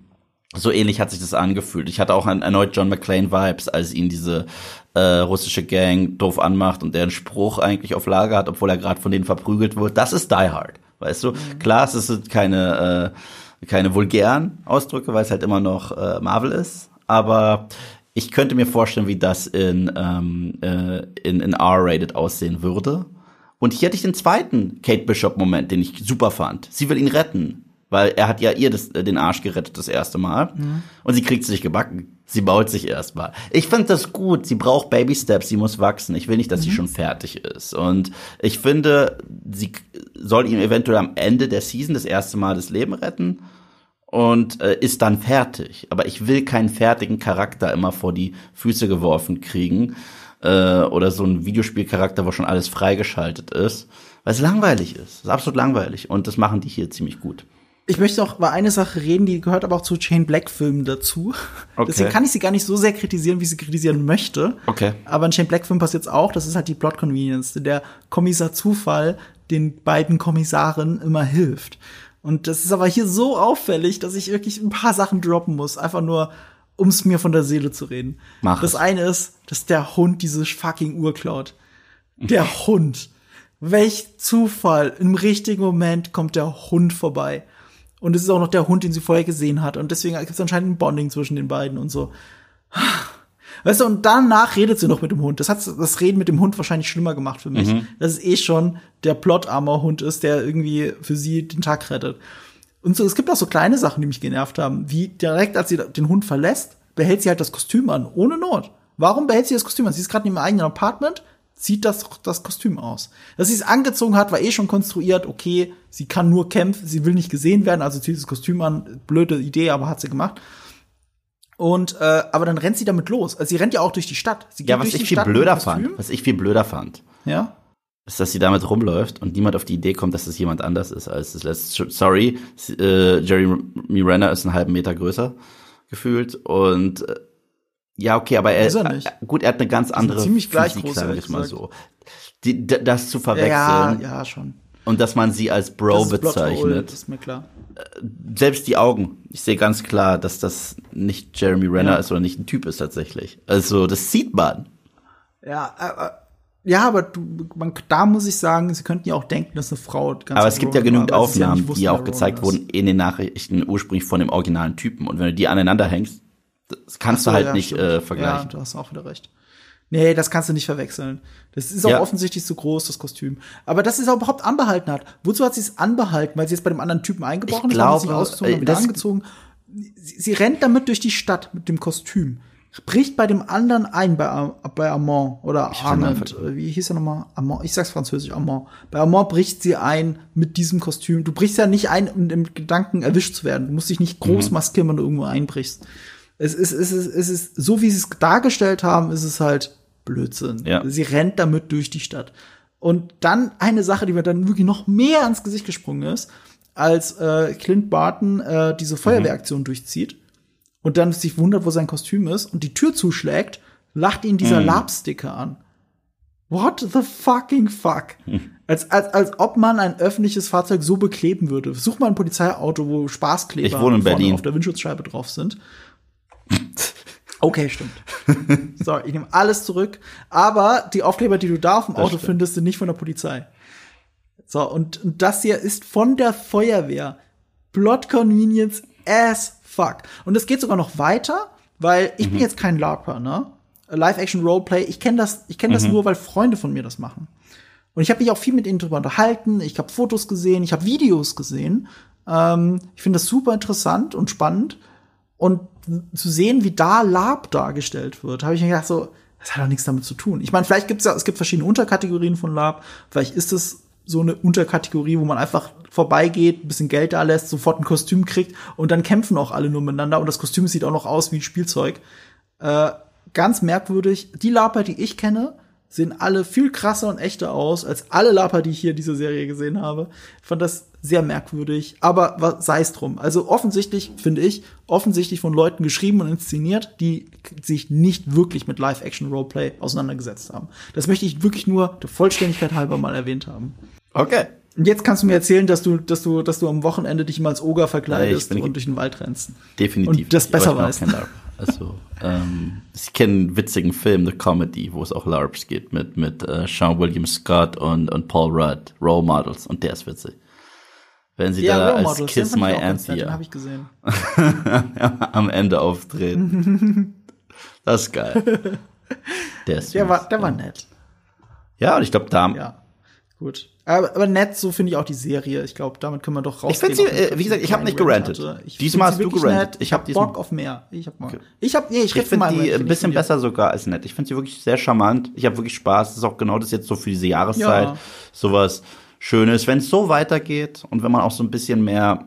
so ähnlich hat sich das angefühlt. Ich hatte auch ein, erneut John McClane-Vibes, als ihn diese äh, russische Gang doof anmacht und der einen Spruch eigentlich auf Lager hat, obwohl er gerade von denen verprügelt wird. Das ist Die Hard, weißt du? Klar, es sind keine, äh, keine vulgären Ausdrücke, weil es halt immer noch äh, Marvel ist, aber ich könnte mir vorstellen, wie das in, ähm, äh, in, in R-Rated aussehen würde. Und hier hatte ich den zweiten Kate Bishop-Moment, den ich super fand. Sie will ihn retten, weil er hat ja ihr das, äh, den Arsch gerettet das erste Mal. Und sie kriegt es nicht gebacken. Sie baut sich erstmal. Ich finde das gut. Sie braucht Baby Steps. Sie muss wachsen. Ich will nicht, dass sie schon fertig ist. Und ich finde, sie soll ihm eventuell am Ende der Season das erste Mal das Leben retten und äh, ist dann fertig. Aber ich will keinen fertigen Charakter immer vor die Füße geworfen kriegen äh, oder so einen Videospielcharakter, wo schon alles freigeschaltet ist, weil es langweilig ist. Es ist absolut langweilig und das machen die hier ziemlich gut. Ich möchte noch über eine Sache reden, die gehört aber auch zu Jane Black-Filmen dazu. Okay. Deswegen kann ich sie gar nicht so sehr kritisieren, wie sie kritisieren möchte. Okay. Aber in Jane Black-Filmen passiert es auch, das ist halt die Plot-Convenience, der Kommissar Zufall den beiden Kommissaren immer hilft. Und das ist aber hier so auffällig, dass ich wirklich ein paar Sachen droppen muss, einfach nur, um es mir von der Seele zu reden. Mach das es. eine ist, dass der Hund diese fucking Uhr klaut. Der Hund. Welch Zufall. Im richtigen Moment kommt der Hund vorbei. Und es ist auch noch der Hund, den sie vorher gesehen hat. Und deswegen gibt es anscheinend ein Bonding zwischen den beiden und so. Weißt du, und danach redet sie noch mit dem Hund. Das hat das Reden mit dem Hund wahrscheinlich schlimmer gemacht für mich. Dass es eh schon der plotarmer Hund ist, der irgendwie für sie den Tag rettet. Und so, es gibt auch so kleine Sachen, die mich genervt haben. Wie direkt, als sie den Hund verlässt, behält sie halt das Kostüm an, ohne Not. Warum behält sie das Kostüm an? Sie ist gerade in ihrem eigenen Apartment, zieht das, das Kostüm aus. Dass sie es angezogen hat, war eh schon konstruiert, okay, sie kann nur kämpfen, sie will nicht gesehen werden, also zieht das Kostüm an. Blöde Idee, aber hat sie gemacht. Und äh, aber dann rennt sie damit los. Also sie rennt ja auch durch die Stadt. Sie geht Ja, was durch ich viel Stadt blöder fand, was ich viel blöder fand, Ja. Ist, dass sie damit rumläuft und niemand auf die Idee kommt, dass es jemand anders ist als das letzte. Sorry, äh, Jeremy Renner ist einen halben Meter größer gefühlt und äh, ja, okay, aber er, Ist er äh, gut, er hat eine ganz andere ziemlich gleich Physik, groß, ehrlich es mal so. Die, das zu verwechseln Ja, ja, schon. und dass man sie als Bro Das bezeichnet. Das ist mir klar. Selbst die Augen. Ich sehe ganz klar, dass das nicht Jeremy Renner Ja. ist oder nicht ein Typ ist tatsächlich. Also, das sieht man. Ja, äh, äh, ja, aber du, man, da muss ich sagen, sie könnten ja auch denken, dass eine Frau ganz Aber es gibt ja genügend war, sie ja Aufnahmen, nicht wussten, die ja auch gezeigt wurden in den Nachrichten ursprünglich von dem originalen Typen. Und wenn du die aneinander hängst, das kannst so, du halt ja, nicht äh, Ja, vergleichen. du hast auch wieder recht. Nee, das kannst du nicht verwechseln. Das ist auch Ja. offensichtlich zu groß, das Kostüm. Aber dass sie es auch überhaupt anbehalten hat. Wozu hat sie es anbehalten? Weil sie jetzt bei dem anderen Typen eingebrochen Ich ist, sie glaube, es ausgezogen, äh, wieder angezogen. Sie, sie rennt damit durch die Stadt mit dem Kostüm. Bricht bei dem anderen ein, bei, bei Amand oder Armand. Wie hieß er nochmal? Amand. Ich sag's französisch, Amand. Bei Amand bricht sie ein mit diesem Kostüm. Du brichst ja nicht ein, um im Gedanken erwischt zu werden. Du musst dich nicht groß mhm. maskieren, wenn du irgendwo einbrichst. Es ist, es ist, es ist, so wie sie es dargestellt haben, ist es halt Blödsinn. Ja. Sie rennt damit durch die Stadt. Und dann eine Sache, die mir dann wirklich noch mehr ans Gesicht gesprungen ist, als äh, Clint Barton äh, diese Feuerwehraktion mhm. durchzieht und dann sich wundert, wo sein Kostüm ist und die Tür zuschlägt, lacht ihn dieser mm. Labsticker an. What the fucking fuck? Als, als, als ob man ein öffentliches Fahrzeug so bekleben würde. Such mal ein Polizeiauto, wo Spaßkleber ich wohne in Berlin. auf der Windschutzscheibe drauf sind. Okay, stimmt. Sorry, ich nehme alles zurück. Aber die Aufkleber, die du da auf dem das Auto stimmt. findest, sind nicht von der Polizei. So, und, und das hier ist von der Feuerwehr. Plot Convenience as fuck. Und es geht sogar noch weiter, weil ich mhm. bin jetzt kein LARPer, ne? Live-Action-Roleplay, ich kenne das, ich kenne mhm. das nur, weil Freunde von mir das machen. Und ich habe mich auch viel mit ihnen drüber unterhalten, ich habe Fotos gesehen, ich habe Videos gesehen. Ähm, ich finde das super interessant und spannend. Und zu sehen, wie da LARP dargestellt wird, habe ich mir gedacht, so, das hat doch nichts damit zu tun. Ich meine, vielleicht gibt es ja, es gibt verschiedene Unterkategorien von LARP, vielleicht ist es so eine Unterkategorie, wo man einfach vorbeigeht, ein bisschen Geld da lässt, sofort ein Kostüm kriegt und dann kämpfen auch alle nur miteinander und das Kostüm sieht auch noch aus wie ein Spielzeug. Äh, ganz merkwürdig. Die Laper, die ich kenne, sehen alle viel krasser und echter aus als alle Laper, die ich hier in dieser Serie gesehen habe. Ich fand das sehr merkwürdig, aber sei es drum. Also offensichtlich, finde ich, offensichtlich von Leuten geschrieben und inszeniert, die sich nicht wirklich mit Live-Action-Roleplay auseinandergesetzt haben. Das möchte ich wirklich nur der Vollständigkeit halber mal erwähnt haben. Okay. Und jetzt kannst du mir erzählen, dass du, dass du, dass du am Wochenende dich immer als Oger verkleidest und durch den Wald rennst. Definitiv. Und das besser weißt. Also, ähm, ich kenne einen witzigen Film, eine Comedy, wo es auch LARPs geht, mit, mit äh, Sean William Scott und, und Paul Rudd, Role Models, und der ist witzig. Wenn sie ja, da Role als Models, Kiss My Anthea den hab ich gesehen. am Ende auftreten. das ist geil. Der, ist der, war, der war nett. Ja, und ich glaube, da. Ja, gut. Aber, aber nett, so finde ich auch die Serie. Ich glaube, damit können wir doch raus. Ich finde sie, äh, wie gesagt, ich habe nicht gerantet. Diesmal hast du gerantet. Ich habe Bock auf mehr. Ich habe okay. ich habe nee, ich, ich finde die ein bisschen besser sogar als nett. Ich finde sie wirklich sehr charmant. Ich habe wirklich Spaß. Das ist auch genau das jetzt so für diese Jahreszeit. Ja. Sowas Schönes, wenn es so weitergeht und wenn man auch so ein bisschen mehr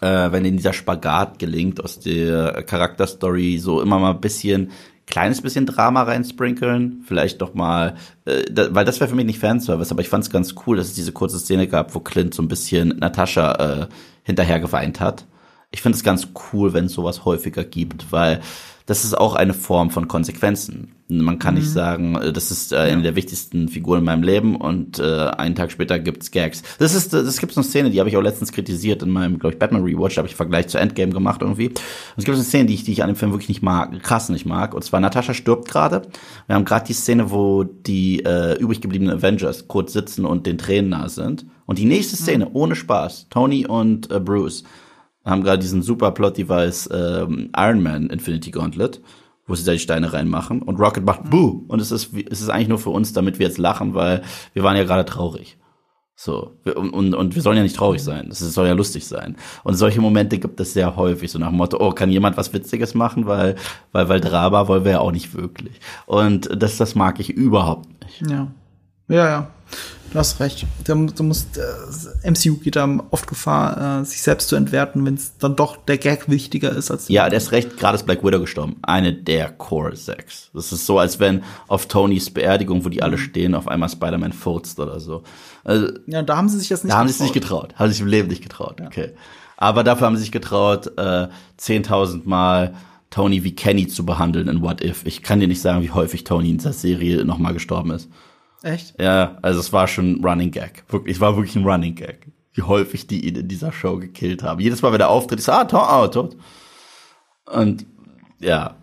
äh, wenn in dieser Spagat gelingt aus der Charakterstory so immer mal ein bisschen kleines bisschen Drama reinsprinkeln, vielleicht doch mal, äh, da, weil das wäre für mich nicht Fanservice, aber ich fand es ganz cool, dass es diese kurze Szene gab, wo Clint so ein bisschen Natascha äh, hinterher geweint hat. Ich finde es ganz cool, wenn es sowas häufiger gibt, weil das ist auch eine Form von Konsequenzen. Man kann mhm. nicht sagen, äh, das ist äh, eine ja. der wichtigsten Figuren in meinem Leben und äh, einen Tag später gibt's Gags. Das ist, das gibt eine Szene, die habe ich auch letztens kritisiert in meinem, glaube ich, Batman Rewatch, da habe ich Vergleich zu Endgame gemacht irgendwie. Und es gibt eine Szene, die ich, die ich an dem Film wirklich nicht mag, krass nicht mag. Und zwar Natascha stirbt gerade. Wir haben gerade die Szene, wo die äh, übrig gebliebenen Avengers kurz sitzen und den Tränen nah sind. Und die nächste. Szene, mhm. ohne Spaß, Tony und äh, Bruce haben gerade diesen super Plot-Device ähm, Iron Man Infinity Gauntlet, wo sie da die Steine reinmachen und Rocket macht Boo und es ist es ist eigentlich nur für uns, damit wir jetzt lachen, weil wir waren ja gerade traurig. So, und, und, und wir sollen ja nicht traurig sein. Es soll ja lustig sein. Und solche Momente gibt es sehr häufig, so nach dem Motto, oh, kann jemand was Witziges machen, weil, weil, weil Drama wollen wir ja auch nicht wirklich. Und das, das mag ich überhaupt nicht. Ja. Ja, ja. Du hast recht. Du, du musst, äh, MCU geht da oft Gefahr, äh, sich selbst zu entwerten, wenn es dann doch der Gag wichtiger ist als. Ja, der ist recht. Gerade ist Black Widow gestorben. Eine der Core Sechs. Das ist so, als wenn auf Tonys Beerdigung, wo die alle stehen, auf einmal Spider-Man furzt oder so. Also, ja, da haben sie sich das nicht. Da haben sie sich nicht getraut. Haben sie sich im Leben nicht getraut. Ja. Okay. Aber dafür haben sie sich getraut, äh, 10.000 Mal Tony wie Kenny zu behandeln in What If. Ich kann dir nicht sagen, wie häufig Tony in dieser Serie nochmal gestorben ist. Echt? Ja, also es war schon ein Running Gag. Wirklich, es war wirklich ein Running Gag. Wie häufig die ihn in dieser Show gekillt haben. Jedes Mal, wenn er auftritt, ist ah, tot, ah, tot. Und ja.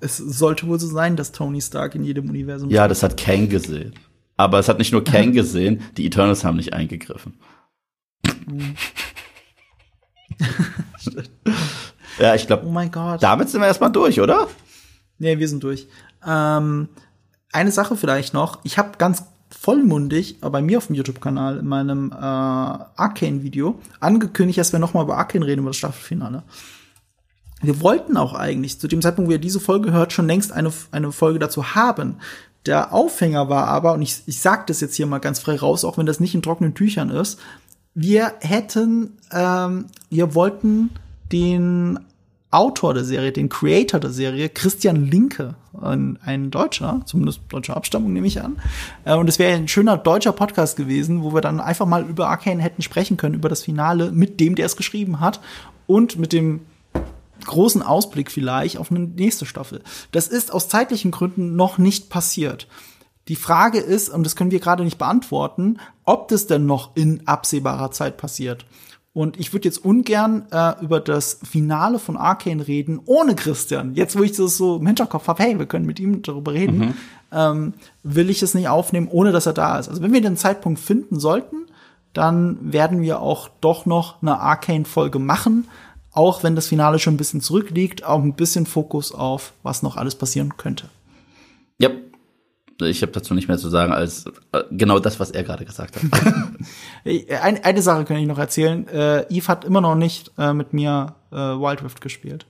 Es sollte wohl so sein, dass Tony Stark in jedem Universum. Ja, das hat Kang gesehen. Aber es hat nicht nur Kang gesehen, die Eternals haben nicht eingegriffen. ja, ich glaube. Oh mein Gott. Damit sind wir erstmal durch, oder? Nee, wir sind durch. Ähm, eine Sache vielleicht noch. Ich habe ganz vollmundig bei mir auf dem YouTube-Kanal in meinem äh, Arcane-Video angekündigt, dass wir noch mal über Arcane reden, über das Staffelfinale. wir wollten auch eigentlich zu dem Zeitpunkt, wo ihr diese Folge hört, schon längst eine, eine Folge dazu haben. Der Aufhänger war aber, und ich, ich sage das jetzt hier mal ganz frei raus, auch wenn das nicht in trockenen Tüchern ist, wir hätten, ähm, wir wollten den Autor der Serie, den Creator der Serie, Christian Linke, ein, ein Deutscher, zumindest deutscher Abstammung nehme ich an. Äh, und es wäre ein schöner deutscher Podcast gewesen, wo wir dann einfach mal über Arcane hätten sprechen können, über das Finale mit dem, der es geschrieben hat und mit dem großen Ausblick vielleicht auf eine nächste Staffel. Das ist aus zeitlichen Gründen noch nicht passiert. Die Frage ist, und das können wir gerade nicht beantworten, ob das denn noch in absehbarer Zeit passiert. Und ich würde jetzt ungern äh, über das Finale von Arcane reden, ohne Christian. Jetzt, wo ich das so im Hinterkopf habe, hey, wir können mit ihm darüber reden, mhm. ähm, will ich es nicht aufnehmen, ohne dass er da ist. Also wenn wir den Zeitpunkt finden sollten, dann werden wir auch doch noch eine Arcane-Folge machen, auch wenn das Finale schon ein bisschen zurückliegt, auch ein bisschen Fokus auf, was noch alles passieren könnte. Ja, ich habe dazu nicht mehr zu sagen als äh, genau das, was er gerade gesagt hat. eine, eine Sache kann ich noch erzählen. Äh, Eve hat immer noch nicht äh, mit mir äh, Wild Rift gespielt.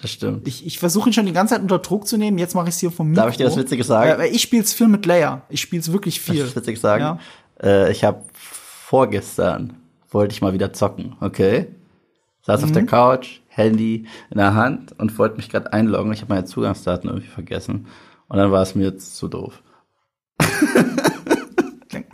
Das stimmt. Ich, ich versuche ihn schon die ganze Zeit unter Druck zu nehmen. Jetzt mache ich es hier vom Mikro. Darf ich dir was Witziges sagen? Äh, ich spiele es viel mit Leia. Ich spiele es wirklich viel. Darf ich Witziges sagen? Ja? Äh, ich habe vorgestern wollte ich mal wieder zocken. Okay. Saß mhm. auf der mhm. Couch, Handy in der Hand und wollte mich gerade einloggen. Ich habe meine Zugangsdaten irgendwie vergessen. Und dann war es mir jetzt zu doof.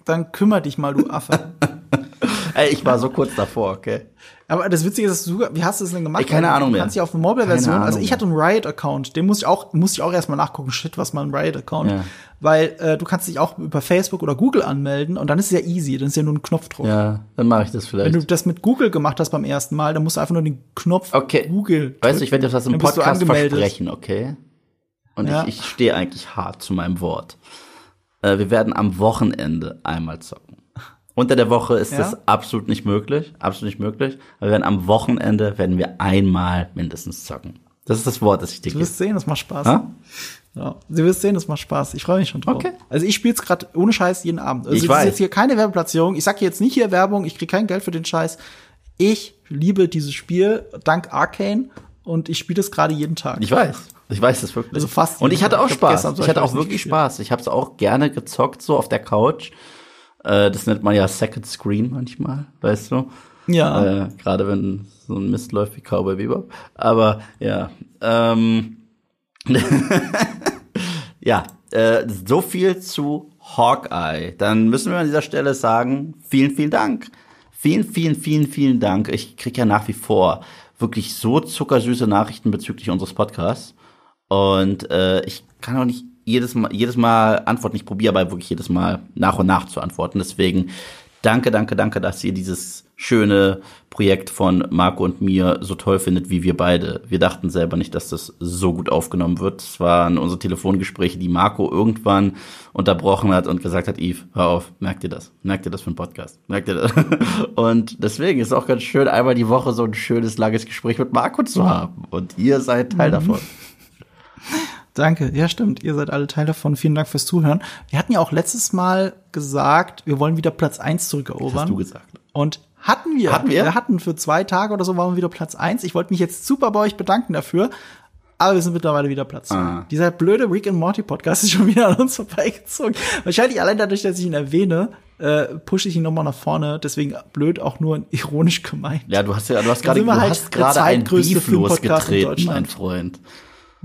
Dann, kümmere dich mal, du Affe. Ey, ich war so kurz davor, okay. Aber das Witzige ist, du, wie hast du das denn gemacht? Ich keine Ahnung mehr. Du kannst ja auf eine Mobile-Version, also ich hatte einen Riot-Account, den muss ich auch, muss ich auch erstmal nachgucken, shit, was mal ein Riot-Account. Ja. Weil äh, du kannst dich auch über Facebook oder Google anmelden und dann ist es ja easy, dann ist ja nur ein Knopfdruck. Ja, dann mache ich das vielleicht. Wenn du das mit Google gemacht hast beim ersten Mal, dann musst du einfach nur den Knopf okay. Google. Drücken, weißt du, ich werde jetzt was im Podcast versprechen, okay? Und ja. ich, ich stehe eigentlich hart zu meinem Wort. Äh, wir werden am Wochenende einmal zocken. Unter der Woche ist ja? das absolut nicht möglich, absolut nicht möglich. Aber wir werden am Wochenende werden wir einmal mindestens zocken. Das ist das Wort, das ich dir gebe. Du wirst sehen, das macht Spaß. Ha? Ja, du wirst sehen, das macht Spaß. Ich freue mich schon drauf. Okay. Also ich spiele es gerade ohne Scheiß jeden Abend. Also ich weiß. ist jetzt hier keine Werbeplatzierung. Ich sag jetzt nicht hier Werbung, ich kriege kein Geld für den Scheiß. Ich liebe dieses Spiel dank Arcane und ich spiele es gerade jeden Tag. Ich weiß. Ich weiß es wirklich. Also fast. Und ich hatte auch Spaß. Ich hatte auch wirklich Spaß. Ich habe es auch gerne gezockt, so auf der Couch. Äh, das nennt man ja Second Screen manchmal, weißt du? Ja. Äh, Gerade wenn so ein Mist läuft wie Cowboy Bebop. Aber ja. Ähm, ja, äh, so viel zu Hawkeye. Dann müssen wir an dieser Stelle sagen, vielen, vielen Dank. Vielen, vielen, vielen, vielen Dank. Ich krieg ja nach wie vor wirklich so zuckersüße Nachrichten bezüglich unseres Podcasts. Und äh, ich kann auch nicht jedes Mal, jedes Mal antworten. Ich probiere aber wirklich jedes Mal nach und nach zu antworten. Deswegen danke, danke, danke, dass ihr dieses schöne Projekt von Marco und mir so toll findet, wie wir beide. Wir dachten selber nicht, dass das so gut aufgenommen wird. Es waren unsere Telefongespräche, die Marco irgendwann unterbrochen hat und gesagt hat, Yves, hör auf, merkt ihr das? Merkt ihr das für einen Podcast? Merkt ihr das? Und deswegen ist es auch ganz schön, einmal die Woche so ein schönes, langes Gespräch mit Marco zu haben. Und ihr seid Teil mhm. davon. Danke, ja stimmt, ihr seid alle Teil davon. Vielen Dank fürs Zuhören. Wir hatten ja auch letztes Mal gesagt, wir wollen wieder Platz eins zurückerobern. Das hast du gesagt. Und hatten wir. Hatten wir? Wir hatten für zwei Tage oder so waren wir wieder Platz eins. Ich wollte mich jetzt super bei euch bedanken dafür. Aber wir sind mittlerweile wieder Platz zwei. Ah. Dieser blöde Rick and Morty Podcast ist schon wieder an uns vorbeigezogen. Wahrscheinlich allein dadurch, dass ich ihn erwähne, äh, pushe ich ihn nochmal nach vorne. Deswegen blöd auch nur ironisch gemeint. Ja, du hast ja, du hast gerade, du halt hast gerade ein Beef losgetreten, mein Freund.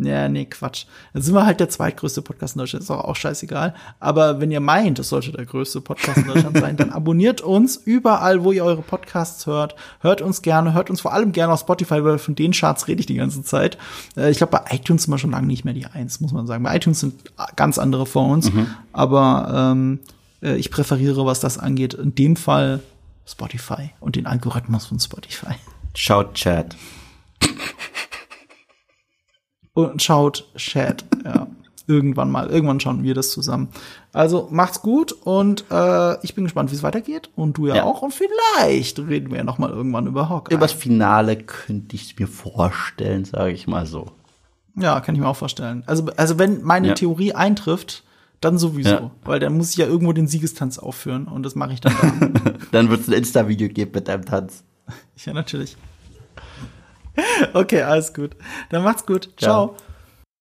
Ja, nee, Quatsch. Dann sind wir halt der zweitgrößte Podcast in Deutschland, ist auch, auch scheißegal. Aber wenn ihr meint, es sollte der größte Podcast in Deutschland sein, dann abonniert uns überall, wo ihr eure Podcasts hört. Hört uns gerne, hört uns vor allem gerne auf Spotify, weil von den Charts rede ich die ganze Zeit. Äh, ich glaube, bei iTunes sind wir schon lange nicht mehr die Eins, muss man sagen. Bei iTunes sind ganz andere vor uns. Mhm. Aber ähm, äh, ich präferiere, was das angeht, in dem Fall Spotify und den Algorithmus von Spotify. Schaut Chat und schaut Chat. Ja. Irgendwann mal. Irgendwann schauen wir das zusammen. Also macht's gut und äh, ich bin gespannt, wie es weitergeht. Und du ja, ja, auch. Und vielleicht reden wir ja noch mal irgendwann über Hawkeye. Über das Finale könnte ich mir vorstellen, sage ich mal so. Ja, kann ich mir auch vorstellen. Also, also wenn meine ja. Theorie eintrifft, dann sowieso. Ja. Weil dann muss ich ja irgendwo den Siegestanz aufführen und das mache ich dann. dann wird es ein Insta-Video geben mit deinem Tanz. Ja, natürlich. Okay, alles gut. Dann macht's gut. Ciao. Ja.